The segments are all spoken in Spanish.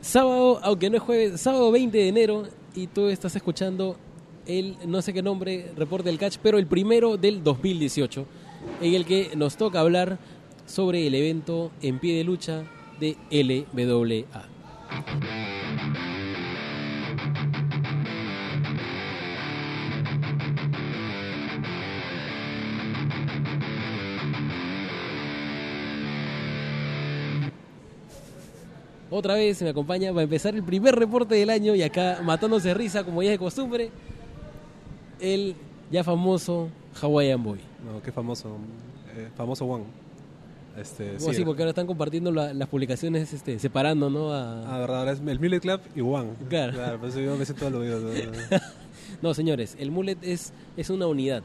Sábado, aunque no es jueves, sábado 20 de enero y tú estás escuchando el, no sé qué nombre, reporte del catch, pero el primero del 2018, en el que nos toca hablar sobre el evento en pie de lucha de LWA. Otra vez se me acompaña para empezar el primer reporte del año y acá matándose de risa como ya es de costumbre, el ya famoso Hawaiian Boy. No, qué famoso. eh, famoso One. Este, ¿Cómo así? Porque ahora están compartiendo la- las publicaciones este, separando, ¿no? A- Ah, verdad, ahora es el Millet Club y One. Claro. Claro, por eso yo me siento aludido. ¿no? No, señores, el mullet es, es una unidad.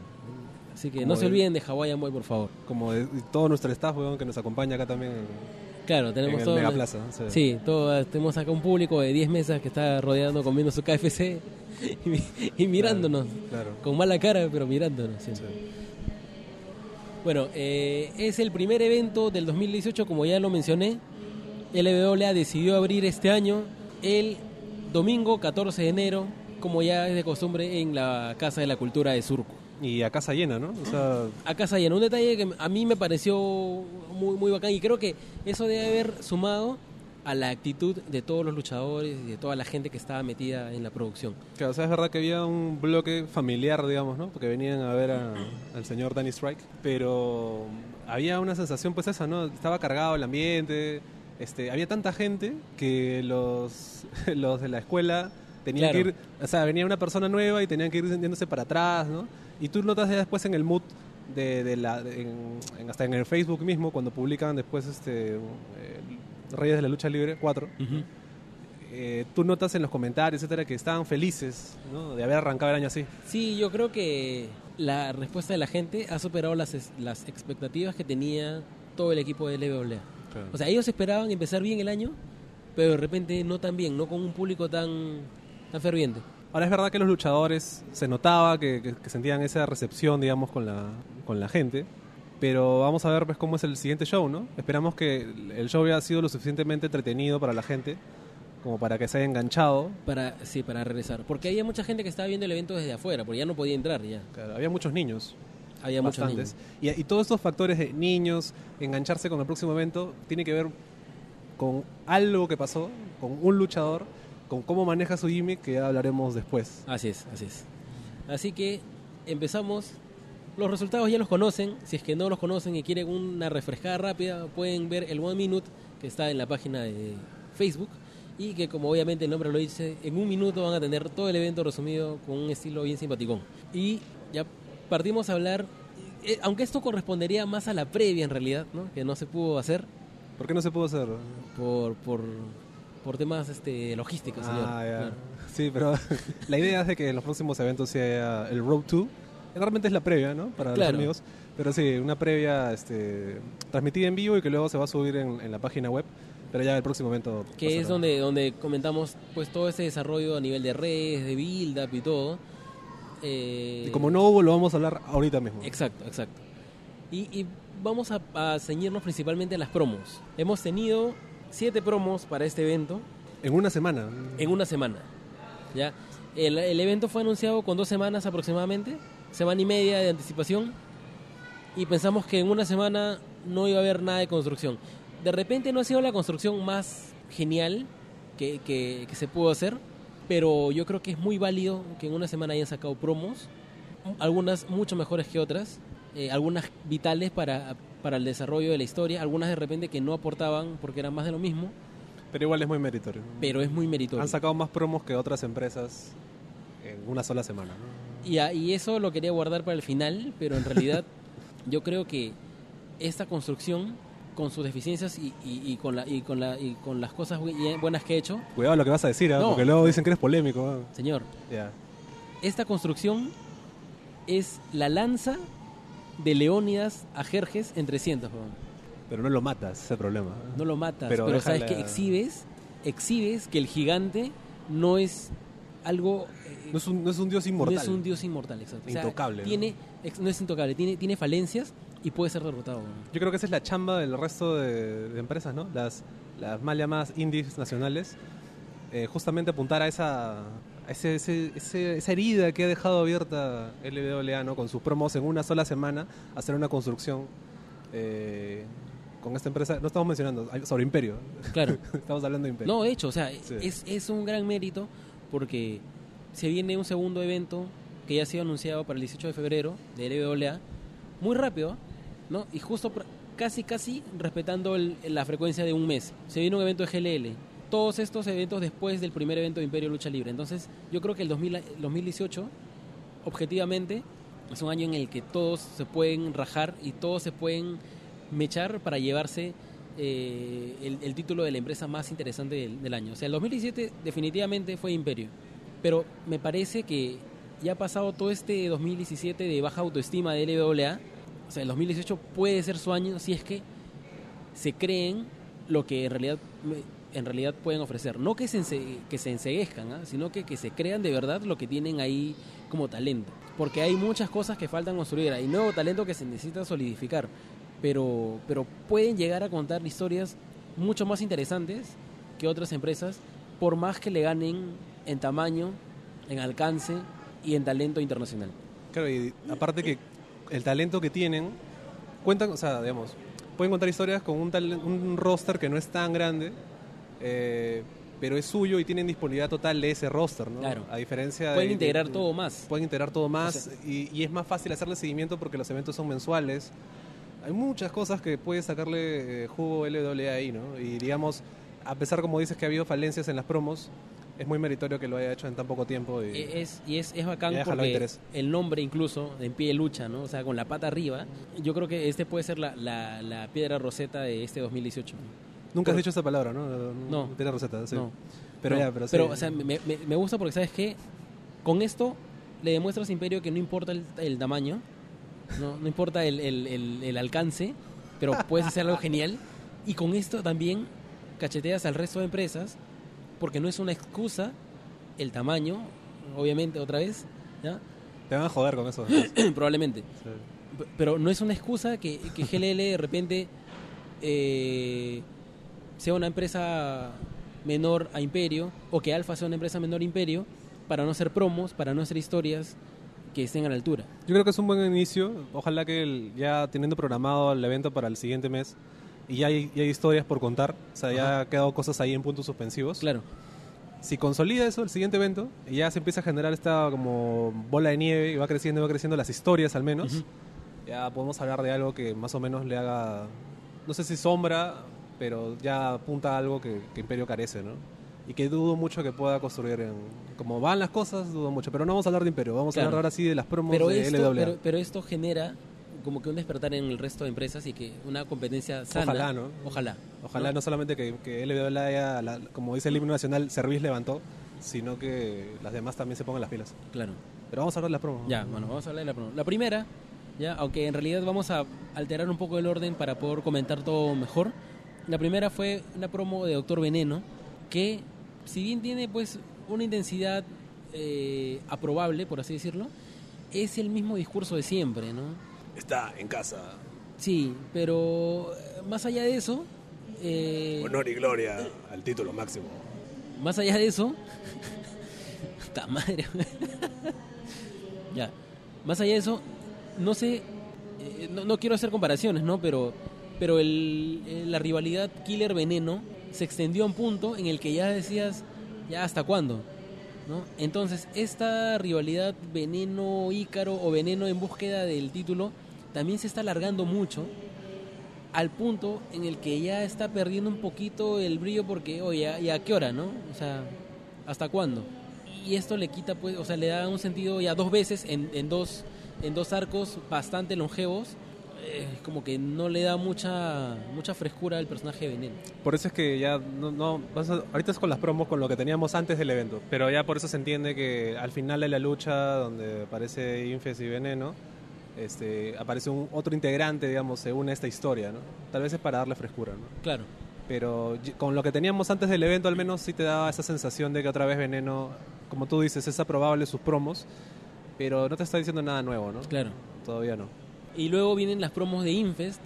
Así que Como no se olviden de Hawaiian Boy, por favor. Como de- todo nuestro staff, weón, que nos acompaña acá también en, Claro, tenemos en todo. Mega Plaza. sí. Sí, todo, tenemos acá un público de 10 mesas que está rodeando, comiendo su KFC y, mi- y mirándonos. Claro. Con mala cara, pero mirándonos. Bueno, eh, es el primer evento del 2018, como ya lo mencioné. LWA decidió abrir este año el domingo 14 de enero, como ya es de costumbre, en la Casa de la Cultura de Surco. Y a casa llena, ¿no? O sea, A casa llena, un detalle que a mí me pareció muy, muy bacán y creo que eso debe haber sumado a la actitud de todos los luchadores y de toda la gente que estaba metida en la producción. claro, o sea, es verdad que había un bloque familiar, digamos, ¿no? Porque venían a ver a- al señor Danny Strike, pero había una sensación, pues esa, ¿no? Estaba cargado el ambiente, este, había tanta gente que los, los de la escuela tenían Claro. que ir, o sea, venía una persona nueva y tenían que ir yéndose para atrás, ¿no? Y tú notas ya después en el mood de, de la, de- en, en- hasta en el Facebook mismo, cuando publican después este eh, Reyes de la Lucha Libre 4, eh, tú notas en los comentarios, etcétera, que estaban felices ¿no? de haber arrancado el año así. Sí, yo creo que la respuesta de la gente ha superado las, las expectativas que tenía todo el equipo de LWA. O sea, ellos esperaban empezar bien el año, pero de repente no tan bien, no con un público tan, tan ferviente. Ahora es verdad que los luchadores se notaba que, que- que sentían esa recepción, digamos, con la, con la gente. Pero vamos a ver pues, cómo es el siguiente show, ¿no? Esperamos que el show haya sido lo suficientemente entretenido para la gente como para que se haya enganchado. Para, sí, para regresar. Porque había mucha gente que estaba viendo el evento desde afuera, porque ya no podía entrar ya. Claro, había muchos niños. Había muchos bastantes. niños. Y, y todos estos factores de niños, engancharse con el próximo evento, tiene que ver con algo que pasó, con un luchador, con cómo maneja su gimmick, que ya hablaremos después. Así es, así es. Así que empezamos. Los resultados ya los conocen. Si es que no los conocen y quieren una refrescada rápida, pueden ver el One Minute que está en la página de Facebook. Y que, como obviamente el nombre lo dice, en un minuto van a tener todo el evento resumido con un estilo bien simpaticón. Y ya partimos a hablar. eh, aunque esto correspondería más a la previa en realidad, ¿no? que no se pudo hacer ¿Por qué no se pudo hacer? por, por, por temas este, logísticos, señor. Ah, ya. Claro. Sí, pero la idea es de que en los próximos eventos sea el Road 2. Realmente es la previa, ¿no? Para Claro. los amigos. Pero sí, una previa este, transmitida en vivo y que luego se va a subir en, en la página web. Pero ya el próximo evento. que pasará. es donde, donde comentamos pues todo ese desarrollo a nivel de redes, de build up y todo. Eh, Y como no hubo, lo vamos a hablar ahorita mismo. Exacto, exacto. Y, y vamos a, a ceñirnos principalmente a las promos. Hemos tenido siete promos para este evento En una semana. en una semana. ¿ya? El, el evento fue anunciado con dos semanas aproximadamente, semana y media de anticipación, y pensamos que en una semana no iba a haber nada de construcción. De repente no ha sido la construcción más genial que, que- que se pudo hacer, pero yo creo que es muy válido que en una semana hayan sacado promos, algunas mucho mejores que otras, eh, algunas vitales para, para el desarrollo de la historia, algunas de repente que no aportaban porque eran más de lo mismo, Pero igual es muy meritorio. pero es muy meritorio. Han sacado más promos que otras empresas en una sola semana. ¿no? Y, a- y eso lo quería guardar para el final, pero en realidad yo creo que esta construcción, con sus deficiencias y, y- y con, la, y, con, la, y con las cosas bu- buenas que he hecho, Cuidado lo que vas a decir, ¿ah? No. porque luego dicen que eres polémico. ¿ah? señor, Ya. esta construcción es la lanza de Leónidas a Jerjes en 300. weón. Pero no lo matas, ese problema. No lo matas, Pero sabes que exhibes, exhibes que el gigante no es algo... eh, No es un, no es un dios inmortal. No es un dios inmortal, exacto. O sea, Intocable, ¿no? Tiene, ¿no? es intocable, tiene, tiene falencias y puede ser derrotado. weón. Yo creo que esa es la chamba del resto de, de empresas, ¿no? Las las mal llamadas indies nacionales, eh, justamente apuntar a esa, ese- ese- ese- esa herida que ha dejado abierta LWA, ¿no? Con sus promos en una sola semana, hacer una construcción eh, con esta empresa. No estamos mencionando sobre Imperio, Claro. estamos hablando de Imperio. No, de hecho, o sea, Sí. es, es un gran mérito porque se viene un segundo evento que ya ha sido anunciado para el 18 de febrero de LWA, muy rápido, ¿no? Y justo casi, casi respetando el- la frecuencia de un mes. Se viene un evento de GLL. Todos estos eventos después del primer evento de Imperio Lucha Libre. Entonces, yo creo que el 2000 el 2018, objetivamente, es un año en el que todos se pueden rajar y todos se pueden mechar para llevarse eh, el, el título de la empresa más interesante del, del año. O sea, el 2017 definitivamente fue Imperio, pero me parece que ya ha pasado todo este 2017 de baja autoestima de LWA. O sea, el 2018 puede ser su año si es que se creen lo que en realidad en realidad pueden ofrecer. No que se, que se enseguezcan, ¿ah? sino que, que se crean de verdad lo que tienen ahí como talento. Porque hay muchas cosas que faltan construir, hay nuevo talento que se necesita solidificar, pero, pero pueden llegar a contar historias mucho más interesantes que otras empresas, por más que le ganen en tamaño, en alcance y en talento internacional. Claro, y aparte que el talento que tienen, cuentan, o sea, digamos, pueden contar historias con un, un roster que no es tan grande, eh, pero es suyo y tienen disponibilidad total de ese roster, ¿no? Claro. A diferencia de... Pueden integrar de- todo más. Pueden integrar todo más O sea- y, y es más fácil hacerle seguimiento porque los eventos son mensuales. Hay muchas cosas que puede sacarle eh, jugo LWA ahí, ¿no? Y digamos, a pesar como dices que ha habido falencias en las promos, es muy meritorio que lo haya hecho en tan poco tiempo. Y, E- Es, y es, es bacán porque el nombre incluso, En Pie de Lucha, ¿no? O sea, con la pata arriba, yo creo que este puede ser la, la, la piedra roseta de este 2018. Nunca has dicho esa palabra, ¿no? No. Tiene receta, sí. No. Pero No, ya, pero sí. o sea, me, me- me gusta porque, ¿sabes qué? Con esto le demuestras a Imperio que no importa el, el tamaño, no, no importa el, el- el- alcance, pero puedes hacer algo genial. Y con esto también cacheteas al resto de empresas, porque no es una excusa el tamaño, obviamente, otra vez, ¿ya? Te van a joder con eso. probablemente. Sí. Pero no es una excusa que, que GLL de repente eh, sea una empresa menor a Imperio o que Alfa sea una empresa menor a Imperio para no hacer promos, para no hacer historias que estén a la altura. Yo creo que es un buen inicio. Ojalá que el- ya teniendo programado el evento para el siguiente mes y ya hay, ya hay historias por contar, o sea, ya han quedado cosas ahí en puntos suspensivos. Claro, Si consolida eso el siguiente evento y ya se empieza a generar esta como bola de nieve y va creciendo, y va creciendo las historias al menos, ya podemos hablar de algo que más o menos le haga, no sé si sombra, pero ya apunta a algo que, que Imperio carece, ¿no? Y que dudo mucho que pueda construir en... Como van las cosas, dudo mucho. Pero no vamos a hablar de Imperio, vamos Claro. a hablar ahora sí de las promos pero de esto, LWA. pero, pero esto genera como que un despertar en el resto de empresas y que una competencia sana. Ojalá, ¿no? Ojalá. Ojalá no, solamente que, que LWA haya, la- como dice el himno nacional, Service levantó, sino que las demás también se pongan las pilas. Claro. Pero vamos a hablar de las promos. Ya, bueno, vamos a hablar de la promo. La primera, ya, aunque en realidad vamos a alterar un poco el orden para poder comentar todo mejor. La primera fue una promo de Doctor Veneno, que si bien tiene pues una intensidad eh, aprobable, por así decirlo, es el mismo discurso de siempre, ¿no? Está en casa. Sí, pero eh, más allá de eso, eh, Honor y gloria al título máximo. más allá de eso, ¡ta madre! ya, más allá de eso, no sé, eh, no, no quiero hacer comparaciones, ¿no? Pero, pero el, eh, la rivalidad Killer Veneno se extendió a un punto en el que ya decías, ya hasta cuándo, ¿no? Entonces, esta rivalidad Veneno Ícaro o Veneno en búsqueda del título también se está alargando mucho al punto en el que ya está perdiendo un poquito el brillo porque, oye, ¿y a qué hora, no? O sea, ¿hasta cuándo? Y esto le quita, pues, o sea, le da un sentido ya dos veces en dos en dos arcos bastante longevos, eh, como que no le da mucha mucha frescura al personaje de Veneno. Por eso es que ya no, no vas a- ahorita es con las promos con lo que teníamos antes del evento, pero ya por eso se entiende que al final de la lucha donde aparece Infes y Veneno, este, aparece un otro integrante, digamos, se une a esta historia, ¿no? Tal vez es para darle frescura, ¿no? Claro, Pero con lo que teníamos antes del evento al menos sí te daba esa sensación de que otra vez Veneno, como tú dices, es aprobable sus promos, pero no te está diciendo nada nuevo, ¿no? claro. Todavía no. Y luego vienen las promos de Infest,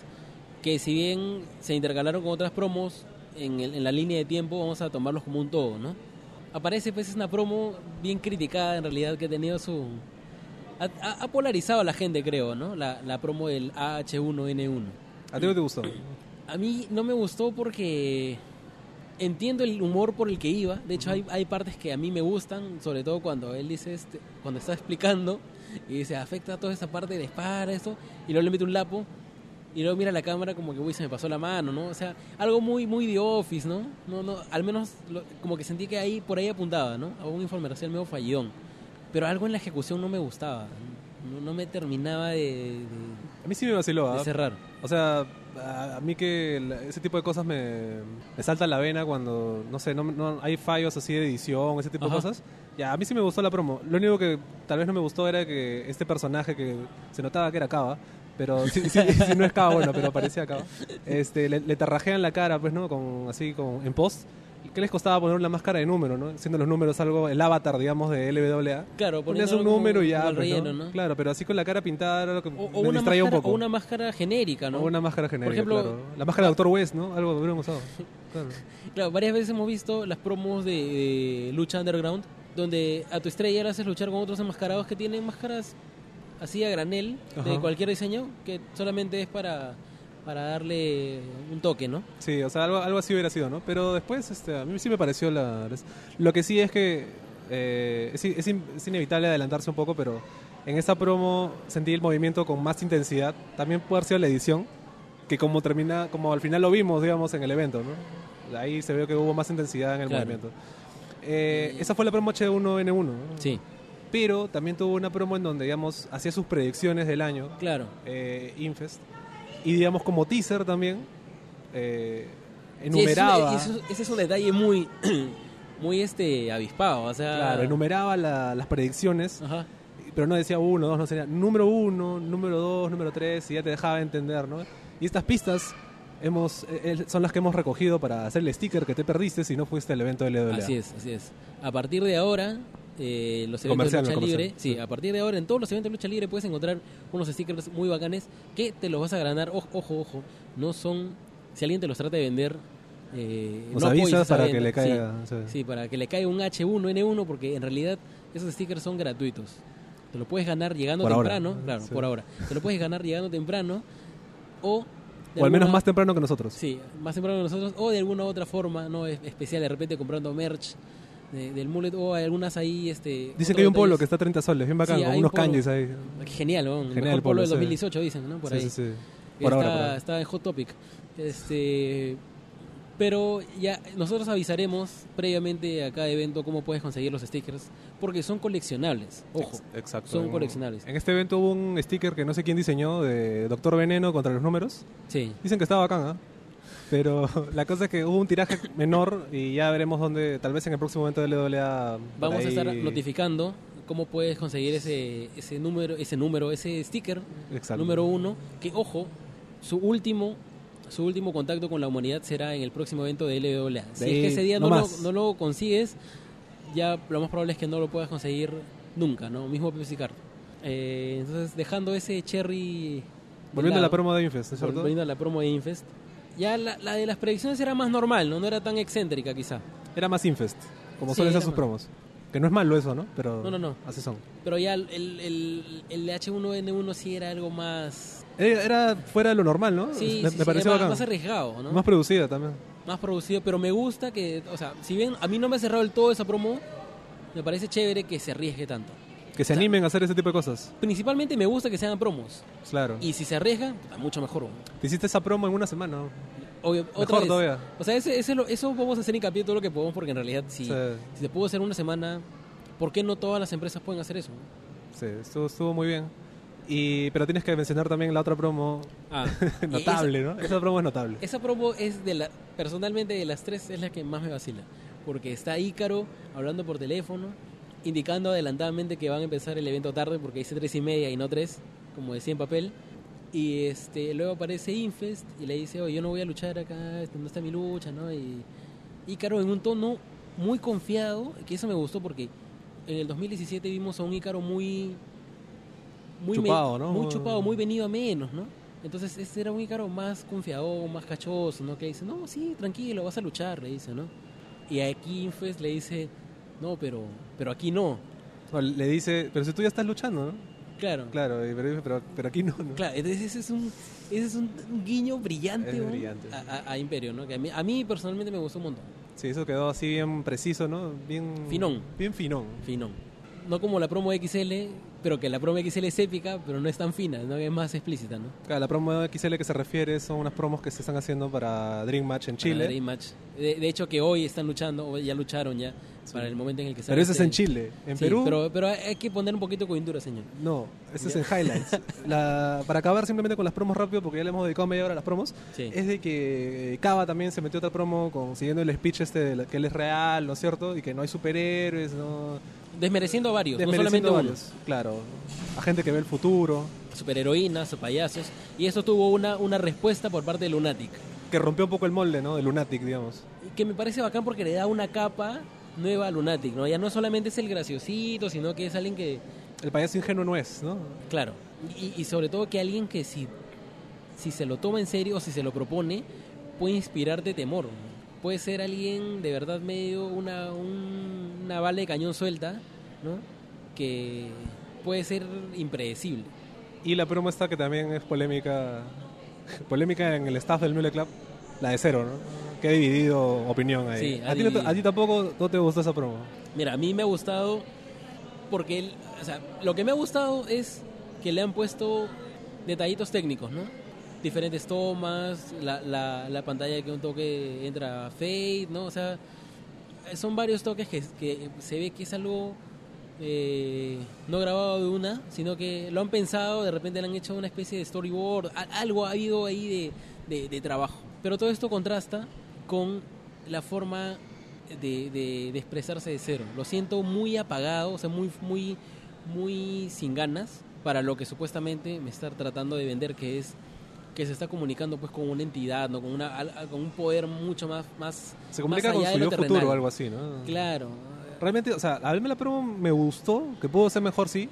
que si bien se intercalaron con otras promos en, el- en la línea de tiempo, vamos a tomarlos como un todo, ¿no? Aparece, pues, es una promo bien criticada, en realidad, que ha tenido su... Ha, ha- ha polarizado a la gente, creo, ¿no? La, la promo del AH1N1. ¿A ti no te gustó? A mí no me gustó porque entiendo el humor por el que iba. De hecho, hay, hay partes que a mí me gustan, sobre todo cuando él dice, este, cuando está explicando y dice, afecta toda esa parte de espada, esto, y luego le mete un lapo y luego mira la cámara como que, uy, se me pasó la mano, ¿no? O sea, algo muy, muy de Office, ¿no? no, no al menos lo- como que sentí que ahí, por ahí apuntaba, ¿no? A un información medio fallón. Pero algo en la ejecución no me gustaba. No, no me terminaba de, de- A mí sí me vaciló, de ¿ah? cerrar. O sea, a, mí que ese tipo de cosas me, me salta la vena cuando, no sé, no, no- hay fallos así de edición, ese tipo Ajá. de cosas. Ya, a mí sí me gustó la promo. Lo único que tal vez no me gustó era que este personaje que se notaba que era Cava, pero sí no es Cava, bueno, pero parecía Cava. Este, le, le tarrajean la cara, pues, ¿no? Con, así, con, en post. ¿Qué les costaba poner una máscara de número, no? Siendo los números algo, el avatar, digamos, de LWA. Claro, Ponías un número y ya, pues, ¿no? relleno, ¿no? Claro, pero así con la cara pintada era lo que O, o me una máscara, un poco. o una máscara genérica, ¿no? O una máscara genérica, ejemplo- claro. La máscara de Dr. West, ¿no? Algo que hubieran usado. Claro. Claro, varias veces hemos visto las promos de, de lucha underground, donde a tu estrella le haces luchar con otros enmascarados que tienen máscaras así a granel, de cualquier diseño, que solamente es para, para darle un toque, ¿no? Sí, o sea, algo, algo así hubiera sido, ¿no? Pero después, este, a mí sí me pareció la... Lo que sí es que eh, es, es in- es inevitable adelantarse un poco, pero en esa promo sentí el movimiento con más intensidad. También puede haber sido la edición, que como termina, como al final lo vimos, digamos, en el evento, ¿no? Ahí se vio que hubo más intensidad en el Claro. movimiento. Eh, esa fue la promo H1N1, ¿no? Sí, Pero también tuvo una promo en donde, digamos, hacía sus predicciones del año, claro. eh, Infest. Y digamos como teaser también, eh, Sí, enumeraba, ese, es, un- ese es un detalle muy, muy este avispado, o sea... claro, enumeraba la- las predicciones, Ajá. pero no decía uno, dos, no sería número uno, número dos, número tres, y ya te dejaba entender, ¿no? Y estas pistas hemos, eh, son las que hemos recogido para hacer el sticker que te perdiste si no fuiste al evento de LWA. Así es, así es. A partir de ahora, eh, los eventos de lucha libre, sí, a partir de ahora, en todos los eventos de lucha libre puedes encontrar unos stickers muy bacanes que te los vas a agrandar. Ojo, ojo, ojo. No son, si alguien te los trata de vender, eh, Nos no avisas para que le caiga. Sí, sí. sí, para que le caiga un H1N1, porque en realidad esos stickers son gratuitos. Te lo puedes ganar llegando Por temprano, ¿no? claro, Sí. por ahora. Te lo puedes ganar llegando temprano o... al menos alguna- más temprano que nosotros. Sí, más temprano que nosotros, o de alguna otra forma, no es especial, de repente comprando merch de- del mullet, o hay algunas ahí, este... Dicen que hay un polo que está a 30 soles, bien bacán, Sí, con unos kanjis ahí. Genial, ¿no? El Genial mejor el polo del sí. 2018, dicen, ¿no? Por sí, ahí. sí, Por está, ahora, por ahora. está en Hot Topic. Este... Pero ya nosotros avisaremos previamente a cada evento cómo puedes conseguir los stickers, porque son coleccionables, ojo. Ex- Exacto. son coleccionables. En este evento hubo un sticker que no sé quién diseñó de Doctor Veneno contra los números. Sí. Dicen que estaba bacán, ¿ah? Pero la cosa es que hubo un tiraje menor y ya veremos dónde, tal vez en el próximo evento de LWA. Vamos ahí- a estar notificando cómo puedes conseguir ese, ese número, ese número, ese sticker Exacto. número uno, que ojo, su último, su último contacto con la humanidad será en el próximo evento de LWA. Si De es que ese día no no, lo, no lo consigues, ya lo más probable es que no lo puedas conseguir nunca, ¿no? Mismo Pepsi Card. Eh, entonces, dejando ese cherry. Volviendo a la promo de Infest, ¿no es cierto? Volviendo a la promo de Infest. Ya la, la de las predicciones era más normal, ¿no? No era tan excéntrica, quizá. Era más Infest, como Sí, suelen ser sus más. promos. Que no es malo eso, ¿no? Pero No, no, no. así son. Pero ya el, el, el, el H1N1 sí era algo más. Era, era fuera de lo normal, ¿no? Sí, me, sí, me pareció más, más arriesgado, ¿no? Más producida también. más producido, pero me gusta que, o sea, si bien a mí no me ha cerrado del todo esa promo, me parece chévere que se arriesgue tanto. Que se O sea- animen a hacer ese tipo de cosas. Principalmente me gusta que sean promos. Claro. Y si se arriesgan, puta, mucho mejor. Te hiciste esa promo en una semana. Obvio, otra Mejor vez. todavía. O sea, ese, ese lo- eso vamos a hacer hincapié todo lo que podemos, porque en realidad, si, Sí. si se pudo hacer una semana, ¿por qué no todas las empresas pueden hacer eso? Sí, estuvo, estuvo muy bien. Y, pero tienes que mencionar también la otra promo Ah, notable, ¿no? Esa promo es notable. Esa promo es de la, personalmente de las tres es la que más me vacila. Porque está Ícaro hablando por teléfono, indicando adelantadamente que van a empezar el evento tarde porque dice tres y media y no tres, como decía en papel. Y este, luego aparece Infest y le dice, oye, yo no voy a luchar acá, este, no está mi lucha, ¿no? Y Ícaro en un tono muy confiado, que eso me gustó porque en el 2017 vimos a un Ícaro muy... Muy Chupado, ¿no? Muy chupado, muy venido a menos, ¿no? Entonces este era un Ícaro más confiado, más cachoso, ¿no? Que dice, no, sí, tranquilo, vas a luchar, le dice, ¿no? Y aquí Infest le dice, no, pero, pero aquí no. Le dice, pero si tú ya estás luchando, ¿no? Claro. Claro, pero, pero, pero aquí no, ¿no? Claro, ese es un, ese es un, un guiño brillante, brillante. A, a- a Imperio, ¿no? Que a mí, a mí personalmente me gustó un montón. Sí, eso quedó así bien preciso, ¿no? Bien... Finón. Bien finón. Finón. No como la promo XL, pero que la promo XL es épica, pero no es tan fina, ¿no? Es más explícita, ¿no? Claro, la promo XL que se refiere son unas promos que se están haciendo para Dream Match en Para Chile. Dream Match. De, de hecho, que hoy están luchando, o ya lucharon ya, para el momento en el que sale Pero ese es en Chile. En Sí, Perú, Pero, pero hay que poner un poquito de coyuntura, señor. no. Ese es en Highlights. La- para acabar simplemente con las promos rápido, porque ya le hemos dedicado media hora a las promos, Sí. es de que eh, Cava también se metió otra promo con, siguiendo el speech este de la- que él es real, ¿no es cierto? Y que no hay superhéroes, ¿no? Desmereciendo a varios, no Desmereciendo solamente uno. varios, Claro. A gente que ve el futuro, Superheroínas payasos. Y eso tuvo una, una respuesta por parte de Lunatic. que rompió un poco el molde, ¿no? De Lunatic, digamos. Que me parece bacán porque le da una capa nueva a Lunatic, ¿no? Ya no solamente es el graciosito, sino que es alguien que, El payaso ingenuo no es, ¿no? claro, y, y sobre todo que alguien que si, si se lo toma en serio o si se lo propone, puede inspirarte temor. Puede ser alguien de verdad medio una, un- una bala de cañón suelta, ¿no? Que puede ser impredecible. Y la promo esta que también es polémica, polémica en el staff del Mule Club, la de cero, ¿no? Que ha dividido opinión ahí. Sí, a, ti no a ti tampoco no te gustó esa promo. Mira, a mí me ha gustado porque, o sea, lo que me ha gustado es que le han puesto detallitos técnicos, ¿no? Diferentes tomas, la, la, la pantalla que un toque entra fade, ¿no? O sea, son varios toques que, que se ve que es algo eh, no grabado de una, sino que lo han pensado, de repente le han hecho una especie de storyboard, algo ha habido ahí de, de, de trabajo. Pero todo esto contrasta con la forma de, de- de expresarse de cero. Lo siento muy apagado, o sea, muy, muy, muy sin ganas para lo que supuestamente me está tratando de vender, que es que se está comunicando pues con una entidad, ¿no? con, una, con un poder mucho más, más Se comunica más con su yo futuro o algo así, ¿no? Claro. Realmente, o sea, a mí la promo me gustó, que pudo ser mejor, sí,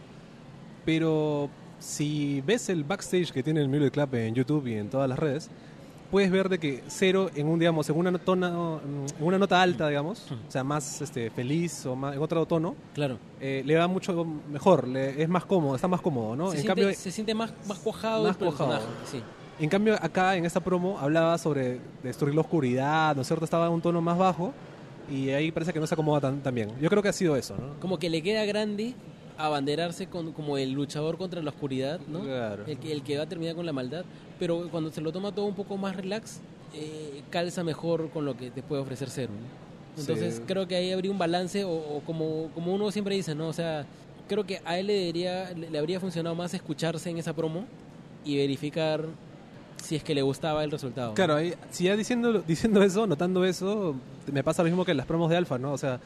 pero si ves el backstage que tiene el Mule Club en YouTube y en todas las redes, puedes ver de que cero en un, digamos, en una, en una nota alta, digamos, o sea, más este, feliz o más, en otro tono, Claro. eh, le va mucho mejor, le- es más cómodo, está más cómodo, ¿no? se, En siente, cambio, se siente más, más cuajado Más el cuajado. Sí. En cambio, acá en esta promo hablaba sobre destruir la oscuridad, ¿no es cierto? Estaba en un tono más bajo y ahí parece que no se acomoda tan, tan bien. Yo creo que ha sido eso, ¿no? Como que le queda grande abanderarse con, como el luchador contra la oscuridad, ¿no? Claro. El, que, el que va a terminar con la maldad. Pero cuando se lo toma todo un poco más relax, eh, calza mejor con lo que te puede ofrecer Cero. ¿no? Entonces Sí. creo que ahí habría un balance, o, o como, como uno siempre dice, ¿no? O sea, creo que a él le, debería, le, le habría funcionado más escucharse en esa promo y verificar si es que le gustaba el resultado. Claro, ahí, si ya diciendo, diciendo eso, notando eso, me pasa lo mismo que en las promos de Alfa, ¿no? O sea,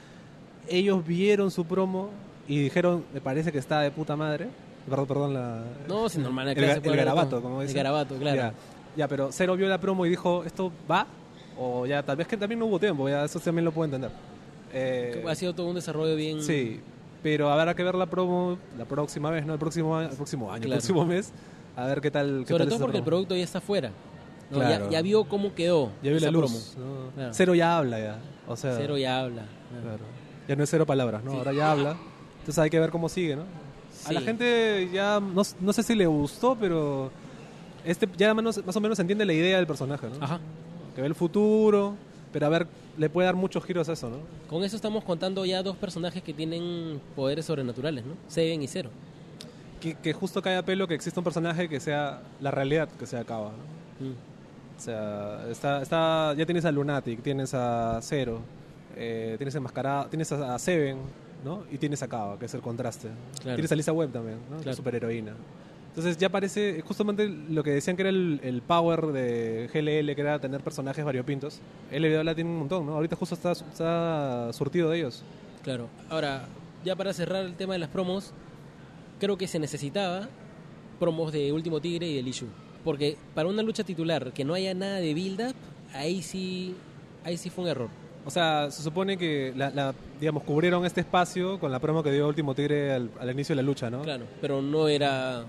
ellos vieron su promo y dijeron, me parece que está de puta madre. Perdón, perdón, la... No, si normal, el, el de garabato, como El dicen. garabato, claro. Ya, ya, pero Cero vio la promo y dijo, ¿esto va? O ya, tal vez que también no hubo tiempo, ya eso también lo puedo entender. Eh, Ha sido todo un desarrollo bien... Sí, pero habrá que ver la promo la próxima vez, ¿no? El próximo el próximo, año, el Claro. próximo mes, a ver qué tal. qué Sobre tal todo porque el producto ya está fuera. ¿no? Claro. Ya, ya vio cómo quedó Ya vi esa la luz. promo. ¿no? Claro. Cero ya habla ya. O sea, Cero ya habla. claro. Ya no es cero palabras, ¿no? Sí. Ahora ya habla. Entonces hay que ver cómo sigue, ¿no? A la gente ya, no, no sé si le gustó, pero este ya más o menos entiende la idea del personaje, ¿no? Ajá. Que ve el futuro, pero a ver, le puede dar muchos giros a eso, ¿no? Con eso estamos contando ya dos personajes que tienen poderes sobrenaturales, ¿no? Seven y Cero. Que, que justo cae a pelo que exista un personaje que sea la realidad que se acaba, ¿no? Mm. O sea, está, está, ya tienes a Lunatic, tienes a Zero, eh, tienes a Enmascarado, tienes a, a Seven, ¿no? Y tienes a Kava, que es el contraste. Claro. Tienes a Lisa Webb también, ¿no? Claro. Superheroína. Entonces ya parece justamente lo que decían que era el, el power de GLL, que era tener personajes variopintos. LBA la tiene un montón, ¿no? Ahorita justo está, está surtido de ellos. Claro. Ahora, ya para cerrar el tema de las promos, creo que se necesitaba promos de Último Tigre y de Lishu. Porque para una lucha titular que no haya nada de build-up, ahí sí, ahí sí fue un error. O sea, se supone que, la, la- digamos, cubrieron este espacio con la promo que dio Último Tigre al, al inicio de la lucha, ¿no? Claro, pero no era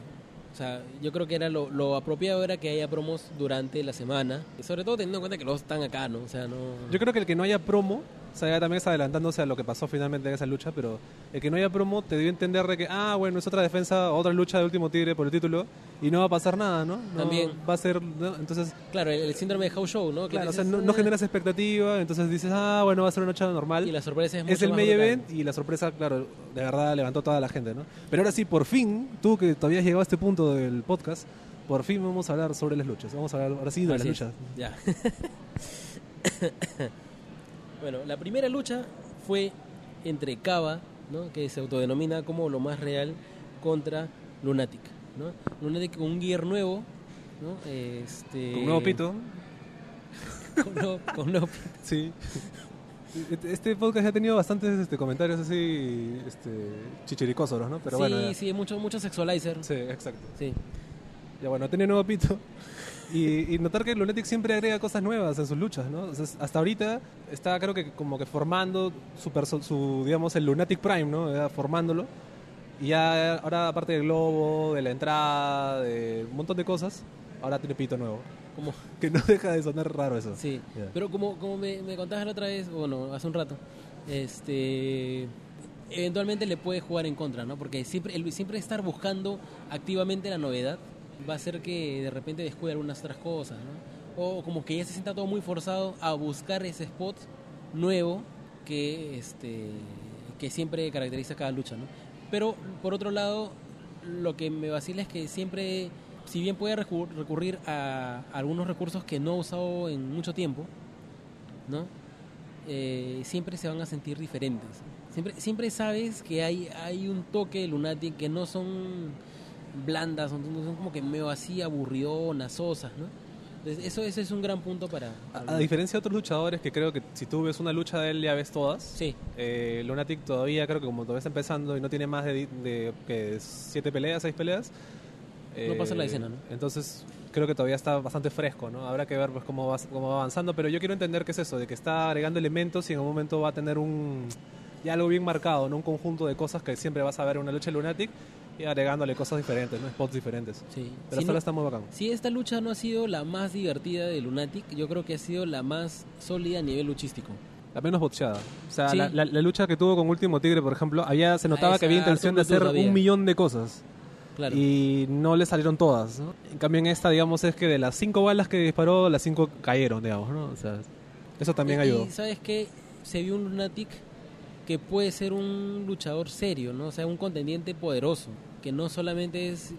O sea, yo creo que era lo, lo apropiado era que haya promos durante la semana. Sobre todo teniendo en cuenta que los están acá, ¿no? O sea, no... Yo creo que el que no haya promo, o sea, ya también está adelantándose a lo que pasó finalmente en esa lucha, pero el que no haya promo te dio a entender de que, ah, bueno, es otra defensa, otra lucha de último tigre por el título, y no va a pasar nada, ¿no? No También. Va a ser, ¿no? entonces, Claro, el, el síndrome de house show, ¿no? Claro, o sea, dices, no, no "Eh", generas expectativa, entonces dices, ah, bueno, va a ser una lucha normal. Y la sorpresa es mucho es el main event y la sorpresa, claro, de verdad levantó toda la gente, ¿no? Pero ahora sí, por fin, tú que todavía has llegado a este punto del podcast, por fin vamos a hablar sobre las luchas. Vamos a hablar ahora sí de las es. luchas. Ya. bueno, la primera lucha fue entre Cava, ¿no? que se autodenomina como lo más real, contra Lunatic. ¿no? Lunatic con un gear nuevo, ¿no? Este, Con un nuevo pito. Con nuevo, con nuevo pito. Sí. Este podcast ya ha tenido bastantes este, comentarios así este, chichiricosos, ¿no? Pero sí, bueno, sí, mucho, mucho sexualizer. Sí, exacto. Sí. Ya bueno, tiene nuevo pito. Y, y notar que Lunatic siempre agrega cosas nuevas en sus luchas, ¿no? O sea, hasta ahorita está creo que como que formando su, su digamos, el Lunatic Prime, ¿no? Ya formándolo. Y ya ahora aparte del globo, de la entrada, de un montón de cosas, ahora tiene pito nuevo. Como, Que no deja de sonar raro eso. sí. Ya. Pero como, como me, me contabas la otra vez, bueno, hace un rato, este eventualmente le puede jugar en contra, ¿no? Porque siempre, el siempre estar buscando activamente la novedad va a hacer que de repente descuide algunas otras cosas, ¿no? O como que ya se sienta todo muy forzado a buscar ese spot nuevo que este que siempre caracteriza cada lucha, ¿no? Pero por otro lado, lo que me vacila es que siempre, si bien puede recu- recurrir a algunos recursos que no ha usado en mucho tiempo, ¿no? Eh, siempre se van a sentir diferentes. Siempre, siempre sabes que hay, hay un toque Lunatic que no son blandas, son, son como que medio así aburridonas, sosas, ¿no? Entonces, eso, eso es un gran punto para... para A, a diferencia de otros luchadores que creo que si tú ves una lucha de él ya ves todas, Sí, eh, Lunatic todavía creo que como todavía está empezando y no tiene más de, de que siete peleas, seis peleas. eh, No pasa la escena, ¿no? Entonces creo que todavía está bastante fresco, ¿no? Habrá que ver pues cómo va, cómo va avanzando, pero yo quiero entender qué es eso, de que está agregando elementos y en un momento va a tener un ya algo bien marcado, ¿no? Un conjunto de cosas que siempre vas a ver en una lucha de Lunatic y agregándole cosas diferentes, ¿no? Spots diferentes. sí. Pero Si hasta no- está muy bacán. Si esta lucha no ha sido la más divertida de Lunatic, yo creo que ha sido la más sólida a nivel luchístico. La menos bocheada. O sea, Sí. la, la- la lucha que tuvo con Último Tigre, por ejemplo, había, se notaba Ah, que había esa, intención de hacer un millón de cosas. Claro. Y no le salieron todas. ¿no? En cambio, en esta, digamos, es que de las cinco balas que disparó, las cinco cayeron, digamos, ¿no? O sea, eso también y, ayudó. y sabes que se vio un Lunatic que puede ser un luchador serio, ¿no? O sea, un contendiente poderoso, que no solamente es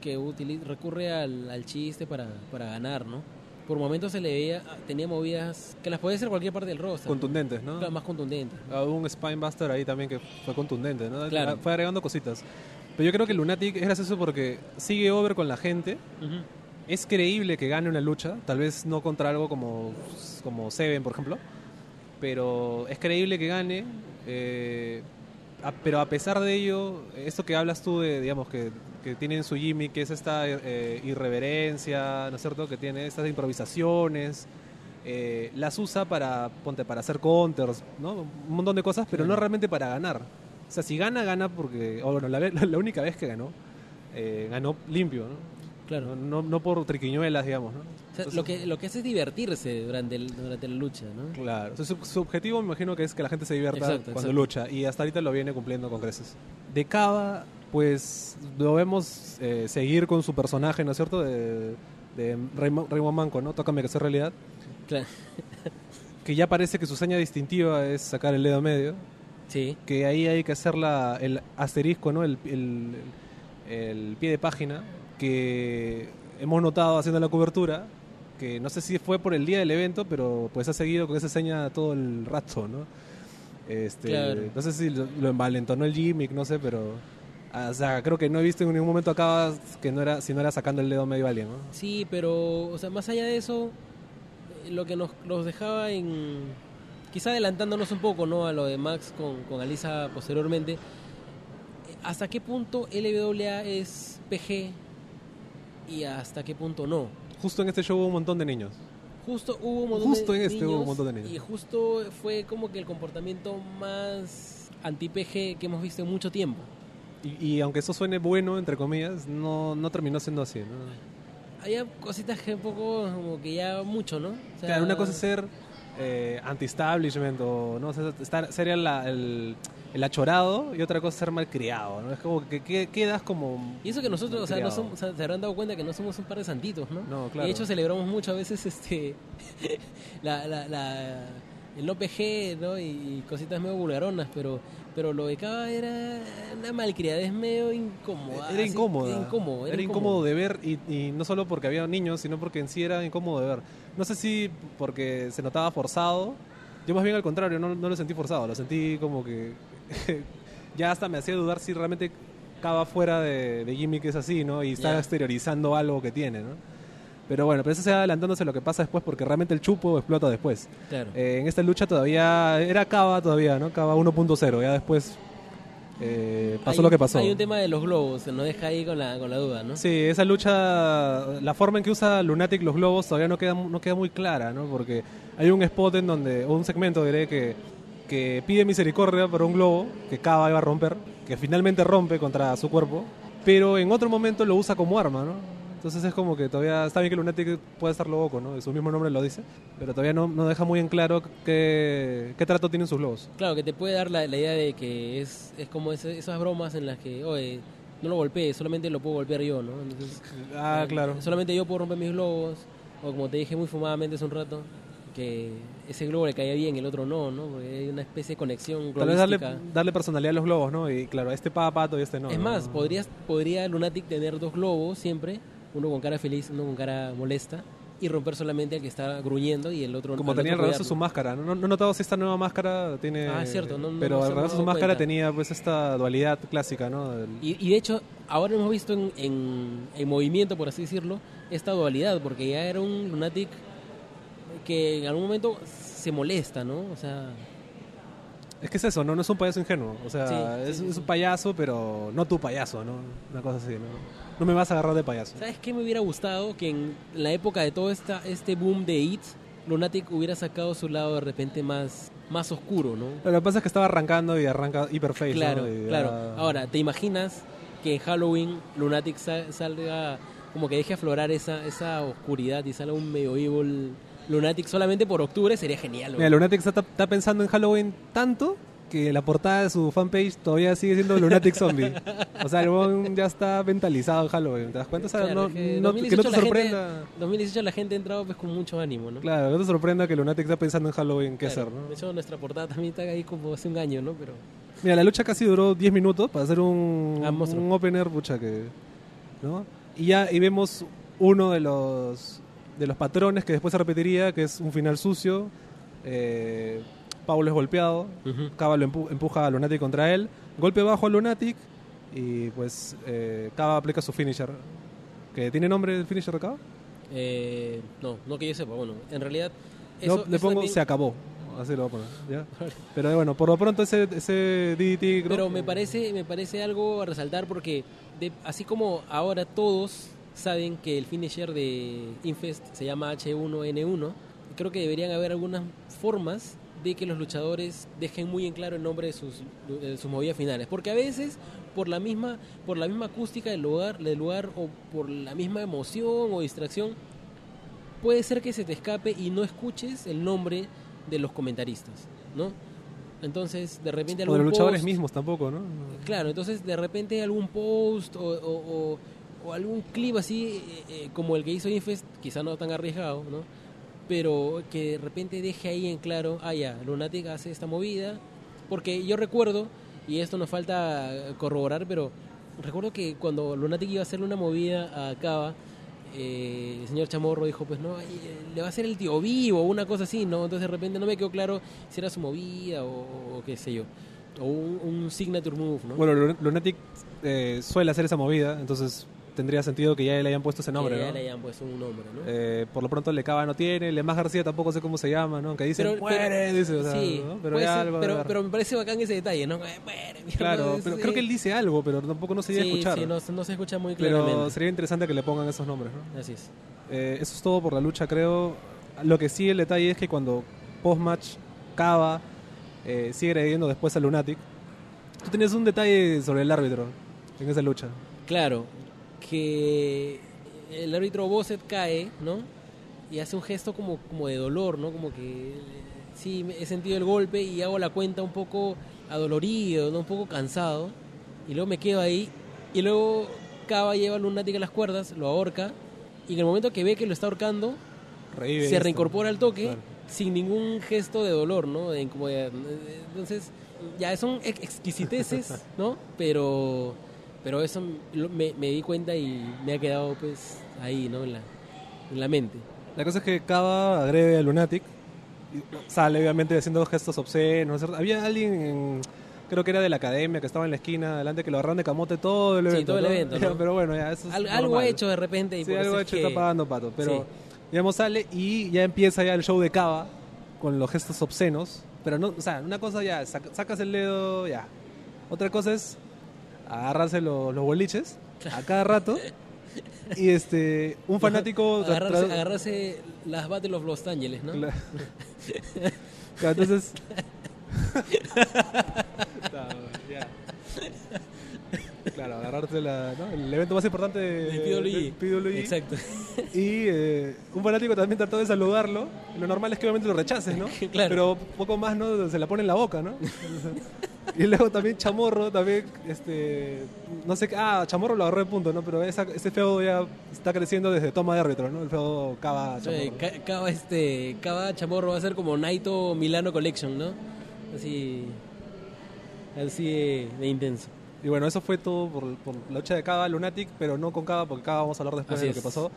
que utili- recurre al, al chiste para, para ganar, ¿no? Por momentos se le veía, tenía movidas que las podía hacer cualquier parte del roster. Contundentes, ¿no? Claro, más contundentes. Ah, Hubo un Spinebuster ahí también que fue contundente, ¿no? Claro. Fue agregando cositas. Pero yo creo que Lunatic es gracioso porque sigue over con la gente. Es creíble que gane una lucha, tal vez no contra algo como, como Seven, por ejemplo, pero es creíble que gane. Eh, a- pero a pesar de ello, esto que hablas tú de, digamos, que, que tienen su Jimmy, que es esta eh, irreverencia, ¿no es cierto? Que tiene estas improvisaciones, eh, las usa para, ponte, para hacer counters, ¿no? Un montón de cosas, pero no realmente para ganar. O sea, si gana, gana porque, o bueno, la, la única vez que ganó, ganó limpio, ¿no? Claro. No, no, por triquiñuelas, digamos, ¿no? O sea, Entonces, lo, que, lo que hace es divertirse durante, el- durante la lucha, ¿no? Claro. Entonces, su, su objetivo me imagino que es que la gente se divierta Exacto, cuando exacto. lucha. Y hasta ahorita lo viene cumpliendo con creces. De Cava, pues lo vemos eh, seguir con su personaje, ¿no es cierto? De, de Raymond, Raymond Manco, ¿no? Tócame que sea realidad. Claro. Que ya parece que su seña distintiva es sacar el dedo medio. Sí, Que ahí hay que hacer la, el asterisco, ¿no? El, el- el pie de página. Que hemos notado haciendo la cobertura. Que no sé si fue por el día del evento, pero pues ha seguido con esa seña todo el rato, ¿no? Este, Claro. No sé si lo, lo envalentonó el gimmick, no sé, pero... ah, O sea, creo que no he visto en ningún momento acá que no era, si no era sacando el dedo medio alguien, ¿no? Sí, pero, o sea, más allá de eso, lo que nos, nos dejaba en. Quizá adelantándonos un poco, ¿no? A lo de Max con, con Alisa posteriormente. ¿Hasta qué punto LWA es PG y hasta qué punto no? Justo en este show hubo un montón de niños. Justo hubo un montón Justo de en este hubo un niños montón de niños. Y justo fue como que el comportamiento más anti-PG que hemos visto en mucho tiempo. Y, y aunque eso suene bueno, entre comillas, no, no terminó siendo así. ¿no? Había cositas que un poco como que ya mucho, ¿no? O sea, Claro, una cosa es ser eh, anti-establishment o no, O sea, estar, ser el, el, el achorado y otra cosa es ser malcriado, ¿no? Es como que, que- quedas como... Y eso que nosotros, o sea, no somos, o sea, se habrán dado cuenta que no somos un par de santitos, ¿no? No, Y claro. de hecho celebramos mucho a veces este la, la, la- el OPG, ¿no? Y, y cositas medio vulgaronas, pero pero lo de Cava era una malcriadez medio incómoda. Era así, incómoda. Era incómodo. Era incómodo de ver y, y no solo porque había niños, sino porque en sí era incómodo de ver. No sé si porque se notaba forzado. Yo más bien al contrario, no, no lo sentí forzado, lo sentí como que ya hasta me hacía dudar si realmente Cava fuera de, que es así, ¿no? Y está Ya. exteriorizando algo que tiene, ¿no? Pero bueno, pero eso se va adelantándose a lo que pasa después porque realmente el chupo explota después. Claro. Eh, en esta lucha todavía era Cava todavía, ¿no? Cava 1.0, ya después eh, pasó Hay lo que pasó. Hay un tema de los globos, se nos deja ahí con la, con la duda, ¿no? Sí, esa lucha, la forma en que usa Lunatic los globos todavía no queda, no queda muy clara, ¿no? Porque hay un spot en donde, o un segmento diré que, que pide misericordia por un globo que Kaba iba a romper, que finalmente rompe contra su cuerpo, pero en otro momento lo usa como arma, ¿no? Entonces es como que todavía está bien que Lunatic puede estar loco, ¿no? Su mismo nombre lo dice, pero todavía no, no deja muy en claro qué, qué trato tienen sus globos. Claro, que te puede dar la, la idea de que es, es como ese- esas bromas en las que, oye, no lo golpeé, solamente lo puedo golpear yo, ¿no? Entonces, Ah, eh, claro. Solamente yo puedo romper mis globos, o como te dije muy fumadamente hace un rato, que ese globo le caía bien, el otro no, ¿no? Porque hay una especie de conexión Tal vez darle, darle personalidad a los globos, ¿no? Y claro, este paga pato y este no. Es ¿no? más, podrías, podría Lunatic tener dos globos siempre, uno con cara feliz, uno con cara molesta, y romper solamente al que está gruñendo y el otro Como tenía alrededor de su máscara. No, no he notado si esta nueva máscara tiene. Ah, es cierto, no- no- pero alrededor de su máscara cuenta. tenía pues esta dualidad clásica, ¿no? Del- Y, y de hecho, ahora hemos visto en, en, en movimiento, por así decirlo, esta dualidad, porque ya era un Lunatic que en algún momento se molesta, ¿no? O sea, Es que es eso, ¿no? No es un payaso ingenuo. O sea, Sí, sí, es, sí, es un payaso, pero no tu payaso, ¿no? Una cosa así, ¿no? No me vas a agarrar de payaso. ¿sabes qué me hubiera gustado? Que en la época de todo esta, este boom de It, Lunatic hubiera sacado su lado de repente más, más oscuro, ¿no? Pero lo que pasa es que estaba arrancando y arranca hiperface, Claro, ¿no? Y ya- claro. Ahora, ¿te imaginas que en Halloween Lunatic sa- salga, como que deje aflorar esa, esa oscuridad y salga un medio evil Lunatic solamente por octubre? Sería genial. Mira. Lunatic está, está pensando en Halloween tanto que la portada de su fanpage todavía sigue siendo Lunatic Zombie. O sea, el huevón ya está mentalizado en Halloween. ¿Te das cuenta? O sea, Claro, no, es que no- que no 2018 te la gente- sorprenda. 2018 la gente ha entrado pues con mucho ánimo, ¿no? Claro, no te sorprenda que Lunatic está pensando en Halloween qué Claro. hacer, ¿no? De hecho, nuestra portada también está ahí como hace un año, ¿no? Pero Mira, la lucha casi duró 10 minutos para hacer un, Ah, un opener, pucha, que... ¿no? Y ya y vemos uno de los de los patrones que después se repetiría, que es un final sucio. Eh, Paulo es golpeado. Cava lo empu- empuja a Lunatic contra él, golpe bajo a Lunatic y pues eh, Cava aplica su finisher. ¿Que tiene nombre el finisher de Cava? Eh, no, no que yo sepa. Bueno, en realidad. No, le eso pongo también- se acabó. Así lo voy a poner, ¿ya? Pero bueno, por lo pronto ese, ese DDT... Pero me parece, me parece algo a resaltar porque de- así como ahora todos saben que el finisher de Infest se llama H1N1, creo que deberían haber algunas formas de que los luchadores dejen muy en claro el nombre de sus, de sus movidas finales. Porque a veces, por la misma, por la misma acústica del lugar, del lugar o por la misma emoción o distracción, puede ser que se te escape y no escuches el nombre de los comentaristas, ¿no? Entonces, de repente O de los luchadores post- mismos tampoco, ¿no? Claro, entonces de repente algún post o, o- o- o algún clip así eh, eh, como el que hizo Infest, quizá no tan arriesgado, ¿no? Pero que de repente deje ahí en claro, ah ya, Lunatic hace esta movida, porque yo recuerdo, y esto nos falta corroborar, pero recuerdo que cuando Lunatic iba a hacerle una movida a Cava, eh, el señor Chamorro dijo, pues no, le va a hacer el tío vivo una cosa así, ¿no? Entonces de repente no me quedó claro si era su movida o, qué sé yo, o un, un signature move, ¿no? Bueno, Lun- Lunatic suele hacer esa movida, entonces tendría sentido que ya le hayan puesto ese nombre, que ya ¿no? le hayan puesto un nombre, ¿no? Eh, por lo pronto Lecava no tiene, Lemás García tampoco sé cómo se llama, ¿no? Aunque dice Pero- muere, pero- dice, o sea, sí, ¿no? pero ya ser, pero, pero me parece bacán ese detalle, ¿no? Eh, muere, Claro, pero sí. creo que él dice algo, pero tampoco no se llega a Sí, escuchar. sí, no, no se escucha muy pero claramente. sería interesante que le pongan esos nombres, ¿no? Así es. Eh, eso es todo por la lucha, creo. Lo que sí el detalle es que cuando post-match Cava eh, sigue agrediendo después a Lunatic, tú tenías un detalle sobre el árbitro. en esa lucha. Claro, que el árbitro Bosset cae, ¿no? Y hace un gesto como, como de dolor, ¿no? Como que sí, he sentido el golpe y hago la cuenta un poco adolorido, ¿no? Un poco cansado. Y luego me quedo ahí. Y luego Cava lleva a Lunatic a las cuerdas, lo ahorca. Y en el momento que ve que lo está ahorcando, Revive se esto. reincorpora al toque Claro. sin ningún gesto de dolor, ¿no? De incomodidad. Entonces, ya son ex- exquisiteces, ¿no? Pero, pero eso me, me di cuenta y me ha quedado pues ahí, ¿no? En la, en la mente. La cosa es que Cava agrede a Lunatic. y sale obviamente haciendo gestos obscenos. ¿no? Había alguien, en- creo que era de la academia, que estaba en la esquina, delante, que lo agarraron de camote todo el Sí, evento. todo el ¿no? evento, ¿no? Pero bueno, ya eso es Al- algo hecho de repente y Sí, algo hecho que- está pagando pato. Pero, Sí. digamos, sale y ya empieza ya el show de Cava con los gestos obscenos. Pero no, o sea, una cosa ya, sac- sacas el dedo, ya. Otra cosa es agarrarse los, los boliches a cada rato. Y este, un fanático. agarrarse, las Battle of Los Ángeles, ¿no? Cla- Claro, entonces. Claro, agarrarte la, ¿no? el evento más importante de, PWG. del PWG. Exacto. Y eh, un fanático también trató de saludarlo. Lo normal es que obviamente lo rechaces, ¿no? Claro. Pero poco más, ¿no? Se la pone en la boca, ¿no? y luego también Chamorro, también, este, no sé, qué- ah, Chamorro lo agarró de punto, ¿no? Pero esa, ese feudo ya está creciendo desde toma de árbitro, ¿no? El feudo Cava Sí, Chamorro. Ca- Cava, este, Cava Chamorro va a ser como Naito Milano Collection, ¿no? Así, así de, de intenso. Y bueno, eso fue todo por, por la lucha de Cava, Lunatic, pero no con Cava, porque Cava vamos a hablar después Así de lo que pasó.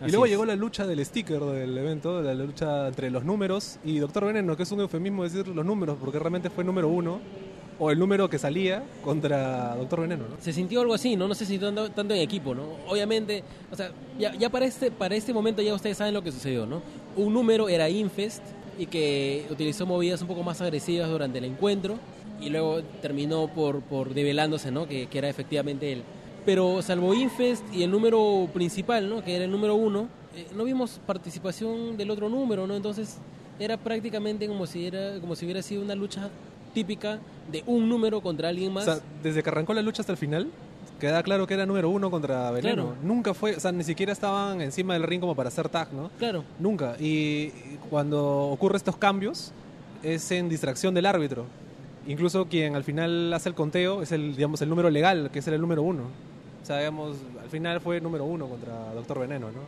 Y Así luego es. llegó la lucha del sticker del evento, la lucha entre los números y Doctor Veneno, que es un eufemismo decir los números, porque realmente fue número uno, o el número que salía contra Doctor Veneno, ¿no? Se sintió algo así, ¿no? No se sintió tanto, tanto en equipo, ¿no? Obviamente, o sea, ya, ya para, este, para este momento ya ustedes saben lo que sucedió, ¿no? Un número era Infest y que utilizó movidas un poco más agresivas durante el encuentro y luego terminó por, por develándose, ¿no? Que, que era efectivamente él. Pero salvo Infest y el número principal, ¿no? Que era el número uno, eh, no vimos participación del otro número, ¿no? Entonces era prácticamente como si, era, como si hubiera sido una lucha típica de un número contra alguien O más. sea, desde que arrancó la lucha hasta el final, queda claro que era número uno contra Veneno. Claro. Nunca fue, o sea, ni siquiera estaban encima del ring como para hacer tag, ¿no? claro. Nunca. Y cuando ocurre estos cambios es en distracción del árbitro. Incluso quien al final hace el conteo es el, digamos, el número legal, que es el número uno. O sea, digamos, al final fue número uno contra Doctor Veneno, ¿no?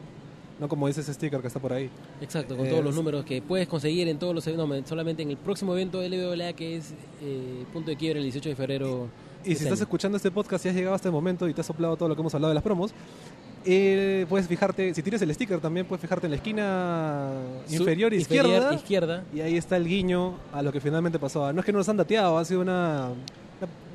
No como dice ese sticker que está por ahí. Exacto, con Eh, todos los números que puedes conseguir en todos los eventos, solamente en el próximo evento de LWA que es eh, punto de quiebre el 18 de febrero. Y si este estás escuchando este podcast y has llegado a este momento y te has soplado todo lo que hemos hablado de las promos, eh, puedes fijarte, si tienes el sticker también, puedes fijarte en la esquina Su- inferior inferior izquierda. izquierda. Y ahí está el guiño a lo que finalmente pasó. No es que nos han dateado, ha sido una,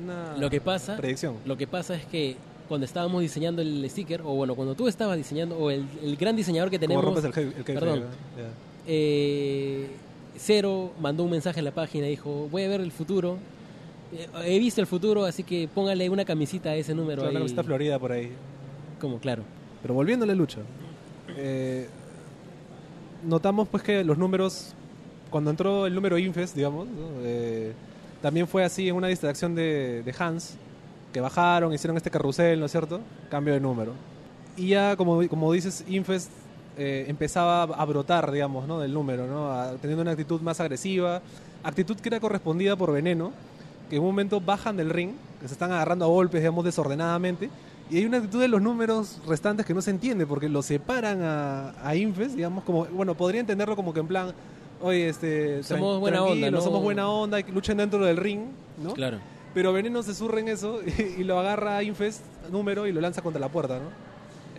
una, una Lo que pasa, predicción. lo que pasa es que cuando estábamos diseñando el sticker, o bueno, cuando tú estabas diseñando, o el, el gran diseñador que tenemos, rompes el, el perdón. ¿no? Eh, Cero mandó un mensaje en la página y dijo, voy a ver el futuro. Eh, He visto el futuro, así que póngale una camisita a ese número Claro, ahí. Florida por ahí. Como claro. Pero volviendo a la lucha, eh, notamos pues que los números, cuando entró el número Infest, digamos, ¿no? Eh, también fue así en una distracción de, de Hans, que bajaron, hicieron este carrusel, ¿no es cierto? Cambio de número. Y ya, como, como dices, Infest eh, empezaba a brotar, digamos, ¿no? del número, ¿no? A- teniendo una actitud más agresiva, actitud que era correspondida por Veneno, que en un momento bajan del ring, que se están agarrando a golpes, digamos, desordenadamente, y hay una actitud de los números restantes que no se entiende, porque lo separan a, a Infest, digamos, como, bueno, podría entenderlo como que en plan, oye, este, Somos buena onda, ¿no? somos buena onda, que luchen dentro del ring, ¿no? Claro. Pero Veneno se surre en eso y, y lo agarra a Infest número y lo lanza contra la puerta, ¿no?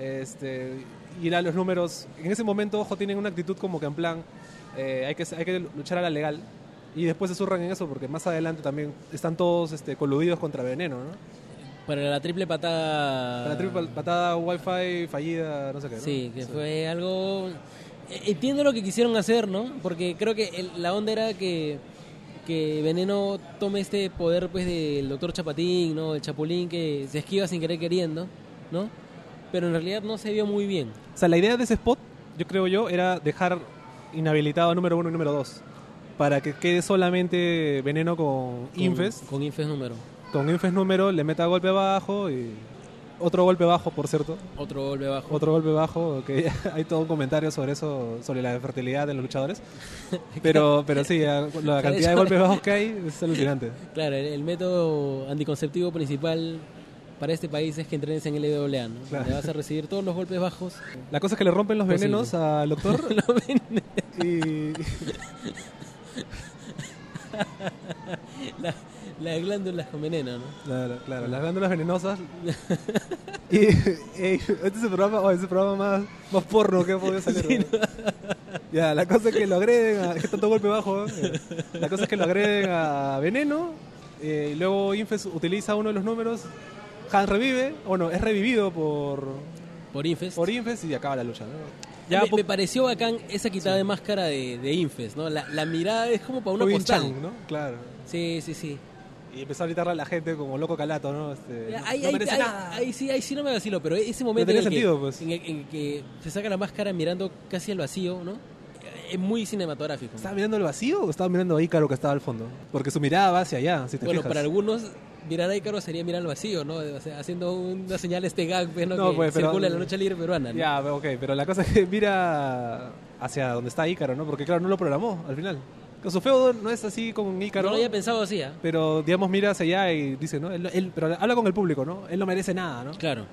Este, y los números, en ese momento, ojo, tienen una actitud como que en plan, eh, hay, que, hay que luchar a la legal. Y después se surran en eso porque más adelante también están todos este, coludidos contra Veneno, ¿no? Para la triple patada. La triple patada Wi-Fi fallida, no sé qué, ¿no? Sí, que fue algo... eh, Entiendo lo que quisieron hacer, ¿no? Porque creo que el- la onda era que, que Veneno tome este poder pues del doctor Chapatín, ¿no? El Chapulín que se esquiva sin querer queriendo, ¿no? Pero en realidad no se vio muy bien. O sea, la idea de ese spot, yo creo yo, era dejar inhabilitado a número uno y número dos. para que quede solamente veneno con, Con- Infest. Con Infest número. Con Infest número le meta golpe bajo y otro golpe bajo, por cierto. Otro golpe bajo. Otro golpe bajo, que hay todo un comentario sobre eso, sobre la fertilidad de los luchadores. Pero, pero sí, la cantidad de golpes bajos que hay es alucinante. Claro, el, el método anticonceptivo principal para este país es que entrenes en LWA, ¿no? Claro. Donde vas a recibir todos los golpes bajos. La cosa es que le rompen los Posible. venenos al doctor y la, las glándulas con veneno, ¿no? Claro, claro, las glándulas venenosas. y, este es el programa, oh, es el programa más, más porno que he podido salir. ¿no? Ya, la cosa es que lo agreden, a, es que tanto golpe bajo. ¿eh? La cosa es que lo agreden a veneno. eh, y luego Infes utiliza uno de los números. Han revive, o no, es revivido por, Por Infest. por Infes y acaba la lucha. ¿no? Ya, me, pareció bacán esa quitada de máscara de, de Infest, ¿no? La, la mirada es como para una Robin postal. ¿no? Claro. Sí, sí, sí. Y empezó a gritarle a la gente como loco calato, ¿no? Este, no- Ahí, no ahí- merece ahí- nada. ahí sí, ahí sí no me vacilo, pero ese momento en, el sentido, que, pues. en, el, en el que se saca la máscara mirando casi al vacío, ¿no? Es muy cinematográfico. ¿Estaba mirando el vacío o estaba mirando a Ícaro que estaba al fondo? Porque su mirada va hacia allá, si te Bueno, fijas. para algunos mirar a Ícaro sería mirar al vacío, ¿no? O sea, haciendo una señal este gag pues, ¿no? No, que pues, pero- circula en la lucha libre peruana. ¿no? Ya, ok, pero la cosa es que mira hacia donde está Ícaro, ¿no? Porque claro, no lo programó al final. Su feudo no es así con no Ícaro, lo había pensado así, ¿ah? pero digamos mira hacia allá y dice, ¿no? Él, él- pero habla con el público, ¿no? Él no merece nada, ¿no? Claro.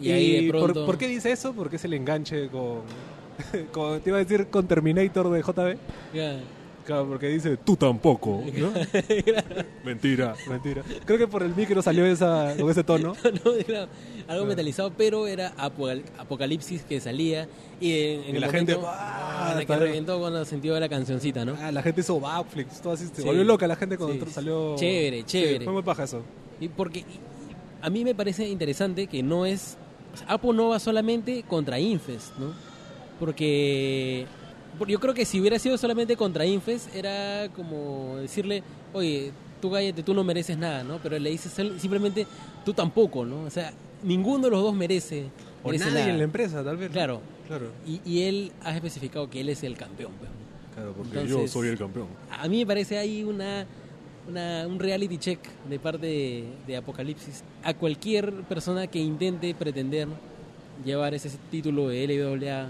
Y, ahí de por- pronto... ¿por, qué dice eso? Porque es el enganche con, con- te iba a decir con Terminator de JB. Ya. Claro, porque dice, tú tampoco, ¿no? Mentira, mentira. Creo que por el micro salió esa, con ese tono. No, claro, algo metalizado, pero era Apocal- Apocalipsis que salía y en, en Y el la gente, momento- ¡ah! la que reventó cuando sintió la cancioncita, ¿no? Ah, la gente hizo backflips, todo así. Se Sí. volvió loca la gente cuando Sí, salió. Chévere, chévere. Sí, fue muy paja eso. Y porque a mí me parece interesante que no es. o sea, Apo no va solamente contra Infest, ¿no? Porque. Yo creo que si hubiera sido solamente contra Infest, era como decirle, oye, tú cállate, tú no mereces nada, ¿no? Pero le dices simplemente, tú tampoco, ¿no? O sea, ninguno de los dos merece, O merece nadie nada. en la empresa, tal vez. Claro. Claro. Y, y él ha especificado que él es el campeón. pues. Claro, porque Entonces- yo soy el campeón. A mí me parece ahí una, una- un reality check de parte de, de Apocalipsis a cualquier persona que intente pretender llevar ese título de LWA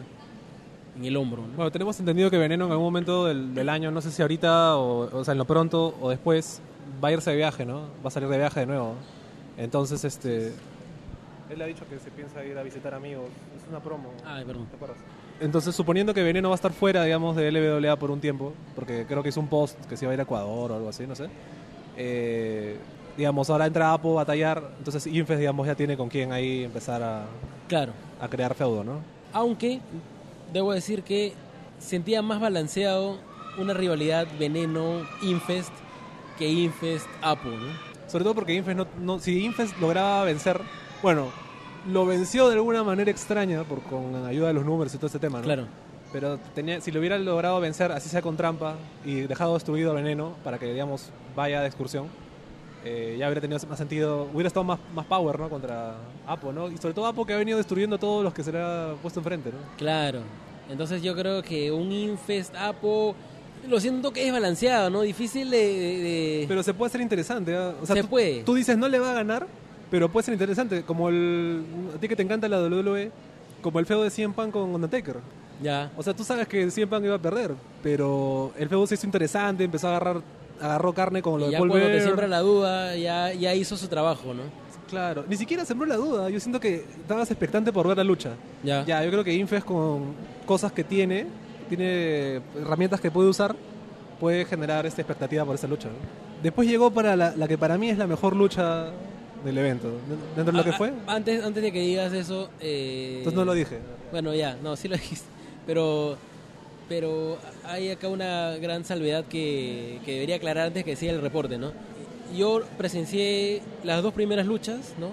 en el hombro. ¿no? Bueno, tenemos entendido que Veneno en algún momento del, del año, no sé si ahorita o, o sea, en lo pronto o después, va a irse de viaje, ¿no? Va a salir de viaje de nuevo. Entonces, este. Él ha dicho que se piensa ir a visitar amigos. Es una promo. Ay, perdón. ¿Te acuerdas? Entonces, suponiendo que Veneno va a estar fuera, digamos, de LWA por un tiempo, porque creo que hizo un post que se iba a ir a Ecuador o algo así, no sé. Eh, digamos, ahora entra Apo a batallar, entonces Infest, digamos, ya tiene con quién ahí empezar a, Claro. a crear feudo, ¿no? Aunque debo decir que sentía más balanceado una rivalidad veneno-infest que infest-apo. ¿no? Sobre todo porque Infest no, no- si Infest lograba vencer, bueno, lo venció de alguna manera extraña por con ayuda de los números y todo ese tema, ¿no? Claro. Pero tenía, si lo hubiera logrado vencer, así sea con trampa, y dejado destruido a Veneno para que, digamos, vaya de excursión, eh, ya habría tenido más sentido, hubiera estado más, más power, ¿no? Contra Apo, ¿no? Y sobre todo Apo que ha venido destruyendo a todos los que se le ha puesto enfrente, ¿no? Claro. Entonces yo creo que un infest-apo lo siento que es balanceado, ¿no? Difícil de... de- de- Pero se puede hacer interesante. O sea, Se tú, puede. Tú dices, no le va a ganar, pero puede ser interesante, como el... A ti que te encanta la WWE, como el feudo de CM Punk con Undertaker. Ya. O sea, tú sabes que CM Punk iba a perder, pero el feudo se hizo interesante, empezó a agarrar, agarró carne como lo Y de ya Paul cuando te siembra la duda, ya, ya hizo su trabajo, ¿no? Claro, ni siquiera sembró la duda. Yo siento que estabas expectante por ver la lucha. Ya. Ya, yo creo que Infest con cosas que tiene, tiene herramientas que puede usar, puede generar esta expectativa por esa lucha. ¿no? Después llegó para la, la que para mí es la mejor lucha del evento. Dentro de lo que Ah, fue, ah, Antes, antes de que digas eso... eh, entonces no lo dije. Bueno, ya, no, sí lo dijiste. Pero, pero hay acá una gran salvedad que, que debería aclarar antes que decía el reporte, ¿no? Yo presencié las dos primeras luchas, ¿no?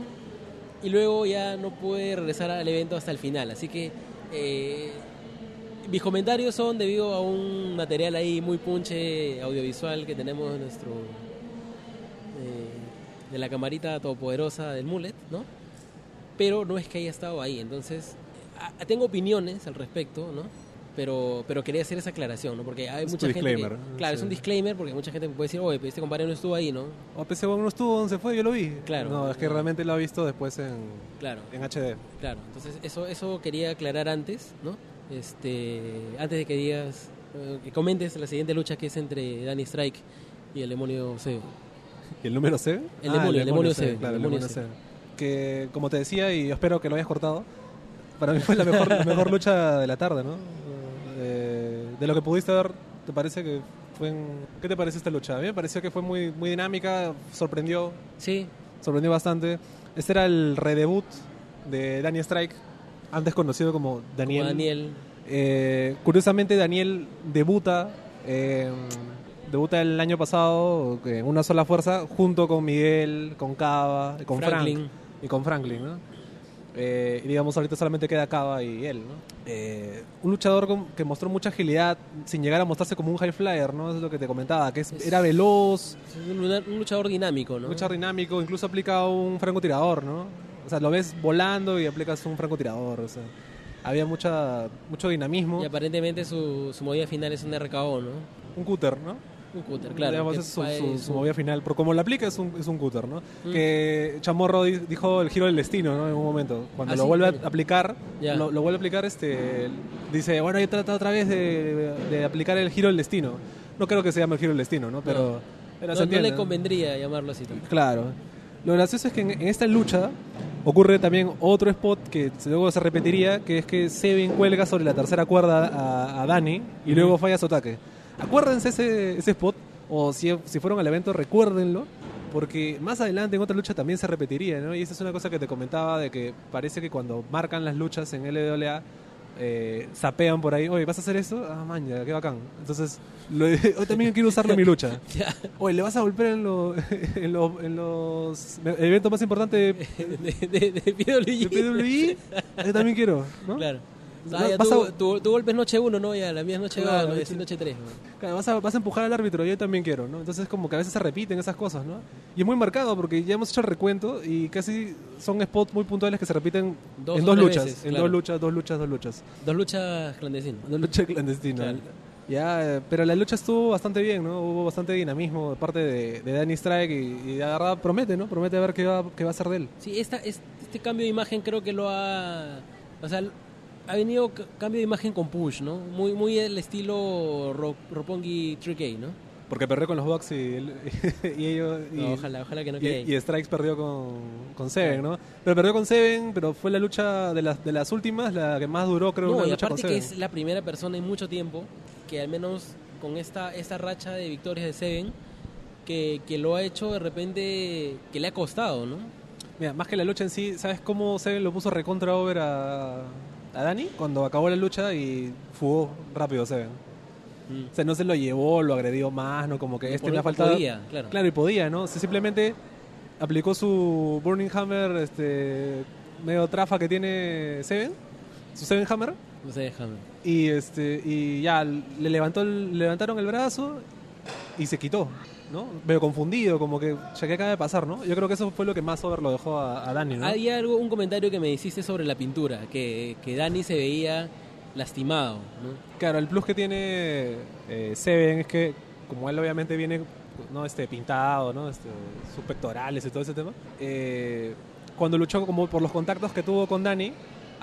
Y luego ya no pude regresar al evento hasta el final. Así que eh, mis comentarios son debido a un material ahí muy punche audiovisual que tenemos en nuestro. eh, de la camarita todopoderosa del Mullet, ¿no? Pero no es que haya estado ahí. Entonces, tengo opiniones al respecto, ¿no? Pero pero quería hacer esa aclaración, ¿no? Porque hay Es mucha gente que- claro, es un disclaimer porque mucha gente puede decir, "Oye, pero este compadre no estuvo ahí", ¿no? O PC no estuvo, ¿dónde se fue? Yo lo vi. Claro. No, es que realmente lo ha visto después en, Claro. en HD. Claro, entonces eso eso quería aclarar antes, ¿no? Este, antes de que digas eh, que comentes la siguiente lucha que es entre Danny Strike y el demonio Seo. ¿Y el número C? El demonio, el demonio C, Claro, el demonio C. Que, como te decía, y espero que lo hayas cortado, para mí fue la mejor, la mejor lucha de la tarde, ¿no? Eh, de lo que pudiste ver, ¿te parece que fue en... ¿Qué te parece esta lucha? A mí me pareció que fue muy, muy dinámica, sorprendió, Sí, sorprendió bastante. Este era el redebut de Danny Strike, antes conocido como Daniel. como Daniel. Eh, curiosamente, Daniel debuta, eh, debuta el año pasado en una sola fuerza, junto con Miguel, con Cava, con Franklin. Frank y con Franklin, ¿no? Eh, y digamos, ahorita solamente queda Cava y él, ¿no? Eh, un luchador con- que mostró mucha agilidad sin llegar a mostrarse como un high flyer, ¿no? Es lo que te comentaba, que es- Es- era veloz, Es un, un luchador dinámico, ¿no? luchador dinámico, incluso aplica un francotirador, ¿no? O sea, lo ves volando y aplicas un francotirador, o sea, había mucha, mucho dinamismo. Y aparentemente su, su movida final es un RKO, ¿no? Un cúter, ¿no? Un cutter, claro. Digamos, es su, su- su movida final. Pero como lo aplica, es un, es un cúter, ¿no? Mm. Que Chamorro di- dijo el giro del destino, ¿no? En un momento. Cuando Ah, lo sí, vuelve a aplicar, Ya. lo, lo vuelve a aplicar, este, dice, bueno, yo trata otra vez de, de aplicar el giro del destino. No creo que se llame el giro del destino, ¿no? Pero, no, no entiende, le convendría llamarlo así. tampoco. Claro. Lo gracioso es que en, en esta lucha ocurre también otro spot que luego se repetiría, que es que Seven cuelga sobre la tercera cuerda a, a Dani y luego falla su ataque. Acuérdense ese, ese spot, o si, si fueron al evento, recuérdenlo, porque más adelante en otra lucha también se repetiría, ¿no? Y esa es una cosa que te comentaba de que parece que cuando marcan las luchas en LWA, eh, sapean por ahí, oye, ¿vas a hacer eso? Ah, man, ya, qué bacán. Entonces, lo- hoy también quiero usarlo en mi lucha. Oye, ¿le vas a golpear en, lo- en, lo- en los eventos más importantes de, de, de, de PWI? Yo también quiero, ¿no? Claro. No, Ah, ya vas tu, a- tu, tu golpe es noche 1, ¿no? Ya, la mía es noche 2, Claro, no, sí. es noche 3. Claro, vas, a, vas a empujar al árbitro, yo también quiero, ¿no? Entonces como que a veces se repiten esas cosas, ¿no? Y es muy marcado porque ya hemos hecho el recuento y casi son spots muy puntuales que se repiten Dos en dos tres luchas, veces, en claro. dos luchas, dos luchas, dos luchas. Dos luchas clandestinas. Dos luchas clandestinas. Ya, pero la lucha estuvo bastante bien, ¿no? Hubo bastante dinamismo de parte de, de Danny Strike y, y de verdad promete, ¿no? Promete a ver qué va, qué va a hacer de él. Sí, esta, es- este cambio de imagen creo que lo ha... O sea, ha venido cambio de imagen con Push, ¿no? Muy muy el estilo Ro- Roppongi 3K, ¿no? Porque perdió con los Bucks y, el- y ellos. Y, No, ojalá, ojalá que no y- quede ahí. y Strikes perdió con, con Seven, ¿no? Pero perdió con Seven, pero fue la lucha de las, de las últimas, la que más duró, creo. No, y aparte que Seven. es la primera persona en mucho tiempo que al menos con esta, esta racha de victorias de Seven que, que lo ha hecho de repente que le ha costado, ¿no? Mira, más que la lucha en sí, ¿sabes cómo Seven lo puso recontra over a, a Dani? Cuando acabó la lucha y fugó rápido Seven. O sea, no se lo llevó, lo agredió más, ¿no? Como que este me ha faltado. podía, claro. Claro, y podía, ¿no? O sea, simplemente aplicó su Burning Hammer, este medio trafa que tiene Seven, su Seven Hammer, y este y ya le levantó el- le levantaron el brazo y se quitó, ¿no? Confundido, como que ya que acaba de pasar, ¿no? Yo creo que eso fue lo que más over lo dejó a, a Dani, ¿no? Hay algo, un comentario que me hiciste sobre la pintura, que, que Dani se veía lastimado, ¿no? Claro, el plus que tiene eh, Seven es que como él obviamente viene no este pintado, ¿no? Este, sus pectorales y todo ese tema. eh, cuando luchó como por los contactos que tuvo con Dani,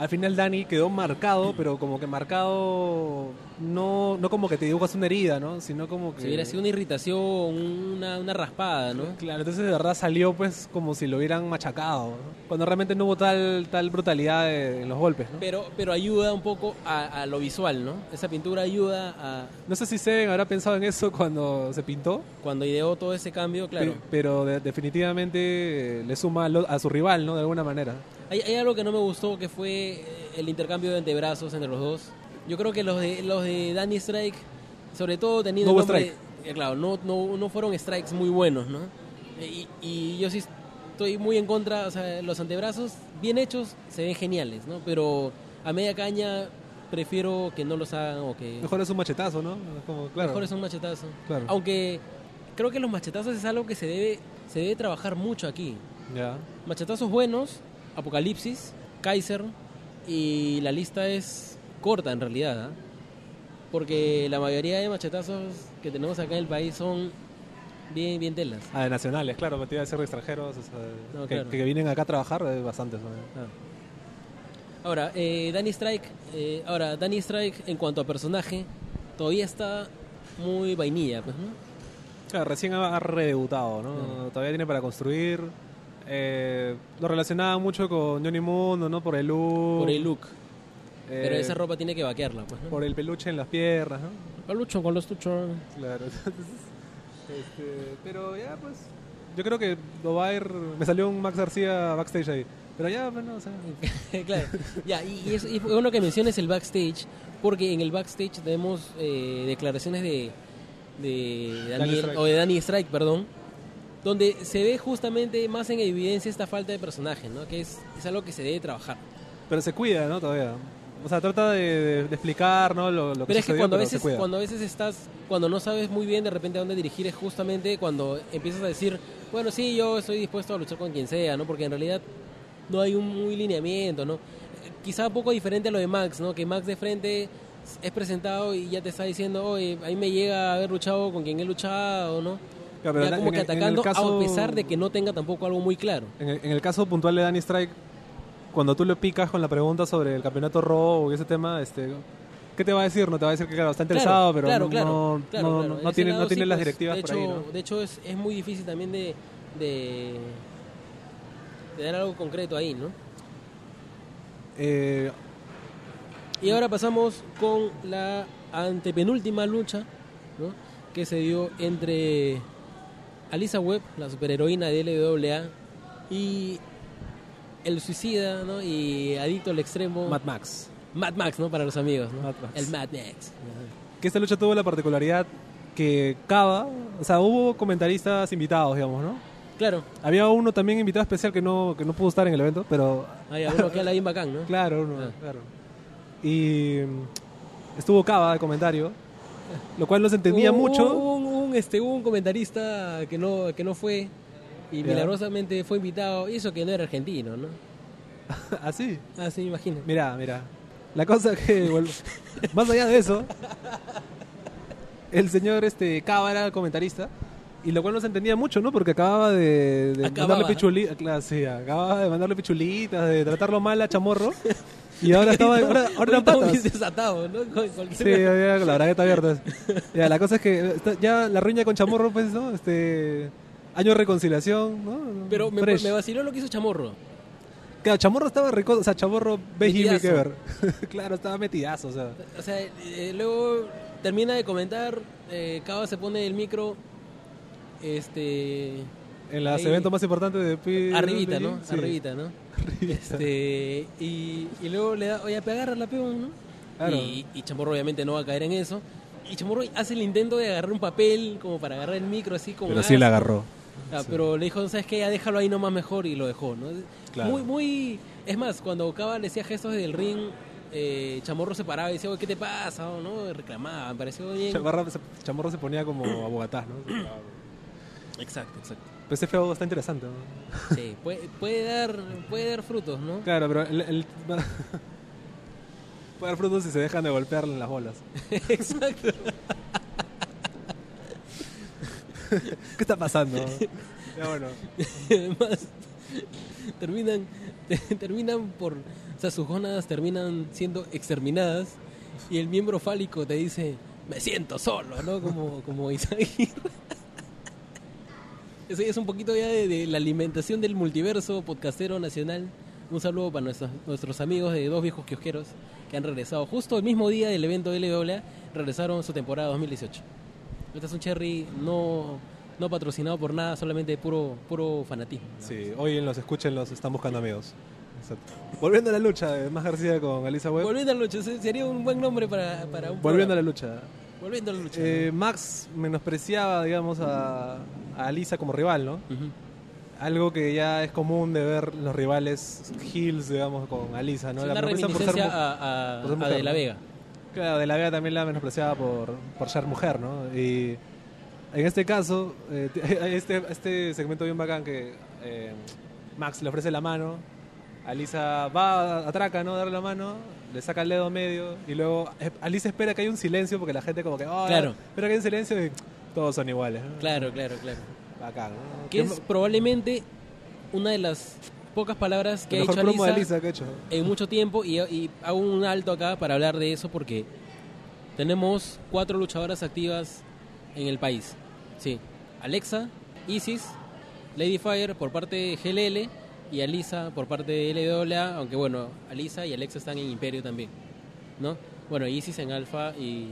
al final Dani quedó marcado, pero como que marcado no no como que te dibujas una herida, ¿no? Sino como que Si hubiera sido una irritación, una, una raspada, ¿no? Claro, entonces de verdad salió pues como si lo hubieran machacado, ¿no? cuando realmente no hubo tal tal brutalidad de- en los golpes, ¿no? Pero, pero ayuda un poco a, a lo visual, ¿no? Esa pintura ayuda a No sé si Seven habrá pensado en eso cuando se pintó, cuando ideó todo ese cambio, claro. Pe- Pero de- definitivamente eh, le suma a, lo- a su rival, ¿no? De alguna manera. Hay, hay algo que no me gustó que fue eh, el intercambio de antebrazos entre los dos. Yo creo que los de los de Danny Strike, sobre todo teniendo No hubo nombre- eh, claro, no, no, no fueron strikes muy buenos, ¿no? Y, y yo sí estoy muy en contra, o sea, los antebrazos bien hechos se ven geniales, ¿no? Pero a media caña prefiero que no los hagan o que Mejor es un machetazo, ¿no? Como, claro. mejor es un machetazo. Claro. Aunque creo que los machetazos es algo que se debe se debe trabajar mucho aquí. Ya. Machetazos buenos, Apocalipsis, Kaiser y la lista es corta en realidad. ¿ah? Porque la mayoría de machetazos que tenemos acá en el país son bien, bien telas. Ah, de nacionales, claro, pero te iba a decir de extranjeros, o sea, No, que, claro. que vienen acá a trabajar, hay bastantes. ¿no? Ahora, eh, Danny Strike, eh, ahora, Danny Strike en cuanto a personaje, todavía está muy vainilla, pues, ¿no? Claro, recién ha, redebutado, ¿no? Todavía tiene para construir. Eh, lo relacionaba mucho con Johnny Mundo, ¿no? Por el look. Por el look. eh, Pero esa ropa tiene que vaquearla, pues, ¿no? Por el peluche en las piernas, ¿no? Con lucho, con los tuchos. Claro. este, pero ya, pues. Yo creo que lo va a ir. Me salió un Max García backstage ahí. Pero ya, bueno, o sea. claro. Ya, y, es, y bueno que menciones el backstage, porque en el backstage tenemos eh, declaraciones de, de Danny Daniel, Strike. o de Danny Strike, perdón, donde se ve justamente más en evidencia esta falta de personaje, ¿no? Que es, es algo que se debe trabajar. Pero se cuida, ¿no? Todavía. O sea, trata de, de- de explicar, ¿no? Lo, lo que Pero es que cuando a veces cuando a veces estás cuando no sabes muy bien de repente a dónde dirigir es justamente cuando empiezas a decir, bueno, sí, yo estoy dispuesto a luchar con quien sea, ¿no? Porque en realidad no hay un muy lineamiento, ¿no? Quizá un poco diferente a lo de Max, ¿no? Que Max de frente es presentado y ya te está diciendo, oye, ahí me llega a haber luchado con quien he luchado, ¿no? Ya, pero ya en- como en que atacando caso- a pesar de que no tenga tampoco algo muy claro. En el, en el caso puntual de Danny Strike, cuando tú le picas con la pregunta sobre el campeonato Raw y ese tema, este, ¿qué te va a decir? No te va a decir que claro, está interesado, pero claro, no, claro, no, no- tiene, lado no tiene sí, las pues, directivas de por hecho, ahí. De hecho, es, es muy difícil también de, de, de dar algo concreto ahí, ¿no? Eh, Y ahora pasamos con la antepenúltima lucha, ¿no? Que se dio entre Alisa Webb, la superheroína de LWA, y el suicida, ¿no? Y adicto al extremo. Mad Max. Mad Max, ¿no? Para los amigos, ¿no? Mad Max. El Mad Max. Que esta lucha tuvo la particularidad que Cava, o sea, hubo comentaristas invitados, digamos, ¿no? Claro, Había uno también invitado especial que no, que no pudo estar en el evento, pero hay uno que habla bien bacán, ¿no? Claro, uno, Ah. claro. Y mm, estuvo Cava de comentario, lo cual no se entendía mucho. Hubo un, un, este, hubo un comentarista que no, que no fue y milagrosamente fue invitado, y eso que no era argentino, ¿no? Así. Ah, sí, me imagino. Mira, mira. La cosa que, bueno, más allá de eso, el señor este Cava era comentarista. Y lo cual no se entendía mucho, ¿no? Porque acababa de, de Acababa. mandarle pichulitas. Sí, acababa de mandarle pichulitas, de tratarlo mal a Chamorro. Y ahora estaba. Ahora, ahora eran patas. desatado, ¿no? Con Sí, ya, la verdad que está abierto. Ya, la cosa es que está- ya la riña con Chamorro, pues, ¿no? Este. Año de reconciliación, ¿no? Pero me, vaciló lo que hizo Chamorro. Claro, Chamorro estaba rico, o sea, Chamorro ve Jimmy. Kever. claro, estaba metidazo, o sea. O sea, eh, luego termina de comentar, eh, Cava se pone el micro, este, En los eventos más importantes de arribita, de ¿no? Sí. Arribita, ¿no? Este, y, y luego le da, oye, agarra la peón, ¿no? Claro. Y, y Chamorro obviamente no va a caer en eso. Y Chamorro hace el intento de agarrar un papel como para agarrar el micro así como Pero sí la agarró. Ah, Pero le dijo, ¿sabes qué? Ya déjalo ahí nomás mejor y lo dejó, ¿no? Claro. Muy, muy... Es más, cuando Cava le hacía gestos del ring, eh, Chamorro se paraba y decía, "Oye, ¿qué te pasa? O, ¿no? Reclamaba, me pareció bien. Chamorro se, Chamorro se ponía como abogatás, ¿no? Exacto, exacto. Pero ese feo está interesante, ¿no? Sí, puede, puede, dar, puede dar frutos, ¿no? Claro, pero el, el- puede dar frutos si se dejan de golpearle en las bolas. exacto. ¿Qué está pasando? Ya bueno. Además, terminan, terminan por... O sea, sus gónadas terminan siendo exterminadas y el miembro fálico te dice, me siento solo, ¿no? Como, como Isaac Ya es un poquito ya de, de la alimentación del multiverso podcastero nacional. Un saludo para nuestros, nuestros amigos de Dos Viejos Kiosqueros que han regresado justo el mismo día del evento LWA, regresaron su temporada 2018. Este es un cherry no, no patrocinado por nada, solamente puro, puro fanatismo. ¿no? Sí, hoy en los escuchen los están buscando amigos. Exacto. Volviendo a la lucha de Más García con Alisa Webb. Volviendo a la lucha, se- sería un buen nombre para, para un Volviendo a la lucha. Volviendo a la lucha. Eh, Max menospreciaba, digamos, a, a Alisa como rival, ¿no? Algo que ya es común de ver los rivales heels, digamos, con Alisa, ¿no? Es La una menosprecian por ser a, a- por ser a mujer, De La ¿no? Vega. Claro, de la Vega también la menospreciaba por, por ser mujer, ¿no? Y en este caso, eh, este, este segmento bien bacán que eh, Max le ofrece la mano, Alisa va, atraca, ¿no? Darle la mano le saca el dedo medio y luego eh, Alice espera que haya un silencio porque la gente como que, oh, Claro. espera que haya un silencio y todos son iguales. ¿no? Claro, claro, claro. Bacán. ¿no? Que es probablemente una de las pocas palabras que ha de Alisa Alisa que ha hecho. en mucho tiempo y, y hago un alto acá para hablar de eso porque tenemos cuatro luchadoras activas en el país. Sí, Alexa, Isis, Lady Fire por parte de GLL y Alisa por parte de LWA, aunque bueno, Alisa y Alexa están en Imperio también, ¿no? Bueno, Isis en Alpha y,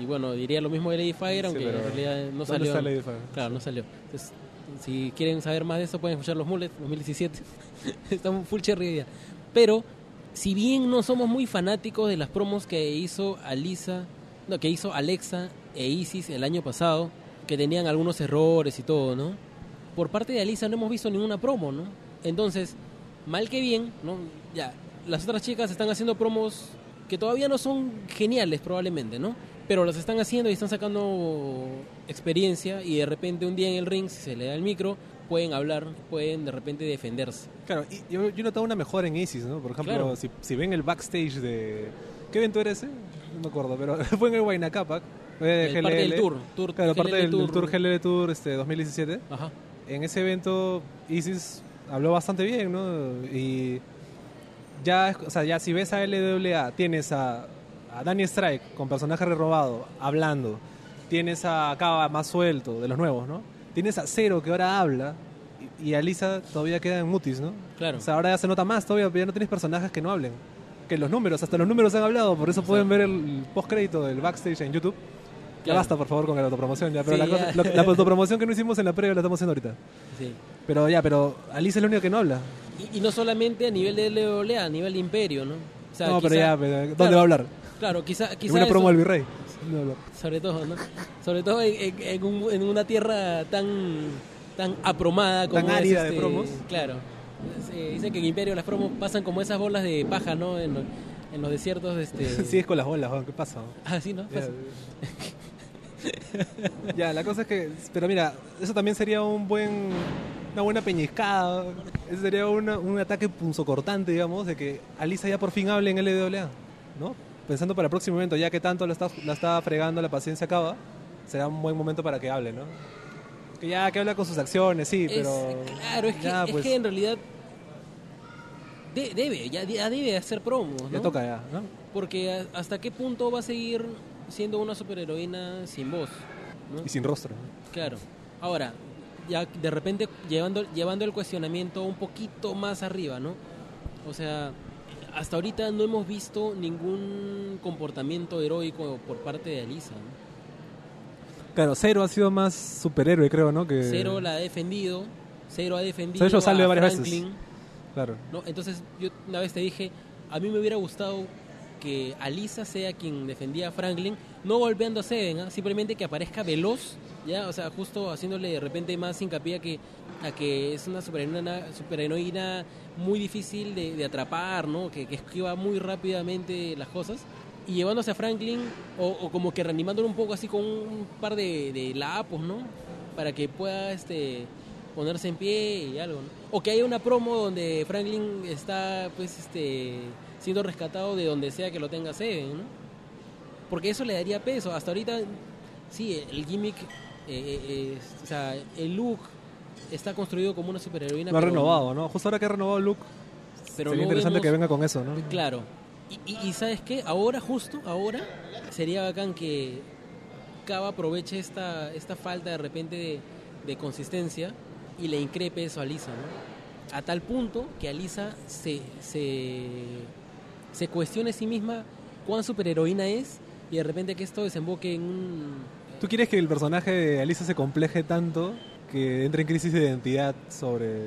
y bueno, diría lo mismo de Lady Fire, Sí, aunque en realidad no ¿dónde salió. está Lady Fire? Claro, no salió. Entonces, si quieren saber más de eso, pueden escuchar los Mullets 2017. Estamos full cherry día. Pero, si bien no somos muy fanáticos de las promos que hizo Alisa, no, que hizo Alexa e Isis el año pasado, que tenían algunos errores y todo, ¿no? Por parte de Alisa no hemos visto ninguna promo, ¿no? Entonces, mal que bien, ¿no? Ya, las otras chicas están haciendo promos que todavía no son geniales probablemente, ¿no? Pero las están haciendo y están sacando experiencia y de repente un día en el ring, si se le da el micro, pueden hablar, pueden de repente defenderse. Claro, y yo, yo he notado una mejora en Isis, ¿no? Por ejemplo, Claro. si, si ven el backstage de... ¿Qué evento era ese? No me acuerdo, pero fue en el Huayna El parte del tour, tour Claro, parte GLL del Tour. Tour GLL Tour este, 2017. Ajá. En ese evento Isis habló bastante bien, ¿no? Y ya, o sea, ya si ves a LWA, tienes a, a Danny Strike con personaje rerobado, hablando. Tienes a Kaba más suelto, de los nuevos, ¿no? Tienes a Zero que ahora habla. Y, y a Lisa todavía queda en mutis, ¿no? Claro. O sea, ahora ya se nota más todavía, ya no tienes personajes que no hablen. Que los números, hasta los números han hablado, por eso pueden ver el post-crédito del backstage en YouTube. Ya basta, por favor, con la autopromoción. Ya, pero Sí, la, cosa- la autopromoción que no hicimos en la previa la estamos haciendo ahorita. Sí. Pero ya, pero Alice es la única que no habla. Y, y no solamente a nivel de LWA, a nivel de Imperio, ¿no? O sea, no, pero ya, pero ¿dónde claro, va a hablar? Claro, quizá, En quizá una eso- promo del virrey. No sobre todo, ¿no? Sobre todo en, en- en un- en una tierra tan tan apromada como Tan es, árida de este, promos. Claro. Dicen que en Imperio las promos pasan como esas bolas de paja, ¿no? En, lo- en los desiertos, este. Sí, es con las bolas, ¿qué pasa? Ah, sí, ¿no? ya, la cosa es que, pero mira, eso también sería un buen, una buena peñiscada, ese sería una- un ataque punzocortante, digamos, de que Alisa ya por fin hable en LWA, ¿no? Pensando para el próximo evento, ya que tanto la está, la está fregando, la paciencia acaba, será un buen momento para que hable, ¿no? Que ya que habla con sus acciones, sí, Es- pero... claro, es que, ya, es pues, que en realidad de- debe, ya, ya debe hacer promos, ¿no? ya toca ya, ¿no? Porque a- hasta qué punto va a seguir siendo una superheroína sin voz, ¿no? Y sin rostro. Claro. Ahora, ya de repente llevando, llevando el cuestionamiento un poquito más arriba, ¿no? O sea, hasta ahorita no hemos visto ningún comportamiento heroico por parte de Alisa. ¿no? Claro, Zero ha sido más superhéroe, creo, ¿no? Que... Cero la ha defendido, Cero ha defendido Cero a varias Franklin. veces. Claro. ¿no? Entonces, yo una vez te dije, a mí me hubiera gustado que Alisa sea quien defendía a Franklin, no golpeando a Seven, ¿ah? simplemente que aparezca veloz, ya, o sea, justo haciéndole de repente más hincapié a que, a que es una superheroína muy difícil de, de atrapar, ¿no? Que, que esquiva muy rápidamente las cosas. Y llevándose a Franklin, o, o como que reanimándolo un poco así con un par de, de lapos, ¿no? Para que pueda este, ponerse en pie y algo, ¿no? O que haya una promo donde Franklin está, pues, este, siendo rescatado de donde sea que lo tenga Seven, ¿no? Porque eso le daría peso. Hasta ahorita, sí, el gimmick, eh, eh, es- o sea, el look está construido como una superheroína. Lo ha renovado, ¿no? Justo ahora que ha renovado Luke, Pero sería no interesante vemos- que venga con eso, ¿no? Claro. Y, y- y ¿sabes qué? Ahora, justo ahora, sería bacán que Cava aproveche esta, esta falta de repente de, de consistencia y le increpe eso a Lisa, ¿no? A tal punto que Alisa se, se, se cuestione a sí misma cuán superheroína es y de repente que esto desemboque en un... ¿Tú quieres que el personaje de Alisa se compleje tanto que entre en crisis de identidad sobre...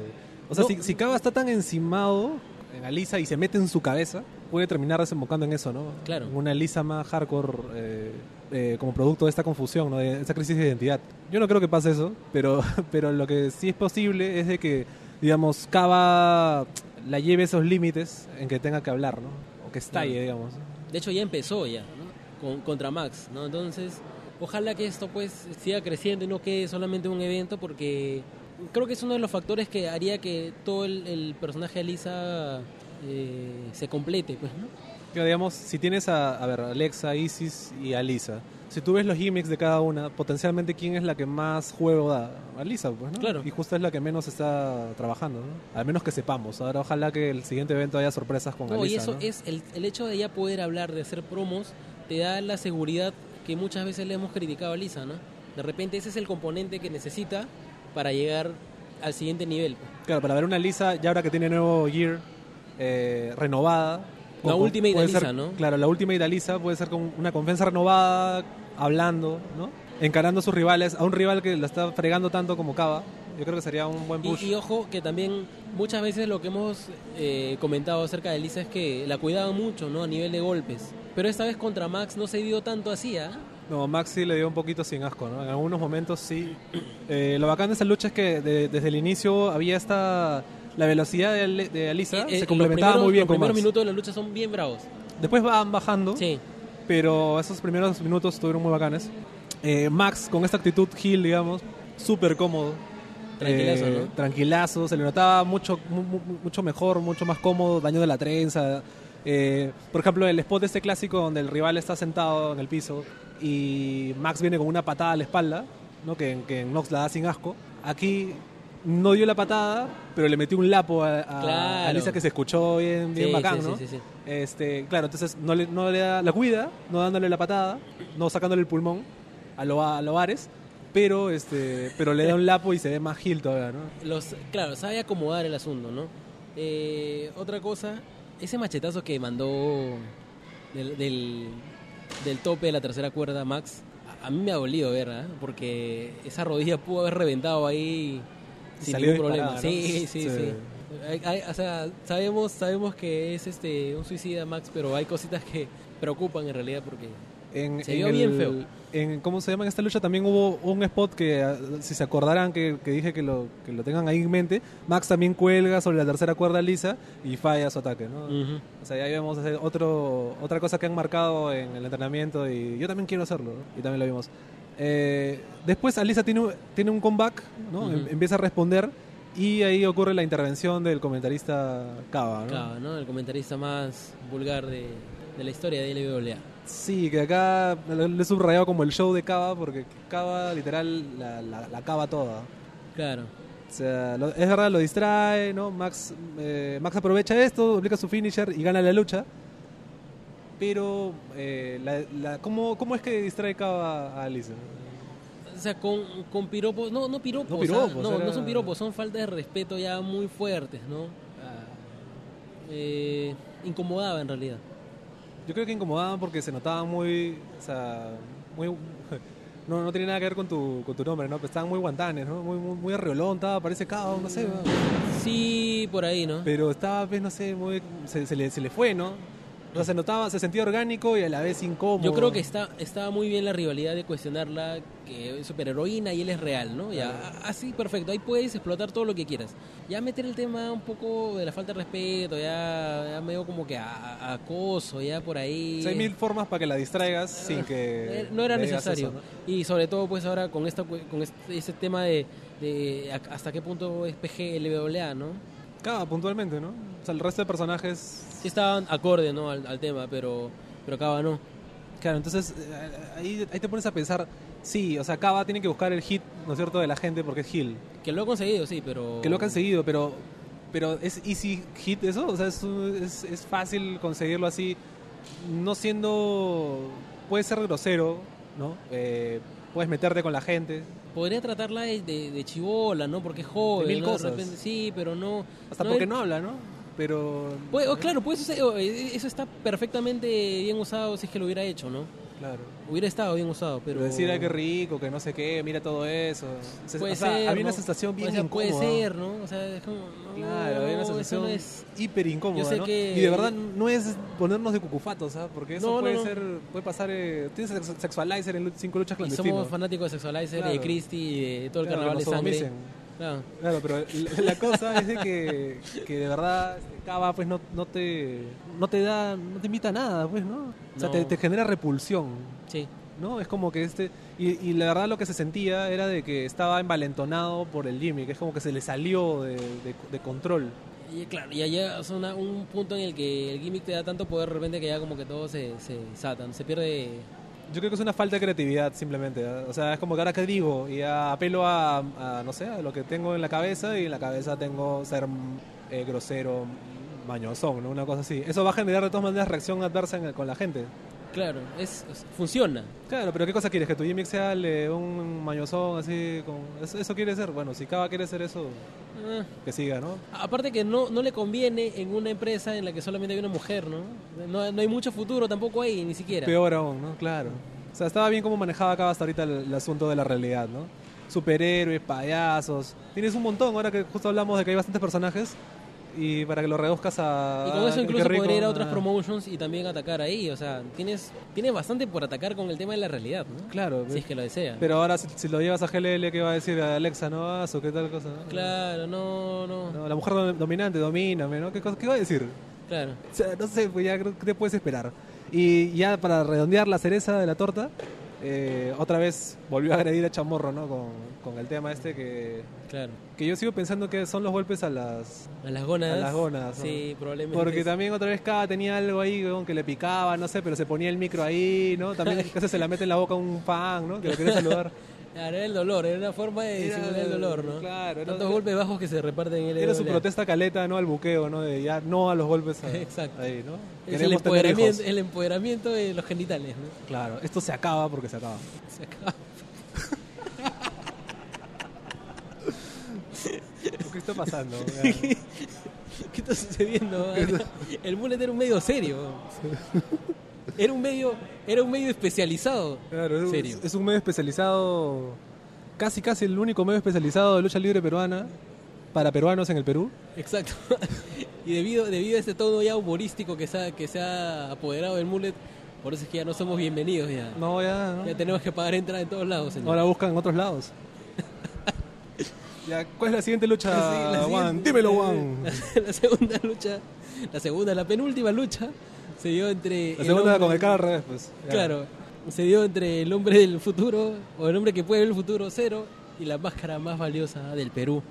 O sea, No. si, si Kaba está tan encimado en Alisa y se mete en su cabeza, puede terminar desembocando en eso, ¿no? Claro. En una Alisa más hardcore eh, eh, como producto de esta confusión, ¿no? De esta crisis de identidad. Yo no creo que pase eso, pero, pero lo que sí es posible es de que, digamos, Kaba la lleve esos límites en que tenga que hablar, ¿no? Que estalle, digamos. De hecho ya empezó ya, ¿no? Con, contra Max, ¿no? Entonces, ojalá que esto pues siga creciendo y no quede solamente un evento porque creo que es uno de los factores que haría que todo el, el personaje de Lisa eh, se complete, pues, ¿no? Que digamos, si tienes a, a ver, Alexa, Isis y Alisa, si tú ves los gimmicks de cada una, potencialmente quién es la que más juego da? Alisa, pues, ¿no? Claro. Y justo es la que menos está trabajando, ¿no? Al menos que sepamos. Ahora ojalá que el siguiente evento haya sorpresas con No, y eso ¿no? es el, el hecho de ya poder hablar, de hacer promos, te da la seguridad que muchas veces le hemos criticado a Lisa, ¿no? De repente ese es el componente que necesita para llegar al siguiente nivel. pues. Claro, para ver una Lisa, ya ahora que tiene nuevo Gear eh, renovada. La Alisa, ser- ¿no? Claro, la Ultimate Alisa puede ser con una confianza renovada, hablando, ¿no? Encarando a sus rivales, a un rival que la está fregando tanto como Cava. Yo creo que sería un buen push. Y, y ojo que también muchas veces lo que hemos eh, comentado acerca de Lisa es que la cuidaban mucho, ¿no? A nivel de golpes. Pero esta vez contra Max no se dio tanto así, ¿ah? No, Max sí le dio un poquito sin asco, ¿no? En algunos momentos sí. Eh, lo bacán de esa lucha es que de- desde el inicio había esta... La velocidad de, de Alisa Eh, eh, se los complementaba primeros- muy bien Los con primeros Max. minutos de la lucha son bien bravos. Después van bajando, Sí. Pero esos primeros minutos estuvieron muy bacanes. Eh, Max con esta actitud heel, digamos, súper cómodo. Tranquilazo, Eh, ¿no? Tranquilazo, se le notaba mucho, mu- mu- mucho mejor, mucho más cómodo, daño de la trenza. Eh, por ejemplo, el spot de este clásico donde el rival está sentado en el piso y Max viene con una patada a la espalda, ¿no? que, que Nox la da sin asco. Aquí no dio la patada, pero le metió un lapo a, a, Claro. a Lisa que se escuchó bien, bien Sí, bacán, sí, ¿no? sí. Este, claro, entonces no le, no le da, la cuida, no dándole la patada, no sacándole el pulmón a lo, a lo Ares, pero este, pero le da un lapo y se ve más heel todavía, ¿no? Los, claro, sabe acomodar el asunto, ¿no? Eh, otra cosa, ese machetazo que mandó del, del, del tope de la tercera cuerda Max, a, a mí me ha dolido ver, ¿ah? porque esa rodilla pudo haber reventado ahí sin ningún problema. ¿no? Sí, sí, sí. Sí. Hay- hay- o sea, sabemos, sabemos que es este un suicida Max, pero hay cositas que preocupan en realidad porque En, Se en vio bien feo. En, ¿Cómo se llama? En esta lucha también hubo un spot que, ah, si se acordarán, que, que dije que lo, que lo tengan ahí en mente, Max también cuelga sobre la tercera cuerda lisa y falla su ataque, ¿no? Ujú. O sea, ahí vemos otro, otra cosa que han marcado en el entrenamiento y yo también quiero hacerlo, ¿no? y también lo vimos. Eh, después Alisa tiene, un- tiene un comeback, ¿no? Em- empieza a responder y ahí ocurre la intervención del comentarista Cava, ¿no? Cava, ¿no? El comentarista más vulgar de, de la historia de LWA. Sí, que acá lo lo he subrayado como el show de Cava porque Cava literal la, la, la cava toda. Claro. O sea, lo- es verdad, lo distrae, ¿no? Max, eh, Max aprovecha esto, aplica su finisher y gana la lucha. Pero, eh, la, la- ¿cómo, ¿cómo es que distrae Cava a Alisa? O sea, con, con piropos, no, no piropos, No o sea, piropos, no, era- no son piropos, son faltas de respeto ya muy fuertes, ¿no? Ah, Eh, incomodaba en realidad. Yo creo que incomodaban porque se notaban muy, o sea, muy... No, no tiene nada que ver con tu, con tu nombre, ¿no? Pero estaban muy guantanes, ¿no? Muy, muy, muy arreolón, estaba, parece Cava, no sé. ¿no? Sí, por ahí, ¿no? Pero estaba, pues, no sé, muy... Se, se le, se le fue, ¿no? O sea, se notaba, se sentía orgánico y a la vez incómodo. Yo creo que está, estaba muy bien la rivalidad de cuestionarla, que es superheroína y él es real, ¿no? Ya, Claro. a- así, perfecto, ahí puedes explotar todo lo que quieras. Ya meter el tema un poco de la falta de respeto, ya, ya medio como que a, a- acoso, ya por ahí. O sea, hay mil formas para que la distraigas sin que... Eh, no era necesario. eso, ¿no? Y sobre todo, pues ahora con esta con este, ese tema de, de hasta qué punto es PG LWA, ¿no? Cava, puntualmente, ¿no? O sea, el resto de personajes... Sí estaban acorde, ¿no? Al, al tema, pero pero Cava no. Claro, entonces eh, ahí, ahí te pones a pensar, sí, o sea, Cava tiene que buscar el hit, ¿no es cierto?, de la gente porque es heel. Que lo ha conseguido, sí, pero... Que lo han conseguido, pero, pero ¿es easy hit eso? O sea, es, es, es fácil conseguirlo así, no siendo... Puede ser grosero, ¿no? Eh, puedes meterte con la gente. Podría tratarla de, de, de chivola, ¿no? Porque es joven, De mil ¿no? De cosas. repente- sí, pero no... Hasta no porque es- no habla, ¿no? Pero... Puede- oh, claro, pues eso, eso está perfectamente bien usado si es que lo hubiera hecho, ¿no? Claro. Hubiera estado bien usado, pero... Decir, ay, qué rico, que no sé qué, mira todo eso. Se- Puede o sea, ser, había una ¿no? sensación bien O sea, puede incómoda. ser, ¿no? O sea, es como... no, Claro, había una sensación no es... hiper incómoda, sé ¿no? que- Y de verdad no es ponernos de cucufatos, ¿sabes? Porque eso puede ser, puede pasar, eh, tienes sex- sexualizer en cinco luchas Y clandestinos. somos fanáticos de Sexualizer y de Claro. Christie y de todo el Claro, carnaval de sangre. sodomicen. Claro. Claro, pero la, la cosa es de que, que de verdad Cava pues no, no te no te da no te invita a nada, pues, ¿no? O sea, No. te, te genera repulsión, Sí. ¿no? Es como que este y, y la verdad lo que se sentía era de que estaba envalentonado por el gimmick, es como que se le salió de, de- de control. Y claro, ya llega una- un punto en el que el gimmick te da tanto poder de repente que ya como que todo se, se satan, se pierde... Yo creo que es una falta de creatividad simplemente. ¿eh? O sea, es como que ahora que digo y apelo a, no sé, a lo que tengo en la cabeza y en la cabeza tengo ser eh, grosero, mañosón, ¿no? Una cosa así. Eso va a generar de todas maneras reacción adversa en el- con la gente. Claro, es, es- funciona. Claro, pero ¿qué cosa quieres? ¿Que tu gimmick sea el un mañosón así? Con... ¿Eso, eso quiere ser? Bueno, si Cava quiere ser eso, Ah, que siga, ¿no? aparte que no, no le conviene en una empresa en la que solamente hay una mujer, ¿no? No, no hay mucho futuro tampoco ahí, ni siquiera. Peor aún, ¿no? Claro. O sea, estaba bien cómo manejaba Cava hasta ahorita el, el asunto de la realidad, ¿no? Superhéroes, payasos. Tienes un montón, ahora que justo hablamos de que hay bastantes personajes. Y para que lo reduzcas a... Y con eso incluso podría ir a otras ah. promotions y también atacar ahí. O sea, tienes, tienes bastante por atacar con el tema de la realidad, ¿no? Claro, Si es que lo desea. pero ahora si, si lo llevas a GLL, ¿qué va a decir a Alexa? ¿No vas o qué tal cosa? no? Claro, no, no. No, la mujer dom- dominante, domíname, ¿no? ¿Qué, cosa- qué va a decir? Claro. O sea, no sé, pues ya ¿qué te puedes esperar? Y ya para redondear la cereza de la torta, eh, otra vez volvió a agredir a Chamorro, ¿no? Con, con el tema este que, Claro. que yo sigo pensando que son los golpes a las... A las gónadas. A las ¿no? Sí, probablemente. Porque también otra vez cada tenía algo ahí que le picaba, no sé, pero se ponía el micro ahí, ¿no? También casi se la mete en la boca un fan, ¿no? Que lo quería saludar. Claro, era el dolor, era una forma de Era disimular el dolor, ¿no? claro, era- Tantos golpes bajos que se reparten en el Era su protesta caleta, ¿no? Al buqueo, ¿no? De ya no a los golpes a- Exacto. ahí, ¿no? Es el empoderamiento, el empoderamiento de los genitales, ¿no? Claro, esto se acaba porque se acaba. Se acaba. ¿Qué está pasando? ¿Qué está sucediendo? El bullet era un medio serio. Era un medio, era un medio especializado. Claro, es, Serio. es un medio especializado, casi casi el único medio especializado de lucha libre peruana para peruanos en el Perú. Exacto. Y debido, debido a este tono ya humorístico que se ha, que se ha apoderado del mullet, por eso es que ya no somos bienvenidos ya. No, ya, ¿no? Ya tenemos que pagar entrada en todos lados, señor. Ahora buscan en otros lados. ya, ¿cuál es la siguiente lucha, Sí, la Juan? siguiente- Dímelo, Juan. La, la segunda lucha, la segunda, la penúltima lucha se dio entre. La segunda hombre- con el al revés, pues. Ya. Claro, se dio entre el hombre del futuro, o el hombre que puede ver el futuro cero, y la máscara más valiosa del Perú,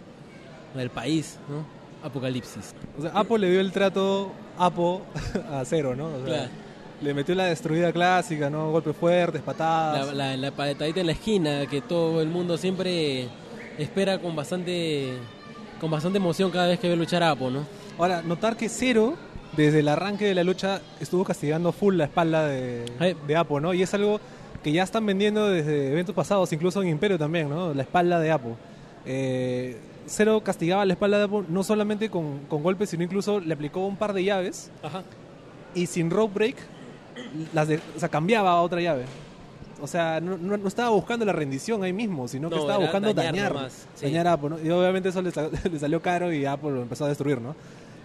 o del país, ¿no? Apocalipsis. O sea, Apo le dio el trato Apo a cero, ¿no? O sea, Claro. Le metió la destruida clásica, ¿no? Golpes fuertes, patadas. La, la, la patadita en la esquina, que todo el mundo siempre espera con bastante con bastante emoción cada vez que ve luchar a Apo, ¿no? Ahora, notar que Cero, desde el arranque de la lucha, estuvo castigando full la espalda de, de Apo, ¿no? Y es algo que ya están vendiendo desde eventos pasados, incluso en Imperio también, ¿no? La espalda de Apo. Eh, Cero castigaba la espalda de Apo no solamente con, con golpes, sino incluso le aplicó un par de llaves Ajá. y sin rope break, las de- o sea, cambiaba a otra llave. O sea, no, no- no estaba buscando la rendición ahí mismo, sino que No, estaba era buscando dañar dañar, nomás, sí. dañar a Apo, ¿no? Y obviamente eso le, le salió caro y Apo lo empezó a destruir, ¿no?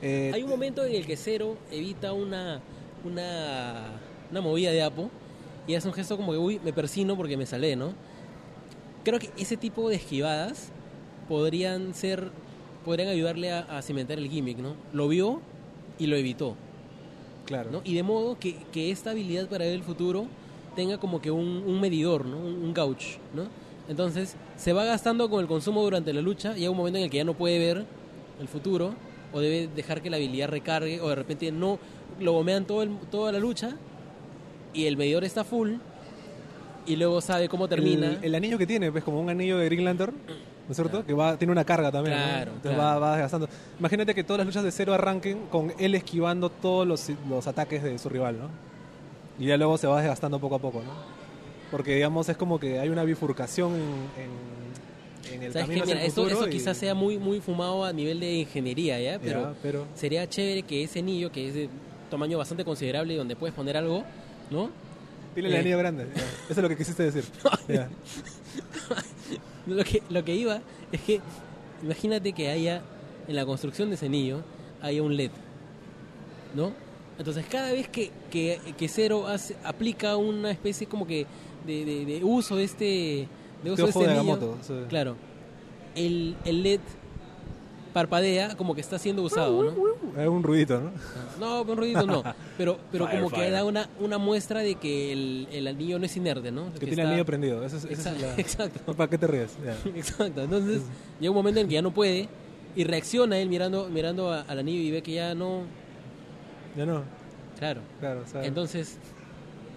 Eh, Hay un momento en el que Cero evita una, una, una movida de Apo y hace un gesto como que, uy, me persino porque me salé, ¿no? Creo que ese tipo de esquivadas podrían ser, podrían ayudarle a, a cimentar el gimmick, ¿no? Lo vio y lo evitó, claro. ¿no? Y de modo que, que esta habilidad para ver el futuro tenga como que un, un medidor, ¿no? Un, un gauge, ¿no? Entonces, se va gastando con el consumo durante la lucha y hay un momento en el que ya no puede ver el futuro o debe dejar que la habilidad recargue o de repente no lo gomean todo el- toda la lucha y el medidor está full y luego sabe cómo termina. El, el anillo que tiene, pues como un anillo de Green Lantern, ¿no es cierto? Que va, tiene una carga también. ¿no? Claro, Entonces claro. Va, va desgastando. Imagínate que todas las luchas de cero arranquen con él esquivando todos los, los ataques de su rival, ¿no? Y ya luego se va desgastando poco a poco, ¿no? Porque, digamos, es como que hay una bifurcación en, en- eso y- quizás sea muy, muy fumado a nivel de ingeniería, ¿ya? Ya, Pero, sería chévere que ese anillo, que es de tamaño bastante considerable y donde puedes poner algo, ¿no? tiene el eh. anillo grande. ya. Eso es lo que quisiste decir. Ya. Lo que, lo que iba es que imagínate que haya en la construcción de ese anillo haya un LED, ¿no? Entonces cada vez que, que, que Cero hace, aplica una especie como que de, de- de uso de este de uso Este de sí. claro, el, el LED parpadea como que está siendo usado, ¿no? Es un ruidito, ¿no? No, un ruidito no, pero, pero Fire, como que da una, una muestra de que el, el anillo no es inerte, ¿no? Que tiene el anillo prendido. Eso es, esa es Exacto, la- exacto. ¿Para qué te ríes? Ya. Exacto, entonces llega un momento en que ya no puede y reacciona él mirando mirando a- al anillo y ve que ya no, Ya no. claro. Claro, Entonces,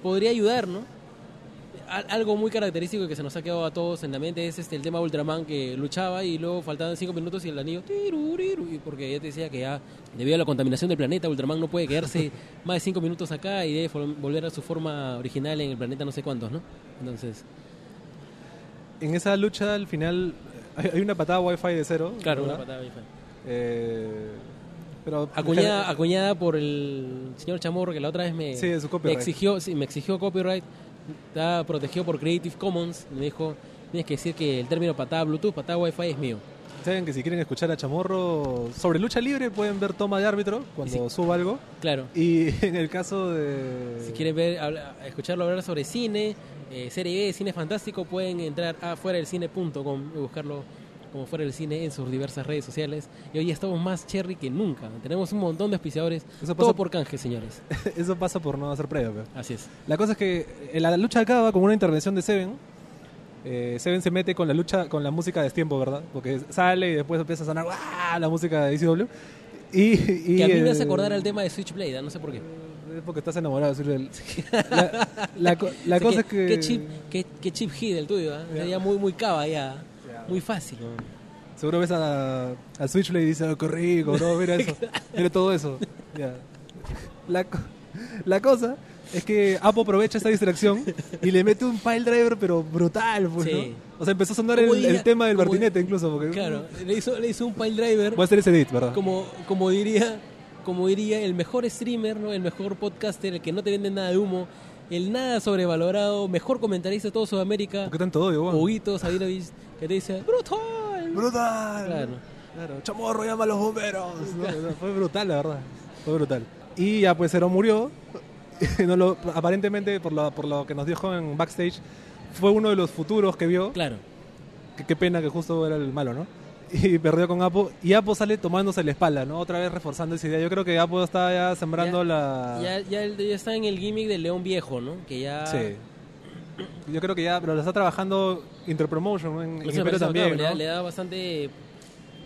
podría ayudar, ¿no? Al- Algo muy característico que se nos ha quedado a todos en la mente es este el tema de Ultraman que luchaba y luego faltaban cinco minutos y el anillo tiruriru, y porque ya te decía que ya debido a la contaminación del planeta Ultraman no puede quedarse más de cinco minutos acá y debe vol- volver a su forma original en el planeta no sé cuántos, ¿no? Entonces, en esa lucha al final hay, una patada wifi de cero. claro, una patada fea. Eh, pero Acuñada, acuñada por el señor Chamorro que la otra vez me, Sí, de su me exigió, sí, me exigió copyright, está protegido por Creative Commons, me dijo, tienes que decir que el término patada Bluetooth, patada Wi-Fi es mío. Saben que si quieren escuchar a Chamorro sobre lucha libre pueden ver toma de árbitro cuando suba algo. Claro, Y en el caso de... si quieren ver, habla- escucharlo hablar sobre cine, eh, serie B, cine fantástico, pueden entrar a fuera del cine.com y buscarlo como fuera del cine en sus diversas redes sociales. Y hoy estamos más cherry que nunca. Tenemos un montón de auspiciadores, Eso todo por canje, señores. Eso pasa por no hacer previo. pe. Así es. La cosa es que eh, la lucha acaba con una intervención de Seven. Eh, Seven se mete con la lucha, con la música de tiempo, ¿verdad? Porque sale y después empieza a sonar ¡guau! la música de ECW. Y, y Que a mí me hace acordar al tema de Switchblade, ¿ah? no sé por qué. Es porque estás enamorado de. La, la la O sea, cosa que- es que... Qué chip, qué, qué chip hit el tuyo, ¿ah? Ya. Sería muy, muy cava ya. Muy fácil. Seguro ves a, a Switchblade y dices, oh, qué rico, no, mira eso, mira todo eso. La, la cosa es que Apo aprovecha esa distracción y le mete un pile driver, pero brutal, pues, Sí. ¿no? O sea, empezó a sonar el, Como diría- el tema del martinete incluso. Porque, Claro, le hizo, le hizo un pile driver, Voy a hacer ese edit, ¿verdad? como, como diría como diría el mejor streamer, ¿no? el mejor podcaster, el que no te vende nada de humo, el nada sobrevalorado, mejor comentarista de todo Sudamérica, ¿Por qué tanto odio? Huguito Sabinovich, que te dice, ¡brutal! ¡Brutal! Claro. Claro, Chamorro llama a los bomberos. No, no, fue brutal, la verdad. Fue brutal. Y ya, pues, Cero murió. No lo- aparentemente, por lo, por lo que nos dijo en backstage, fue uno de los futuros que vio. Claro. Qué pena que justo era el malo, ¿no? Y perdió con Apo. Y Apo sale tomándose la espalda, ¿no? Otra vez reforzando esa idea. Yo creo que Apo está ya sembrando Ya- la. Ya, ya, ya está en el gimmick del león viejo, ¿no? Que ya... Sí. Yo creo que ya, pero lo está trabajando Interpromotion en, en también. bacán, le, da, ¿no? le da bastante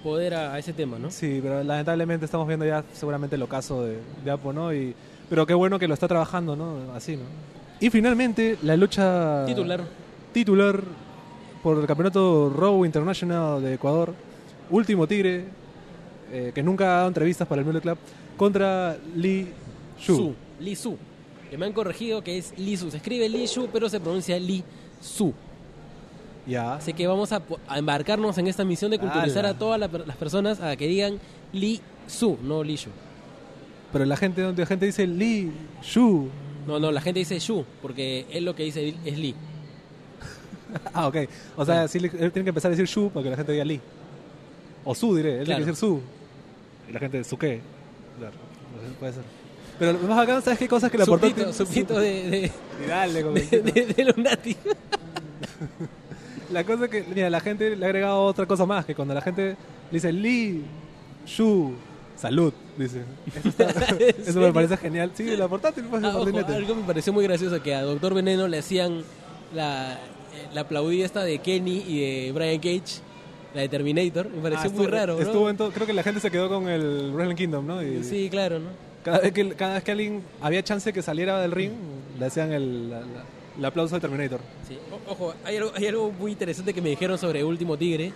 poder a, a ese tema, ¿no? Sí, pero lamentablemente estamos viendo ya seguramente el ocaso de, de Apo, ¿no? Y, pero qué bueno que lo está trabajando, ¿no? Así, ¿no? Y finalmente, la lucha Titular. titular por el campeonato Raw International de Ecuador, último Tigre, eh, que nunca ha dado entrevistas para el Mule Club, contra Lee Shu. Su. Li Su. Que me han corregido que es Li Su. Se escribe Li Shu, pero se pronuncia Li Su. Ya. Así que vamos a, a embarcarnos en esta misión de culturizar ¡Hala! a todas la- las personas a que digan Li Su, no Li Shu. Pero la gente, la gente dice Lee Shu. No, no, la gente dice Shu, porque él lo que dice es Li. Ah, ok. O sea, sí, le- él tiene que empezar a decir Shu para que la gente diga Lee. O Su, diré. Él Claro. tiene que decir Su. Y la gente, ¿Su qué? Claro. Puede ser. Pero más bacán, ¿sabes qué cosas que la Su portada pito, su pito de, de, de, de- de Lunati. La cosa es que, mira, la gente le ha agregado otra cosa más, que cuando la gente le dice Lee, Shu, salud, dice. Eso, está- eso me parece genial. Sí, la portátil pues, Ah, ojo, algo me pareció muy gracioso que a Doctor Veneno le hacían la, eh, la aplaudida esta de Kenny y de Brian Cage, la de Terminator. Me pareció Ah, muy raro, ¿no? Estuvo en todo- creo que la gente se quedó con el Wrestling Kingdom, ¿no? Y Sí, claro, ¿no? cada, vez que, cada vez que alguien había chance que saliera del ring, le hacían el, la- la- el aplauso de Terminator. Sí. O- ojo, hay algo, hay algo muy interesante que me dijeron sobre Último Tigre,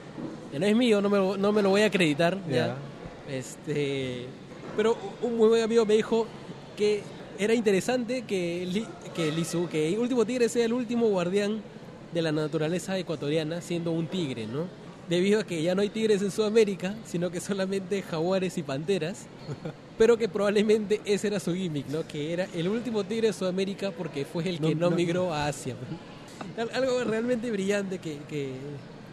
que no es mío, no me, lo- no me lo voy a acreditar. ¿ya? Este, pero un muy buen amigo me dijo que era interesante que, Li- que Lizu, que Último Tigre sea el último guardián de la naturaleza ecuatoriana, siendo un tigre, ¿no? Debido a que ya no hay tigres en Sudamérica, sino que solamente jaguares y panteras, pero que probablemente ese era su gimmick, ¿no? Que era el último tigre de Sudamérica porque fue el que No- no, no- migró a Asia. Al- Algo realmente brillante que... que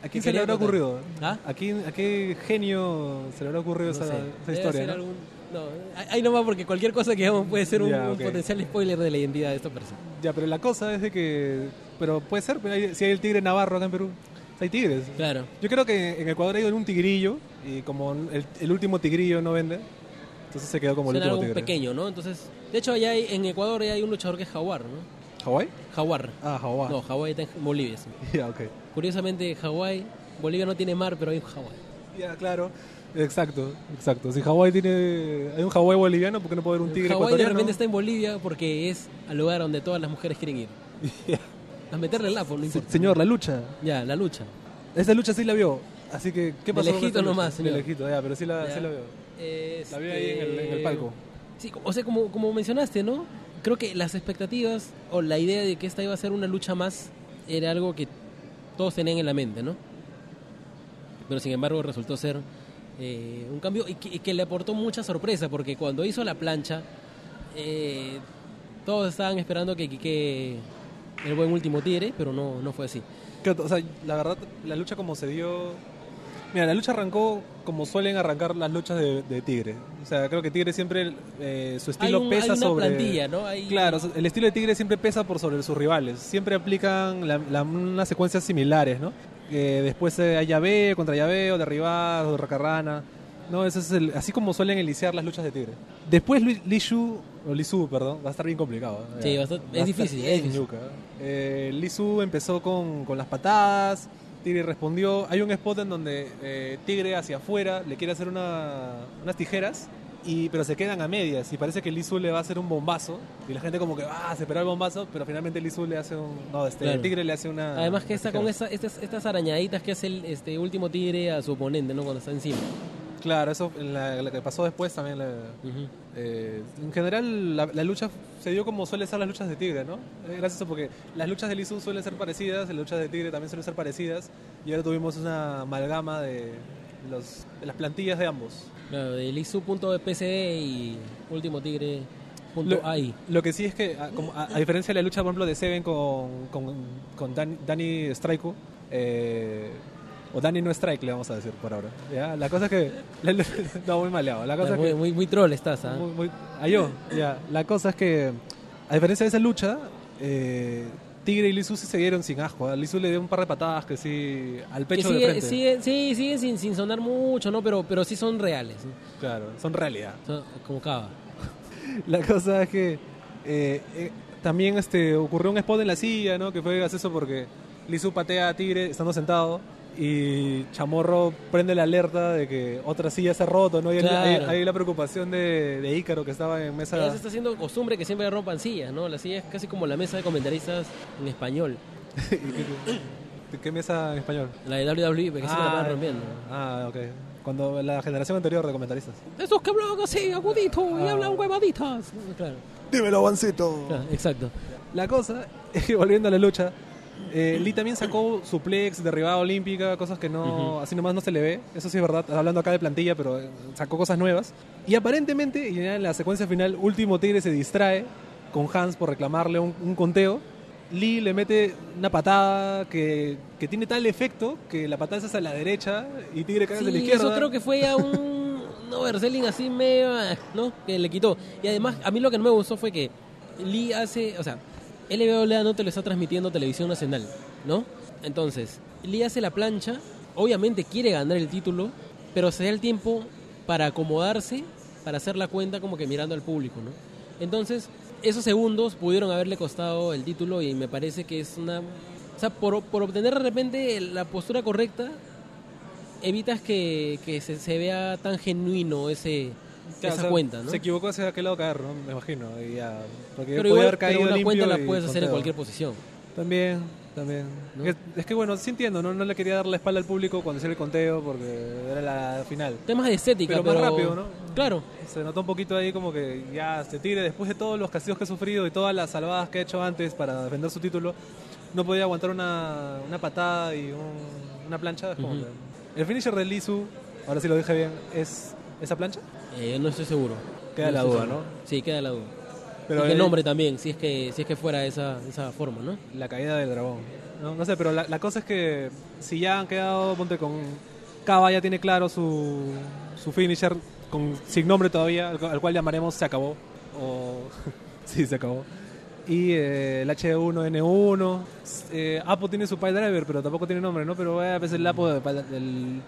¿A que quién se le habrá contar. ocurrido? ¿Ah? ¿A, quién, ¿A qué genio se le habrá ocurrido No esa, esa historia? ¿no? algún- no, ahí nomás porque cualquier cosa que digamos puede ser un, Ya, un potencial spoiler de la identidad de esta persona. Ya, pero la cosa es de que... Pero puede ser, pero hay- si hay el tigre navarro acá en Perú. Hay tigres. Claro. Yo creo que en Ecuador ha ido en un tigrillo y como el, el último tigrillo no vende, entonces se quedó como el último tigre. pequeño, ¿no? Entonces, de hecho, allá hay, en Ecuador ya hay un luchador que es jaguar, ¿no? ¿Hawái? Jaguar. Ah, Hawái. No, Hawái está en Bolivia. sí. Ya, ok. Curiosamente, Hawái, Bolivia no tiene mar, pero hay un Hawái. Ya, claro. Exacto, exacto. Si Hawái tiene. Hay un Hawái boliviano, ¿por qué no puede haber un tigre Hawái de repente está en Bolivia porque es al lugar donde todas las mujeres quieren ir. A meterle el lapo, no Se- importa. Señor, la lucha. Ya, la lucha. Esa lucha sí la vio. Así que, ¿qué De pasó? con lejito nomás, señor. De lejito, ya, pero sí la, sí la vio. Este, La vio ahí en el, en el palco. Sí, o sea, como, como mencionaste, ¿no? Creo que las expectativas o la idea de que esta iba a ser una lucha más era algo que todos tenían en la mente, ¿no? Pero sin embargo resultó ser eh, un cambio y que, y que le aportó mucha sorpresa porque cuando hizo la plancha eh, todos estaban esperando que Quique el buen último tigre, pero no, no fue así. O sea, la verdad, la lucha como se dio... Mira, la lucha arrancó como suelen arrancar las luchas de, de Tigre. O sea, creo que Tigre siempre, eh, su estilo hay, un- pesa hay una sobre... plantilla, ¿no? Hay- Claro, el estilo de Tigre siempre pesa por sobre sus rivales. Siempre aplican la- la- unas secuencias similares, ¿no? Que después eh, hay llaveo contra llaveo, derribadas, racarrana. No, eso es el- así como suelen iniciar las luchas de Tigre. Después Li, Li Shu, o Li Su, perdón, va a estar bien complicado. ¿eh? Sí, va a estar- es Va estar difícil, bien es difícil. ñuca, ¿eh? Eh, Li Su empezó con, con las patadas, Tigre respondió. Hay un spot en donde eh, Tigre hacia afuera le quiere hacer una- unas tijeras, y, pero se quedan a medias y parece que Li Su le va a hacer un bombazo y la gente como que ah, se esperó el bombazo, pero finalmente Li Su le hace un... No, este, Claro. Tigre le hace una... Además que está con esa, estas, estas arañaditas que hace el este último tigre a su oponente, ¿no? Cuando está encima. Claro, eso la, la que pasó después también le- Ujú. Eh, en general, la, la lucha se dio como suelen ser las luchas de Tigre, ¿no? Es gracioso porque las luchas de Lizu suelen ser parecidas, las luchas de Tigre también suelen ser parecidas, y ahora tuvimos una amalgama de, los, de las plantillas de ambos. Claro, de lisu.pce y último tigre. Punto Lo, lo que sí es que, a, como- a- a diferencia de la lucha, por ejemplo, de Seven con, con, con Dan- Danny Straiku, eh, o Danny no Strike, le vamos a decir por ahora. ¿ya? La cosa es que. no, muy maleado. La cosa muy, que. muy, muy troll estás, ¿ah? Muy- ah, yo, ya. La cosa es que, a diferencia de esa lucha, eh, Tigre y Lizu sí se dieron sin asco. A Lizu le dio un par de patadas que sí, al Que pecho de sigue, frente. sigue- sí, siguen sin, sin sonar mucho, ¿no? Pero, pero sí son reales. Claro, son realidad. Son como cava. La cosa es que eh, eh, también este, ocurrió un spot en la silla, ¿no? Que fue gracioso porque Lizu patea a Tigre estando sentado y Chamorro prende la alerta de que otra silla se ha roto, ¿no? Y Claro. ahí la preocupación de, de Ícaro que estaba en mesa... Ya se está haciendo costumbre que siempre rompan sillas, ¿no? La silla es casi como la mesa de comentaristas en español. ¿Y qué, de qué mesa en español? La de WWE, porque siempre la van rompiendo. Ah, ok. Cuando la generación anterior de comentaristas. Esos que hablan así, agudito, y Ah. hablan huevaditas. Claro, Dímelo, Avancito. claro, exacto. La cosa es que volviendo a la lucha, eh, Lee también sacó suplex, derribada olímpica, cosas que no, así nomás no se le ve. Eso sí es verdad, hablando acá de plantilla, pero eh, sacó cosas nuevas. Y aparentemente, y en la secuencia final, Último Tigre se distrae con Hans por reclamarle un, un conteo. Lee le mete una patada que, que tiene tal efecto que la patada es hacia la derecha y Tigre cae hacia la Sí, izquierda. eso creo que fue ya un un overselling así medio, ah, ¿no? Que le quitó. Y además, a mí lo que no me gustó fue que Lee hace, o sea, LWA no te lo está transmitiendo televisión nacional, ¿no? Entonces, Lee hace la plancha, obviamente quiere ganar el título, pero se da el tiempo para acomodarse, para hacer la cuenta como que mirando al público, ¿no? Entonces, esos segundos pudieron haberle costado el título y me parece que es una... O sea, por, por obtener de repente la postura correcta, evitas que, que se, se vea tan genuino ese Claro, esa o sea, cuenta, ¿no? Se equivocó hacia aquel lado caer, ¿no? Me imagino. Y ya, porque pero igual haber caído pero una cuenta la puedes hacer en cualquier posición. También, también. ¿No? Es, es que bueno, sí entiendo, ¿no? no le quería dar la espalda al público cuando hacía el conteo porque era la final. Temas de estética, Pero pero, más rápido, ¿no? Claro. Se notó un poquito ahí como que ya se tire después de todos los castigos que ha sufrido y todas las salvadas que ha hecho antes para defender su título, no podía aguantar una, una patada y un- una plancha. es como Ujú. que- El finisher de Lizu, ahora sí lo dije bien, ¿es esa plancha? Eh, no estoy seguro. Queda la duda, seguro. ¿no? Sí, queda la duda. Pero y el- nombre también, si es que si es que fuera esa, esa forma, ¿no? La caída del dragón. No, No sé, pero la, la cosa es que si ya han quedado, ponte con. Kaba ya tiene claro su, su finisher con, sin nombre todavía, al, cu- al cual llamaremos Se acabó. O. sí, se acabó. Y eh, el H1N1. Eh, Apo tiene su Pile Driver, pero tampoco tiene nombre, ¿no? Pero eh, a veces el Apo, Pile- el,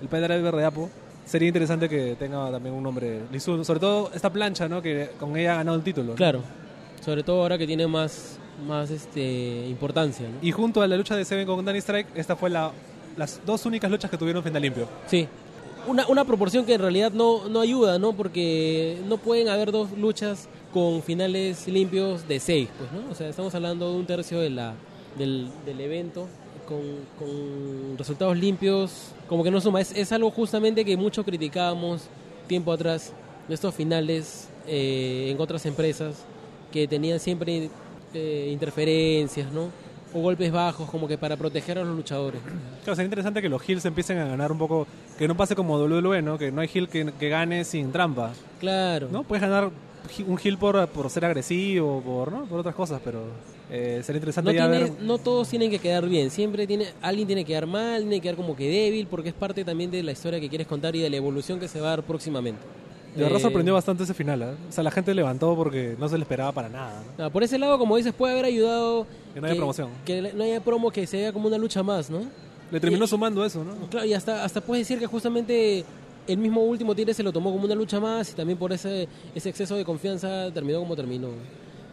el Pile Driver de Apo. Sería interesante que tenga también un nombre. Lizu, Sobre todo esta plancha, ¿no? Que con ella ha ganado el título. ¿no? Claro. Sobre todo ahora que tiene más más este importancia, ¿no? Y junto a la lucha de Seven con Danny Strike, esta fue la, las dos únicas luchas que tuvieron final limpio. Sí. una, una proporción que en realidad no, no ayuda, ¿no? Porque no pueden haber dos luchas con finales limpios de seis, pues, ¿no? O sea, estamos hablando de un tercio de la, del, del evento con, con resultados limpios, como que no suma. Es, es algo justamente que mucho criticábamos tiempo atrás, de estos finales eh, en otras empresas que tenían siempre eh, interferencias, ¿no? O golpes bajos, como que para proteger a los luchadores. Claro, sería interesante que los heels empiecen a ganar un poco, que no pase como WWE, ¿no? Que no hay heel que, que gane sin trampa, Claro. ¿no? Puedes ganar un heel por, por ser agresivo, por, ¿no? por otras cosas, pero eh, sería interesante No, ya tiene- ver... no todos tienen que quedar bien, siempre tiene alguien tiene que quedar mal, tiene que quedar como que débil, porque es parte también de la historia que quieres contar y de la evolución que se va a dar próximamente. De verdad Eh, sorprendió bastante ese final, ¿eh? O sea, la gente levantó porque no se le esperaba para nada, ¿no? ah, por ese lado, como dices, puede haber ayudado Que no haya promoción. que no haya promo, que se vea como una lucha más, ¿no? Le terminó Y- sumando eso, ¿no? Claro, y hasta, hasta puedes decir que justamente el mismo último Tigre se lo tomó como una lucha más y también por ese, ese exceso de confianza terminó como terminó.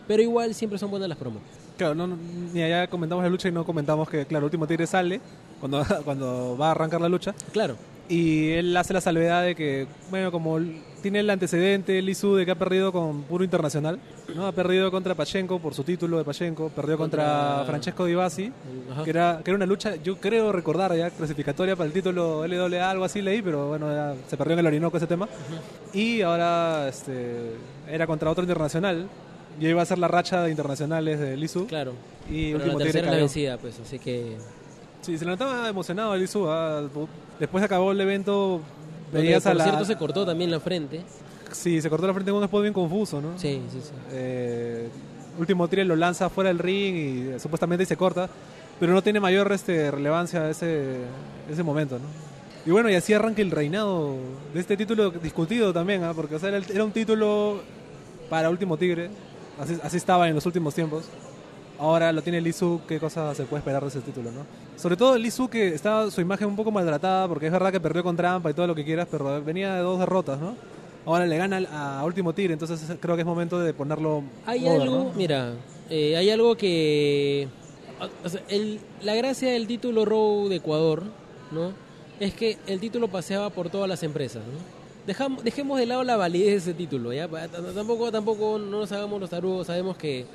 Pero igual siempre son buenas las promos. Claro, no, ni allá comentamos la lucha y no comentamos que, claro, Último Tigre sale cuando, cuando va a arrancar la lucha Claro, y él hace la salvedad de que, bueno, como tiene el antecedente, Lizu, de que ha perdido con puro internacional, ¿no? Ha perdido contra Pachenko por su título de Pachenko, perdió contra, Contra- Francesco Di Ajá. que era, que era una lucha, yo creo recordar ya, clasificatoria para el título LWA, algo así leí, pero bueno, ya se perdió en el Orinoco ese tema. Y ahora este, era contra otro internacional, y iba a ser la racha de internacionales de Lizu. claro. Y Pero último la tercera la vencida, pues, así que... Sí, se le notaba emocionado el Lizu. ah, Después acabó el evento, Veías a por la... cierto, se cortó también la frente. Sí, se cortó la frente con un spot bien confuso, ¿no? Sí, sí, sí. Eh, último tiro lo lanza fuera del ring y eh, supuestamente se corta, pero no tiene mayor este, relevancia ese, ese momento, ¿no? Y bueno, y así arranca el reinado de este título discutido también, ¿ah? porque o sea, era, era un título para Último Tigre, así, así estaba en los últimos tiempos. Ahora lo tiene Lizu, ¿qué cosa se puede esperar de ese título, no? Sobre todo Lizu que estaba su imagen un poco maltratada, porque es verdad que perdió con trampa y todo lo que quieras, pero venía de dos derrotas, ¿no? Ahora le gana a Último Tigre, entonces creo que es momento de ponerlo Hay over, algo, ¿no? mira, eh, hay algo que... o sea, el- la gracia del título Raw de Ecuador, ¿no? Es que el título paseaba por todas las empresas, ¿no? Dejamos, dejemos de lado la validez de ese título, ¿ya? Tampoco, tampoco no nos hagamos los tarudos, sabemos que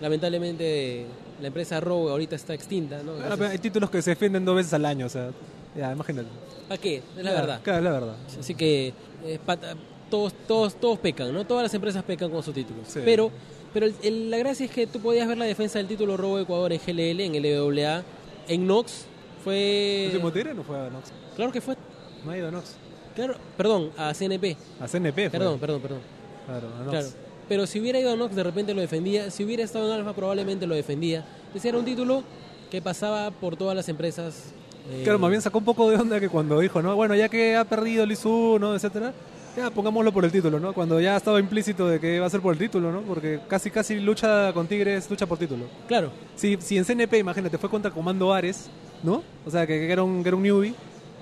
lamentablemente la empresa Raw ahorita está extinta, ¿no? Pero hay títulos que se defienden dos veces al año, o sea, ya, imagínate. ¿Para qué? Es la verdad. Claro, es la verdad. Así que eh, pata- todos, todos, todos pecan, ¿no? Todas las empresas pecan con sus títulos. Sí. Pero, pero el- el- la gracia es que tú podías ver la defensa del título robo de Ecuador en GLL, en LWA, en Nox. Fue. ¿Último Tigre no fue a Nox? Claro que fue. No ha ido a Nox. Claro, perdón, a CNP. A CNP fue. Perdón, perdón, perdón. Claro, a Nox. Claro. Pero si hubiera ido a Nox, de repente lo defendía. Si hubiera estado en Alfa, probablemente lo defendía. Ese era un título que pasaba por todas las empresas. eh, Claro, más bien sacó un poco de onda que cuando dijo, ¿no? Bueno, ya que ha perdido Lizu, ¿no? Etcétera, ya pongámoslo por el título, ¿no? Cuando ya estaba implícito de que va a ser por el título, ¿no? Porque casi, casi lucha con Tigres, lucha por título. Claro, Si, si en CNP, imagínate, fue contra Comando Ares, ¿no? O sea, que, que era, un, que era un newbie,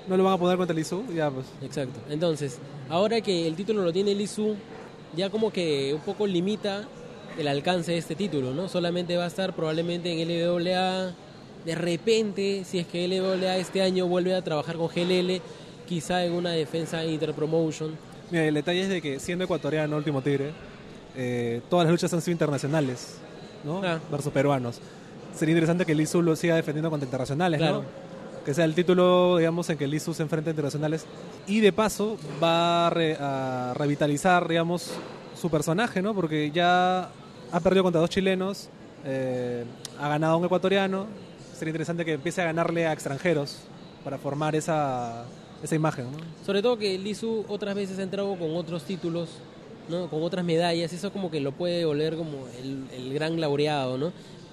no lo van a poner contra Lizu, ya pues. Exacto. Entonces, ahora que el título lo tiene Lizu, ya como que un poco limita el alcance de este título, ¿no? Solamente va a estar probablemente en LWA. De repente, si es que LWA este año vuelve a trabajar con GLL, quizá en una defensa interpromotion. Mira, el detalle es de que siendo ecuatoriano, último Tigre, eh, todas las luchas han sido internacionales, ¿no? Ah. Versus peruanos. Sería interesante que Lizu lo siga defendiendo contra internacionales, Claro. ¿no? Que sea el título, digamos, en que Lizu se enfrenta a internacionales. Y de paso va a, re- a revitalizar, digamos, su personaje, ¿no? Porque ya ha perdido contra dos chilenos, eh, ha ganado a un ecuatoriano. Sería interesante que empiece a ganarle a extranjeros para formar esa, esa imagen. Sobre todo que Lizu otras veces ha entrado con otros títulos, ¿no? Con otras medallas, eso como que lo puede volver como el, el gran laureado, ¿no?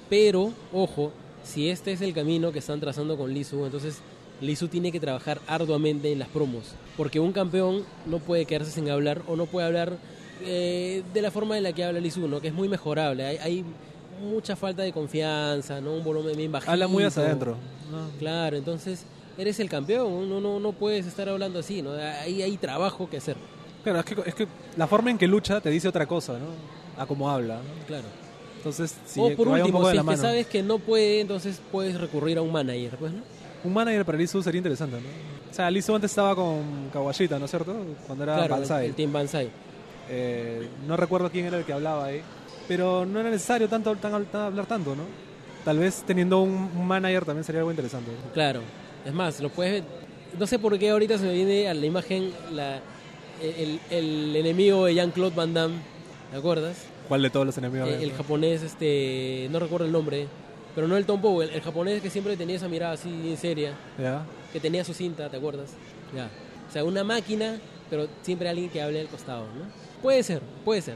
Pero, ojo, si este es el camino que están trazando con Lizu, entonces Lizu tiene que trabajar arduamente en las promos, porque un campeón no puede quedarse sin hablar o no puede hablar eh, de la forma en la que habla Lizu, ¿no? Que es muy mejorable, hay, hay mucha falta de confianza, ¿no? Un volumen bien bajito. Habla muy hacia adentro. ¿no? Claro, entonces eres el campeón, no, no, no puedes estar hablando así, ¿no? Hay, hay trabajo que hacer, Claro, es que, es que la forma en que lucha te dice otra cosa, ¿no? A cómo habla, ¿no? claro. Entonces, sí, o por último, si es que sabes que no puede, entonces puedes recurrir a un manager, pues, ¿no? un manager para Lizu sería interesante, ¿no? O sea, Lizu antes estaba con Kawashita, ¿no es cierto? Cuando era claro, Banzai. El, el Team Banzai. Eh, no recuerdo quién era el que hablaba ahí. Pero no era necesario tanto tan, tan- hablar tanto, ¿no? Tal vez teniendo un, manager también sería algo interesante. Claro. Es más, lo puedes ver. No sé por qué ahorita se me viene a la imagen la, el, el enemigo de Jean-Claude Van Damme. ¿Te acuerdas? ¿Cuál de todos los enemigos? Eh, el japonés, este, no recuerdo el nombre, pero no el Tom Powell, el japonés que siempre tenía esa mirada así en seria, ¿Ya? que tenía su cinta, ¿te acuerdas? Ya. O sea, una máquina, pero siempre alguien que hable al costado, ¿no? Puede ser, puede ser.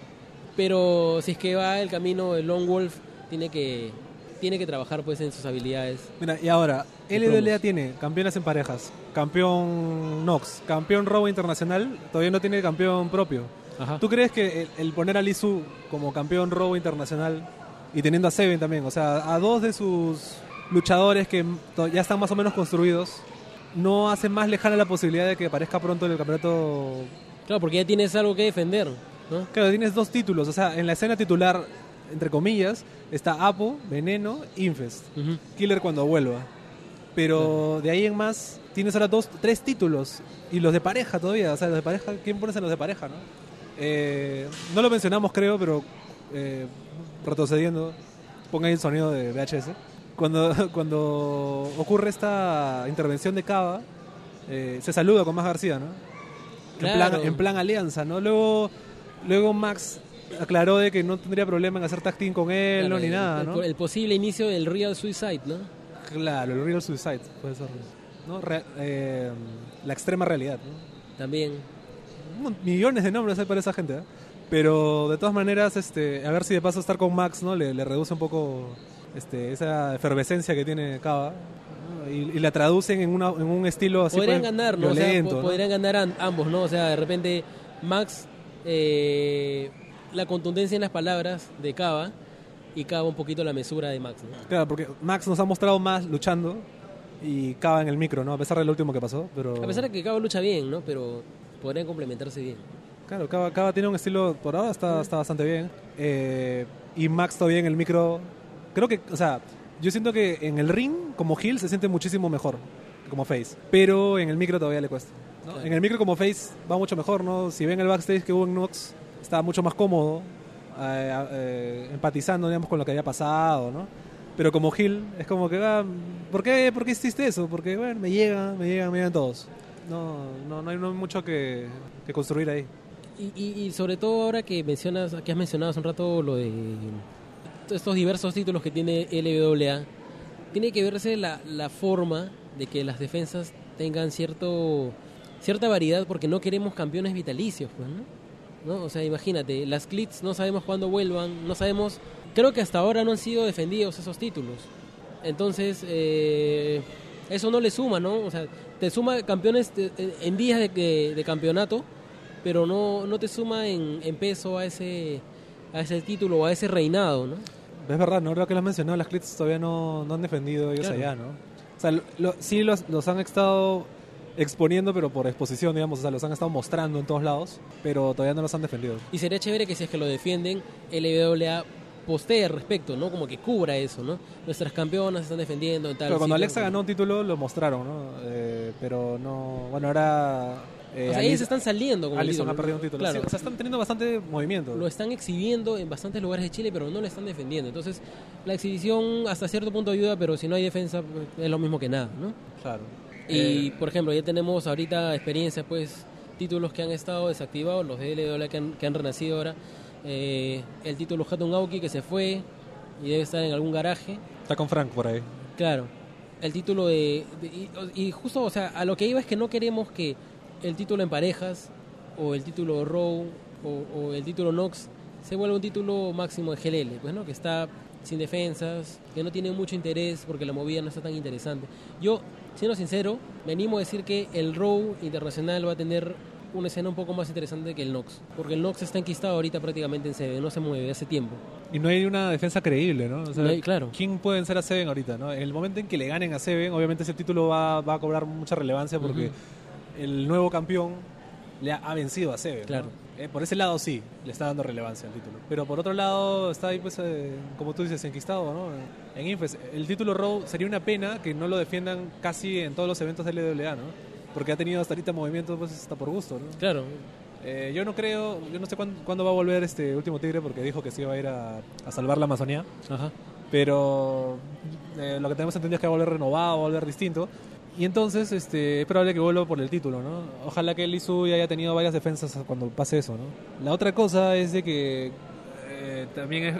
Pero si es que va el camino de Lone Wolf, tiene que, tiene que trabajar pues en sus habilidades. Mira, y ahora, LWA tiene campeones en parejas, campeón Nox, campeón Robo Internacional, todavía no tiene campeón propio. Ajá. ¿Tú crees que el, el poner a Lizu como campeón Robo Internacional y teniendo a Seven también, o sea, a dos de sus luchadores que ya están más o menos construidos, no hace más lejana la posibilidad de que aparezca pronto en el campeonato? Claro, porque ya tienes algo que defender, ¿no? Claro, tienes dos títulos, o sea, en la escena titular, entre comillas, está Apo, Veneno, Infest. Killer cuando vuelva. Pero de ahí en más tienes ahora dos, tres títulos y los de pareja todavía. O sea, los de pareja, ¿quién pones en los de pareja, no? Eh, no lo mencionamos, creo, pero eh, retrocediendo, ponga ahí el sonido de VHS. Cuando, cuando ocurre esta intervención de Cava, eh, se saluda con Max García, ¿no? En, plan, en plan alianza, ¿no? Luego, luego Max aclaró de que no tendría problema en hacer tag team con él, Claro, no, ni el- nada, el, ¿no? el posible inicio del Real Suicide, ¿no? Claro, el Real Suicide, puede ser. ¿no? Re- eh, la extrema realidad. ¿no? También. Millones de nombres hay para esa gente, ¿eh? Pero de todas maneras, este, a ver si de paso estar con Max, ¿no? Le, le reduce un poco este, esa efervescencia que tiene Cava. ¿no? Y, y la traducen en, una, en un estilo así podrían pues, ganar, ¿no? O sea, violento, podrían ganar an- ambos, ¿no? O sea, de repente Max, eh, la contundencia en las palabras de Cava y Cava un poquito la mesura de Max, ¿no? Claro, porque Max nos ha mostrado más luchando y Cava en el micro, ¿no? A pesar del último que pasó. Pero... A pesar de que Cava lucha bien, ¿no? Pero podrían complementarse bien. Claro, Cava, Cava tiene un estilo, por ahora está, está bastante bien. Eh, y Max todavía en el micro, creo que, o sea, yo siento que en el ring, como heel, se siente muchísimo mejor como face. Pero en el micro todavía le cuesta. ¿no? Claro. En el micro como face va mucho mejor, ¿no? Si ven el backstage que hubo en Nox, estaba mucho más cómodo, eh, eh, empatizando, digamos, con lo que había pasado, ¿no? Pero como heel, es como que, ah, ¿por qué, ¿por qué hiciste eso? Porque, bueno, me llegan, me llegan, me llegan todos. No, no, no hay mucho que, construir ahí. Y, y- y sobre todo ahora que mencionas, que has mencionado hace un rato lo de estos diversos títulos que tiene LWA, tiene que verse la, la forma de que las defensas tengan cierto cierta variedad porque no queremos campeones vitalicios, pues, ¿no? ¿No? O sea, imagínate, las Clits no sabemos cuándo vuelvan, no sabemos, creo que hasta ahora no han sido defendidos esos títulos. Entonces, eh, eso no le suma, ¿no? O sea, te suma campeones en- días de, de- de campeonato, pero no, no te suma en, en peso a ese, a ese título o a ese reinado, ¿no? Es verdad, ¿no? Creo que lo has mencionado, las Clits todavía no, no han defendido ellos Claro. allá, ¿no? O sea, lo- lo- sí los, los han estado exponiendo, pero por exposición, digamos, o sea, los han estado mostrando en todos lados, pero todavía no los han defendido. Y sería chévere que si es que lo defienden, LWA postee al respecto, ¿no? Como que cubra eso, ¿no? Nuestras campeonas están defendiendo en tal Pero cuando sitio. Alexa ganó un título lo mostraron, ¿no? Eh, pero no... Bueno, ahora... eh, O sea, ellos están saliendo título, ha perdido un título. Claro, Sí, o sea, están teniendo bastante movimiento. lo están exhibiendo en bastantes lugares de Chile, pero no lo están defendiendo. Entonces, la exhibición hasta cierto punto ayuda, pero si no hay defensa, pues, es lo mismo que nada, ¿no? Claro. Y, Eh, por ejemplo, ya tenemos ahorita experiencias, pues, títulos que han estado desactivados, los de LWA que han, que han renacido ahora. Eh, el título Hatun Aoki que se fue y debe estar en algún garaje. está con Frank por ahí. Claro, el título de, de- y, y justo, o sea, a lo que iba es que no queremos que el título en parejas o el título Raw o, o el título Nox se vuelva un título máximo de GLL, pues no, que está sin defensas, que no tiene mucho interés porque la movida no está tan interesante. Yo, siendo sincero, me animo a decir que el Raw internacional va a tener una escena un poco más interesante que el Nox, porque el Nox está enquistado ahorita prácticamente en CB, no se mueve hace tiempo. Y no hay una defensa creíble, ¿no? O sea, No hay- claro. ¿Quién puede vencer a Seven ahorita, no? En el momento en que le ganen a Seven, obviamente ese título va, va a cobrar mucha relevancia porque Ujú. el nuevo campeón le ha, ha vencido a Seven. ¿no? Claro. Eh, por ese lado sí, le está dando relevancia al título. Pero por otro lado está ahí, pues, eh, como tú dices, enquistado, ¿no? En Infest. El título Raw sería una pena que no lo defiendan casi en todos los eventos de LWA, ¿no? Porque ha tenido hasta ahorita movimientos, pues, hasta por gusto, ¿no? Claro. Eh, yo no creo, yo no sé cuándo, cuándo va a volver este último tigre porque dijo que se iba a ir a, a salvar la Amazonía. Ajá. Pero eh, lo que tenemos entendido es que va a volver renovado, va a volver distinto. Y entonces este, es probable que vuelva por el título, ¿no? Ojalá que el Isu ya haya tenido varias defensas cuando pase eso, ¿no? La otra cosa es de que eh, también es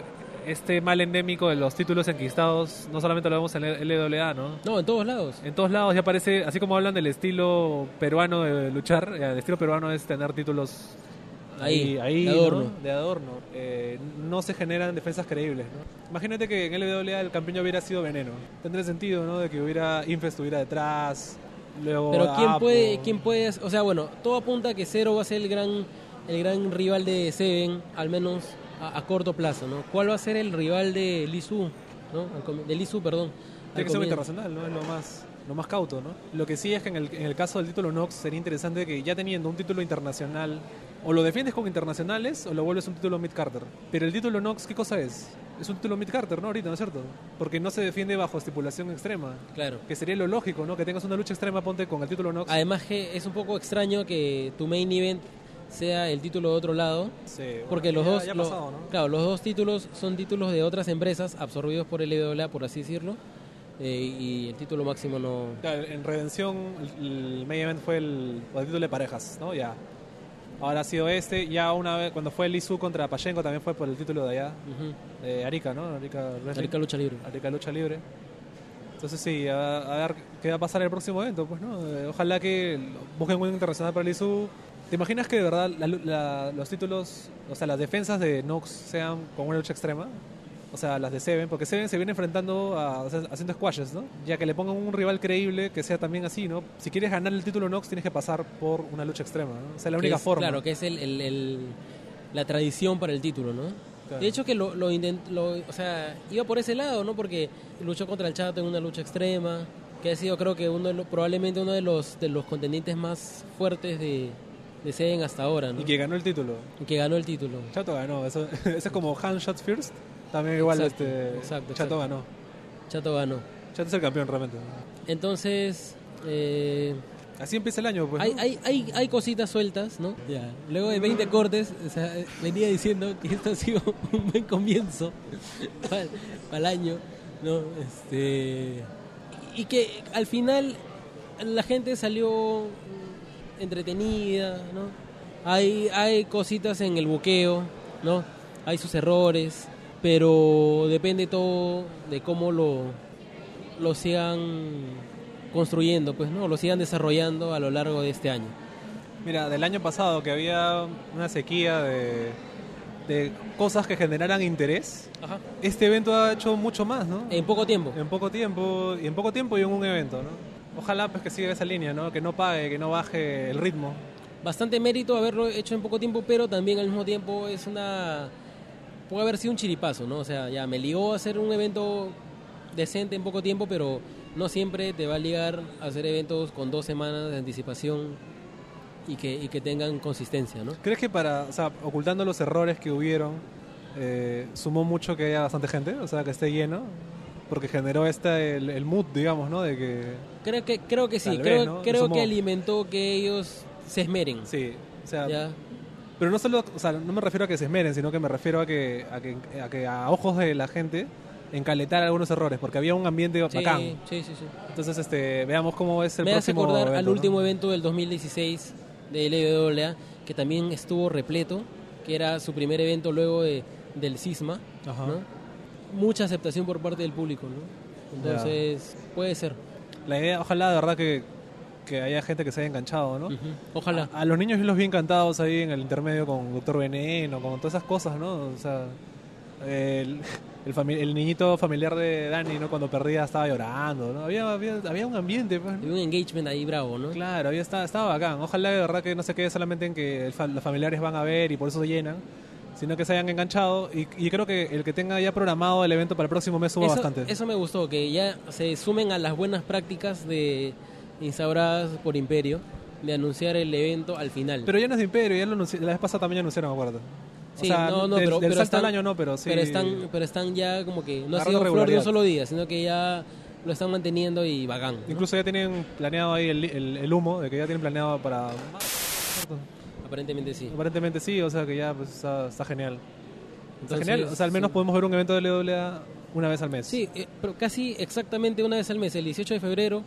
este mal endémico de los títulos enquistados, no solamente lo vemos en el LWA, ¿no? No, en todos lados. En todos lados ya aparece, así como hablan del estilo peruano de luchar, eh, el estilo peruano es tener títulos Ahí, ahí de adorno. ¿no? De adorno. Eh, no se generan defensas creíbles. ¿no? Imagínate que en LWA el campeón hubiera sido Veneno. Tendría sentido, ¿no? De que hubiera Infest estuviera detrás. Luego Pero quién Apo. puede, quién puede, o sea, bueno, todo apunta a que Zero va a ser el gran, el gran rival de Seven, al menos a, a corto plazo, ¿no? ¿Cuál va a ser el rival de Lisu, ¿no? De Lisu, perdón. Tiene que ser internacional, ¿no? Es lo más, lo más cauto, ¿no? Lo que sí es que en el, en el caso del título Nox sería interesante que ya teniendo un título internacional, o lo defiendes con internacionales o lo vuelves un título mid-carter. Pero el título Nox, ¿qué cosa es? Es un título mid-carter, ¿no? Ahorita, ¿no es cierto? Porque no se defiende bajo estipulación extrema. Claro. Que sería lo lógico, ¿no? Que tengas una lucha extrema, ponte con el título Nox. Además que es un poco extraño que tu main event sea el título de otro lado, Sí, bueno, porque los ya- dos, ya ha lo- pasado, ¿no? claro, los dos títulos son títulos de otras empresas absorbidos por el LWA, por así decirlo, eh, y el título máximo no. Claro, en Redención el, el main event fue el, el título de parejas, ¿no? Ya. Ahora ha sido este. Ya una vez, cuando fue el Isu contra Pachenko, también fue por el título de allá. De Arica, ¿no? Arica. Arica lucha libre. Arica Lucha Libre. Entonces sí, a, a ver qué va a pasar en el próximo evento, pues, ¿no? Eh, ojalá que busquen un internacional para el Isu. ¿Te imaginas que de verdad la la- los títulos, o sea, las defensas de Nox sean con una lucha extrema? O sea, las de Seven, porque Seven se viene enfrentando a, o sea, haciendo squashes, ¿no? Ya que le pongan un rival creíble que sea también así, ¿no? Si quieres ganar el título Nox, tienes que pasar por una lucha extrema, ¿no? O sea, la única es- forma. Claro, que es el, el- el- la tradición para el título, ¿no? Claro. De hecho que lo, lo, intent- lo- o sea, iba por ese lado, ¿no? Porque luchó contra el Chato en una lucha extrema, que ha sido creo que uno de los- probablemente uno de los de los contendientes más fuertes de, de Seven hasta ahora, ¿no? Y que ganó el título. Y que ganó el título. Chato ganó. Eso, eso es como Hand Shots First. También igual Exacto, este, exacto, Chato exacto. ganó. Chato ganó. Chato es el campeón realmente. Entonces, eh, Así empieza el año, pues. hay, ¿no? hay, hay, hay cositas sueltas, ¿no? Ya. Luego de 20 cortes, o sea, venía diciendo que esto ha sido un buen comienzo para, el año, ¿no? Este, y que al final la gente salió entretenida, ¿no? Hay, hay cositas en el buqueo, ¿no? Hay sus errores, pero depende todo de cómo lo, lo sigan construyendo, pues, ¿no? Lo sigan desarrollando a lo largo de este año. Mira, del año pasado que había una sequía de, de cosas que generaran interés, Ajá. este evento ha hecho mucho más, ¿no? En poco tiempo. En poco tiempo, y en poco tiempo y en un evento, ¿no? Ojalá pues que siga esa línea, ¿no? Que no pague, que no baje el ritmo. Bastante mérito haberlo hecho en poco tiempo, pero también al mismo tiempo es una... Puede haber sido un chiripazo, ¿no? O sea, ya me ligó a hacer un evento decente en poco tiempo, pero no siempre te va a ligar a hacer eventos con dos semanas de anticipación y que, y que tengan consistencia, ¿no? ¿Crees que para, o sea, ocultando los errores que hubieron, eh, sumó mucho que haya bastante gente? O sea, que esté lleno. Porque generó este, el, el mood, digamos, ¿no? De que, Creo que, creo que sí, creo, vez, ¿no? creo que alimentó que ellos se esmeren. sí, o sea, ¿ya? Pero no solo, o sea, no me refiero a que se esmeren, sino que me refiero a que a, que, a, que a ojos de la gente encaletar algunos errores, porque había un ambiente Sí, bacán. sí, sí, sí. Entonces, este, veamos cómo es el Me hace próximo acordar al evento, ¿no? último evento del 2016 de LWA, que también estuvo repleto, que era su primer evento luego de, del CISMA, Ajá. ¿no? Mucha aceptación por parte del público, ¿no? Entonces, puede ser. La idea, ojalá de verdad que, que haya gente que se haya enganchado, ¿no? Ojalá. A, a los niños yo los vi encantados ahí en el intermedio con Doctor Veneno, con todas esas cosas, ¿no? O sea, el, el, el niñito familiar de Dani, ¿no? Cuando perdía estaba llorando, ¿no? Había, había, había un ambiente, pues, ¿no? Hay un engagement ahí bravo, ¿no? Claro, había estaba, estaba bacán. Ojalá de verdad que no se quede solamente en que el fa- los familiares van a ver y por eso se llenan, sino que se hayan enganchado. Y, y creo que el que tenga ya programado el evento para el próximo mes suba eso, bastante. eso me gustó, que ya se sumen a las buenas prácticas de instauradas por Imperio, de anunciar el evento al final. Pero ya no es de Imperio, ya lo la vez pasada también anunciaron, acuerdo. O Sí, sea, no, no, del, pero- del pero están- año no, pero sí. pero están pero están ya como que no ha sido flor de un solo día, sino que ya lo están manteniendo y bacán. ¿no? Incluso ya tienen planeado ahí el, el- el humo, de que ya tienen planeado para... Aparentemente sí. Aparentemente sí, o sea que ya pues, está, está genial. Está Entonces, genial, o sea, al menos sí. podemos ver un evento de LWA una vez al mes. Sí, eh, pero casi exactamente una vez al mes, el 18 de febrero,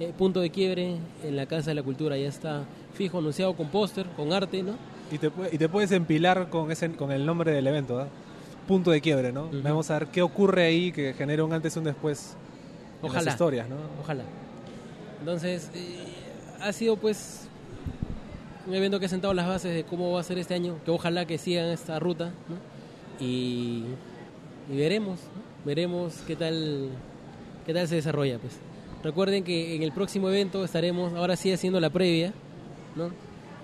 eh, punto de quiebre en la Casa de la Cultura, ya está fijo, anunciado con póster, con arte, ¿no? Y te, y te puedes empilar con ese con el nombre del evento, ¿ah? Punto de quiebre, ¿no? Vamos a ver qué ocurre ahí que genere un antes y un después en Ojalá. las historias, ¿no? Ojalá. Entonces, eh, ha sido pues un evento que ha sentado las bases de cómo va a ser este año, que ojalá que sigan esta ruta, ¿no? Y, y veremos, ¿no? veremos qué tal, qué tal se desarrolla, pues. Recuerden que en el próximo evento estaremos, ahora sí haciendo la previa, ¿no?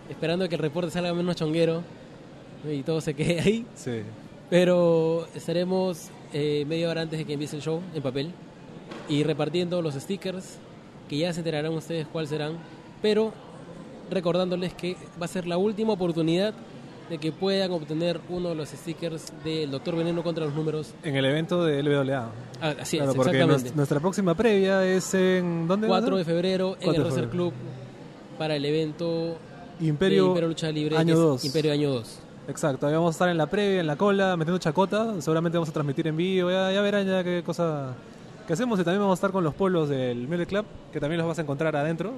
Esperando que el reporte salga menos chonguero ¿no? y todo se quede ahí. Sí. Pero estaremos eh, media hora antes de que empiece el show en papel y repartiendo los stickers que ya se enterarán ustedes cuáles serán. Pero recordándoles que va a ser la última oportunidad de que puedan obtener uno de los stickers del Doctor Veneno contra los números. En el evento de LWA. Ah, así Claro, es, porque exactamente. nues- nuestra próxima previa es en... ¿Dónde? va a 4 de febrero en 4 el febrero. Club para el evento Imperio, de Imperio Lucha Libre año que es 2. Imperio Año 2. Exacto, ahí vamos a estar en la previa, en la cola, metiendo chacota. Seguramente vamos a transmitir en vivo. Ya, ya verán ya qué cosa que hacemos. Y también vamos a estar con los polos del Mule Club, que también los vas a encontrar adentro.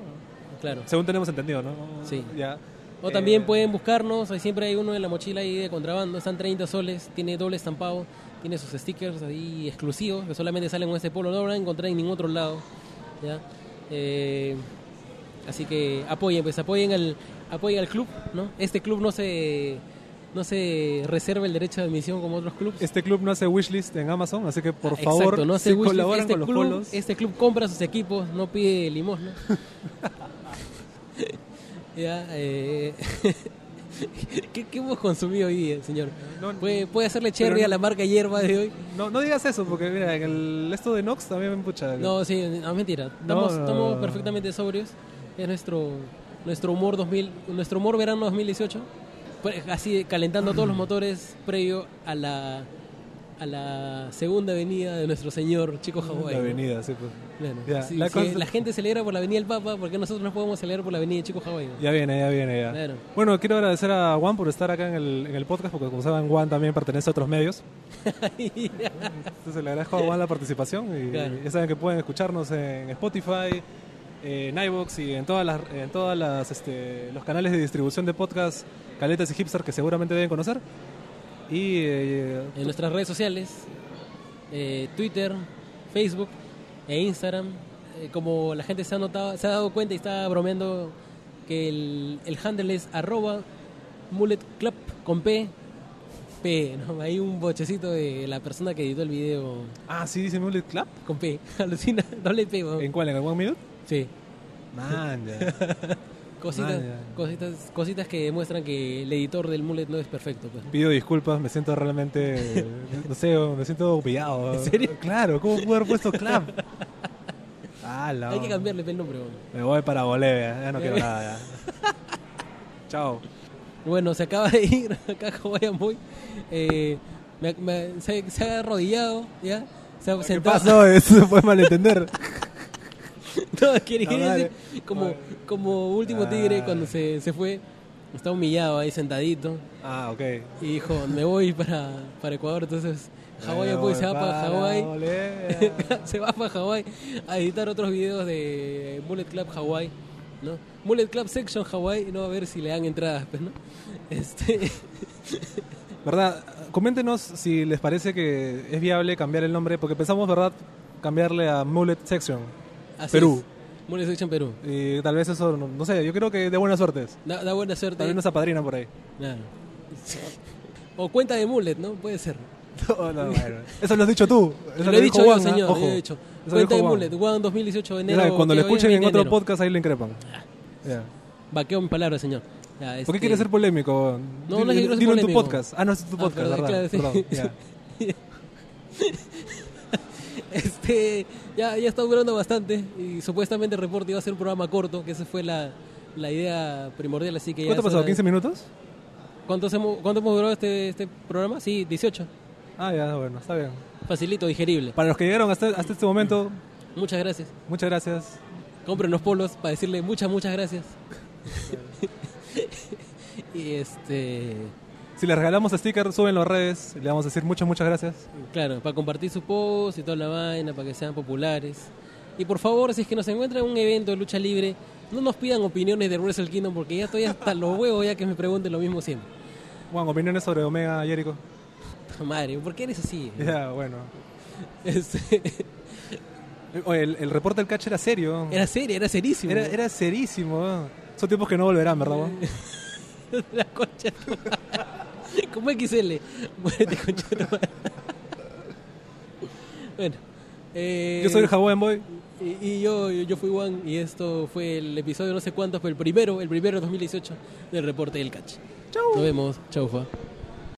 Claro. Según tenemos entendido, ¿no? Sí. Ya. O Eh, también pueden buscarnos, ahí siempre hay uno en la mochila ahí de contrabando, están 30 soles, tiene doble estampado, tiene sus stickers ahí exclusivos que solamente salen con este polo, no lo van a encontrar en ningún otro lado. ¿ya? Eh, así que apoyen, pues apoyen al, apoyen al club, ¿no? Este club no se, no se reserva el derecho de admisión como otros clubes. Este club no hace wishlist en Amazon, así que por Ah, favor, Exacto, no se si colaboran este con los club, polos. Este club compra sus equipos, no pide limosna. ya, eh, ¿Qué, qué hemos consumido hoy señor? No, ¿Puede, puede hacerle cherry a la marca hierba de hoy? No, no digas eso, porque mira, en el, esto de Nox también me pucha. No, sí, no, mentira. Estamos, estamos perfectamente sobrios. Es nuestro nuestro humor 2000, nuestro humor verano 2018. Pues, Así calentando todos los motores previo a la a la segunda avenida de nuestro señor Chico Hawái. La ¿no? avenida, sí, pues. Claro. Ya, Si- la si la gente celebra por la avenida del Papa, ¿por qué nosotros no podemos celebrar por la avenida de Chico Hawái? no? Ya viene, ya viene, ya. Claro. Bueno, quiero agradecer a Juan por estar acá en el, en el podcast, porque como saben, Juan también pertenece a otros medios. Entonces le agradezco a Juan la participación y Claro. ya saben que pueden escucharnos en Spotify, en iVoox y en todas las en todas las este, los canales de distribución de podcast Caletas y Hipster que seguramente deben conocer. Y eh, en nuestras redes sociales, eh, Twitter, Facebook e Instagram, eh, como la gente se ha notado, se ha dado cuenta y está bromeando que el, el handle es arroba mullet club con P, P, ¿no? Hay un bochecito de la persona que editó el video ah, sí dice Mullet Club. con P, alucina, doble P, weón. ¿En cuál? ¿En el One Minute? Sí. Man. Cositas, Ah, cositas, cositas que demuestran que el editor del mullet no es perfecto. Pues. Pido disculpas, me siento realmente, no sé, me siento humillado. ¿En serio? Claro, ¿cómo pude haber puesto? Ah, la- Hay que cambiarle el nombre. Me voy para Bolivia, ya no quiero nada. Ya. Chao. Bueno, se acaba de ir acá Hawái Boy. Eh, me- me- se, se ha arrodillado, ¿ya? Se ha ¿Qué sentado. pasó? Eso se puede malentender. No, Ah, vale. decir, como, Vale. como último Ah. tigre cuando se, se fue, está humillado ahí sentadito Ah, ok. y dijo, me voy para, para Ecuador, entonces Hawái voy se va para para Hawái. Se va para Hawái a editar otros videos de Bullet Club Hawái, ¿no? Bullet Club Section Hawái, no a ver si le dan entradas, pues, ¿no? Este, ¿Verdad? Coméntenos si les parece que es viable cambiar el nombre, porque pensamos, ¿verdad? Cambiarle a Mullet Section. Así Perú. es. Bullet Section Perú. Y tal vez eso, no, no sé, yo creo que de buena suerte. Da, da buena suerte. Tal vez nos apadrina por ahí. Claro. O cuenta de mullet, ¿no? Puede ser. No, no, bueno. Eso lo has dicho tú. Eso lo he dijo dicho yo, Juan, ¿ah? señor. Ojo. Lo he dicho. Eso lo Cuenta de mullet. Juan 2018 de Ya enero. Cuando lo escuchen en 20 de otro enero. podcast, ahí lo increpan. Ya. Vaqueo mi palabra, señor. Ya, ¿Por qué este- quieres ser polémico? No, no es que quiero ser dilo en tu podcast. Ah, no, es tu Ah, podcast, perdón, ¿verdad? claro, sí. Perdón, ya. Este, ya, ya está durando bastante y supuestamente el reporte iba a ser un programa corto, que esa fue la, la idea primordial, así que ya ¿Cuánto ha pasado? hora de- ¿15 minutos? ¿Cuántos hemos, ¿Cuánto hemos durado este, este programa? Sí, 18. Ah, ya, bueno, está bien. Facilito, digerible. Para los que llegaron hasta, hasta este momento, Muchas gracias. muchas gracias. Compren los polos para decirle muchas, muchas gracias. y este... Si les regalamos stickers, suben las redes. Le vamos a decir muchas, muchas gracias. Claro, para compartir su post y toda la vaina, para que sean populares. Y por favor, si es que nos encuentran en un evento de lucha libre, no nos pidan opiniones de Wrestle Kingdom porque ya estoy hasta los huevos ya que me pregunten lo mismo siempre. Juan, opiniones sobre Omega Jericho. Madre, ¿por qué eres así? Ya, bueno. Este, Oye, el, el reporte del catch era serio. era serio, era serísimo. Era, era serísimo. Son tiempos que no volverán, ¿verdad? Juan? la concha. Como XL. Muérete, concha de tu madre. Bueno. eh, Yo soy el Hawaiian Boy. Y, y yo, yo fui Juan y esto fue el episodio no sé cuánto, fue el primero, el primero de 2018 del reporte del catch. Chau. Nos vemos, chaufa.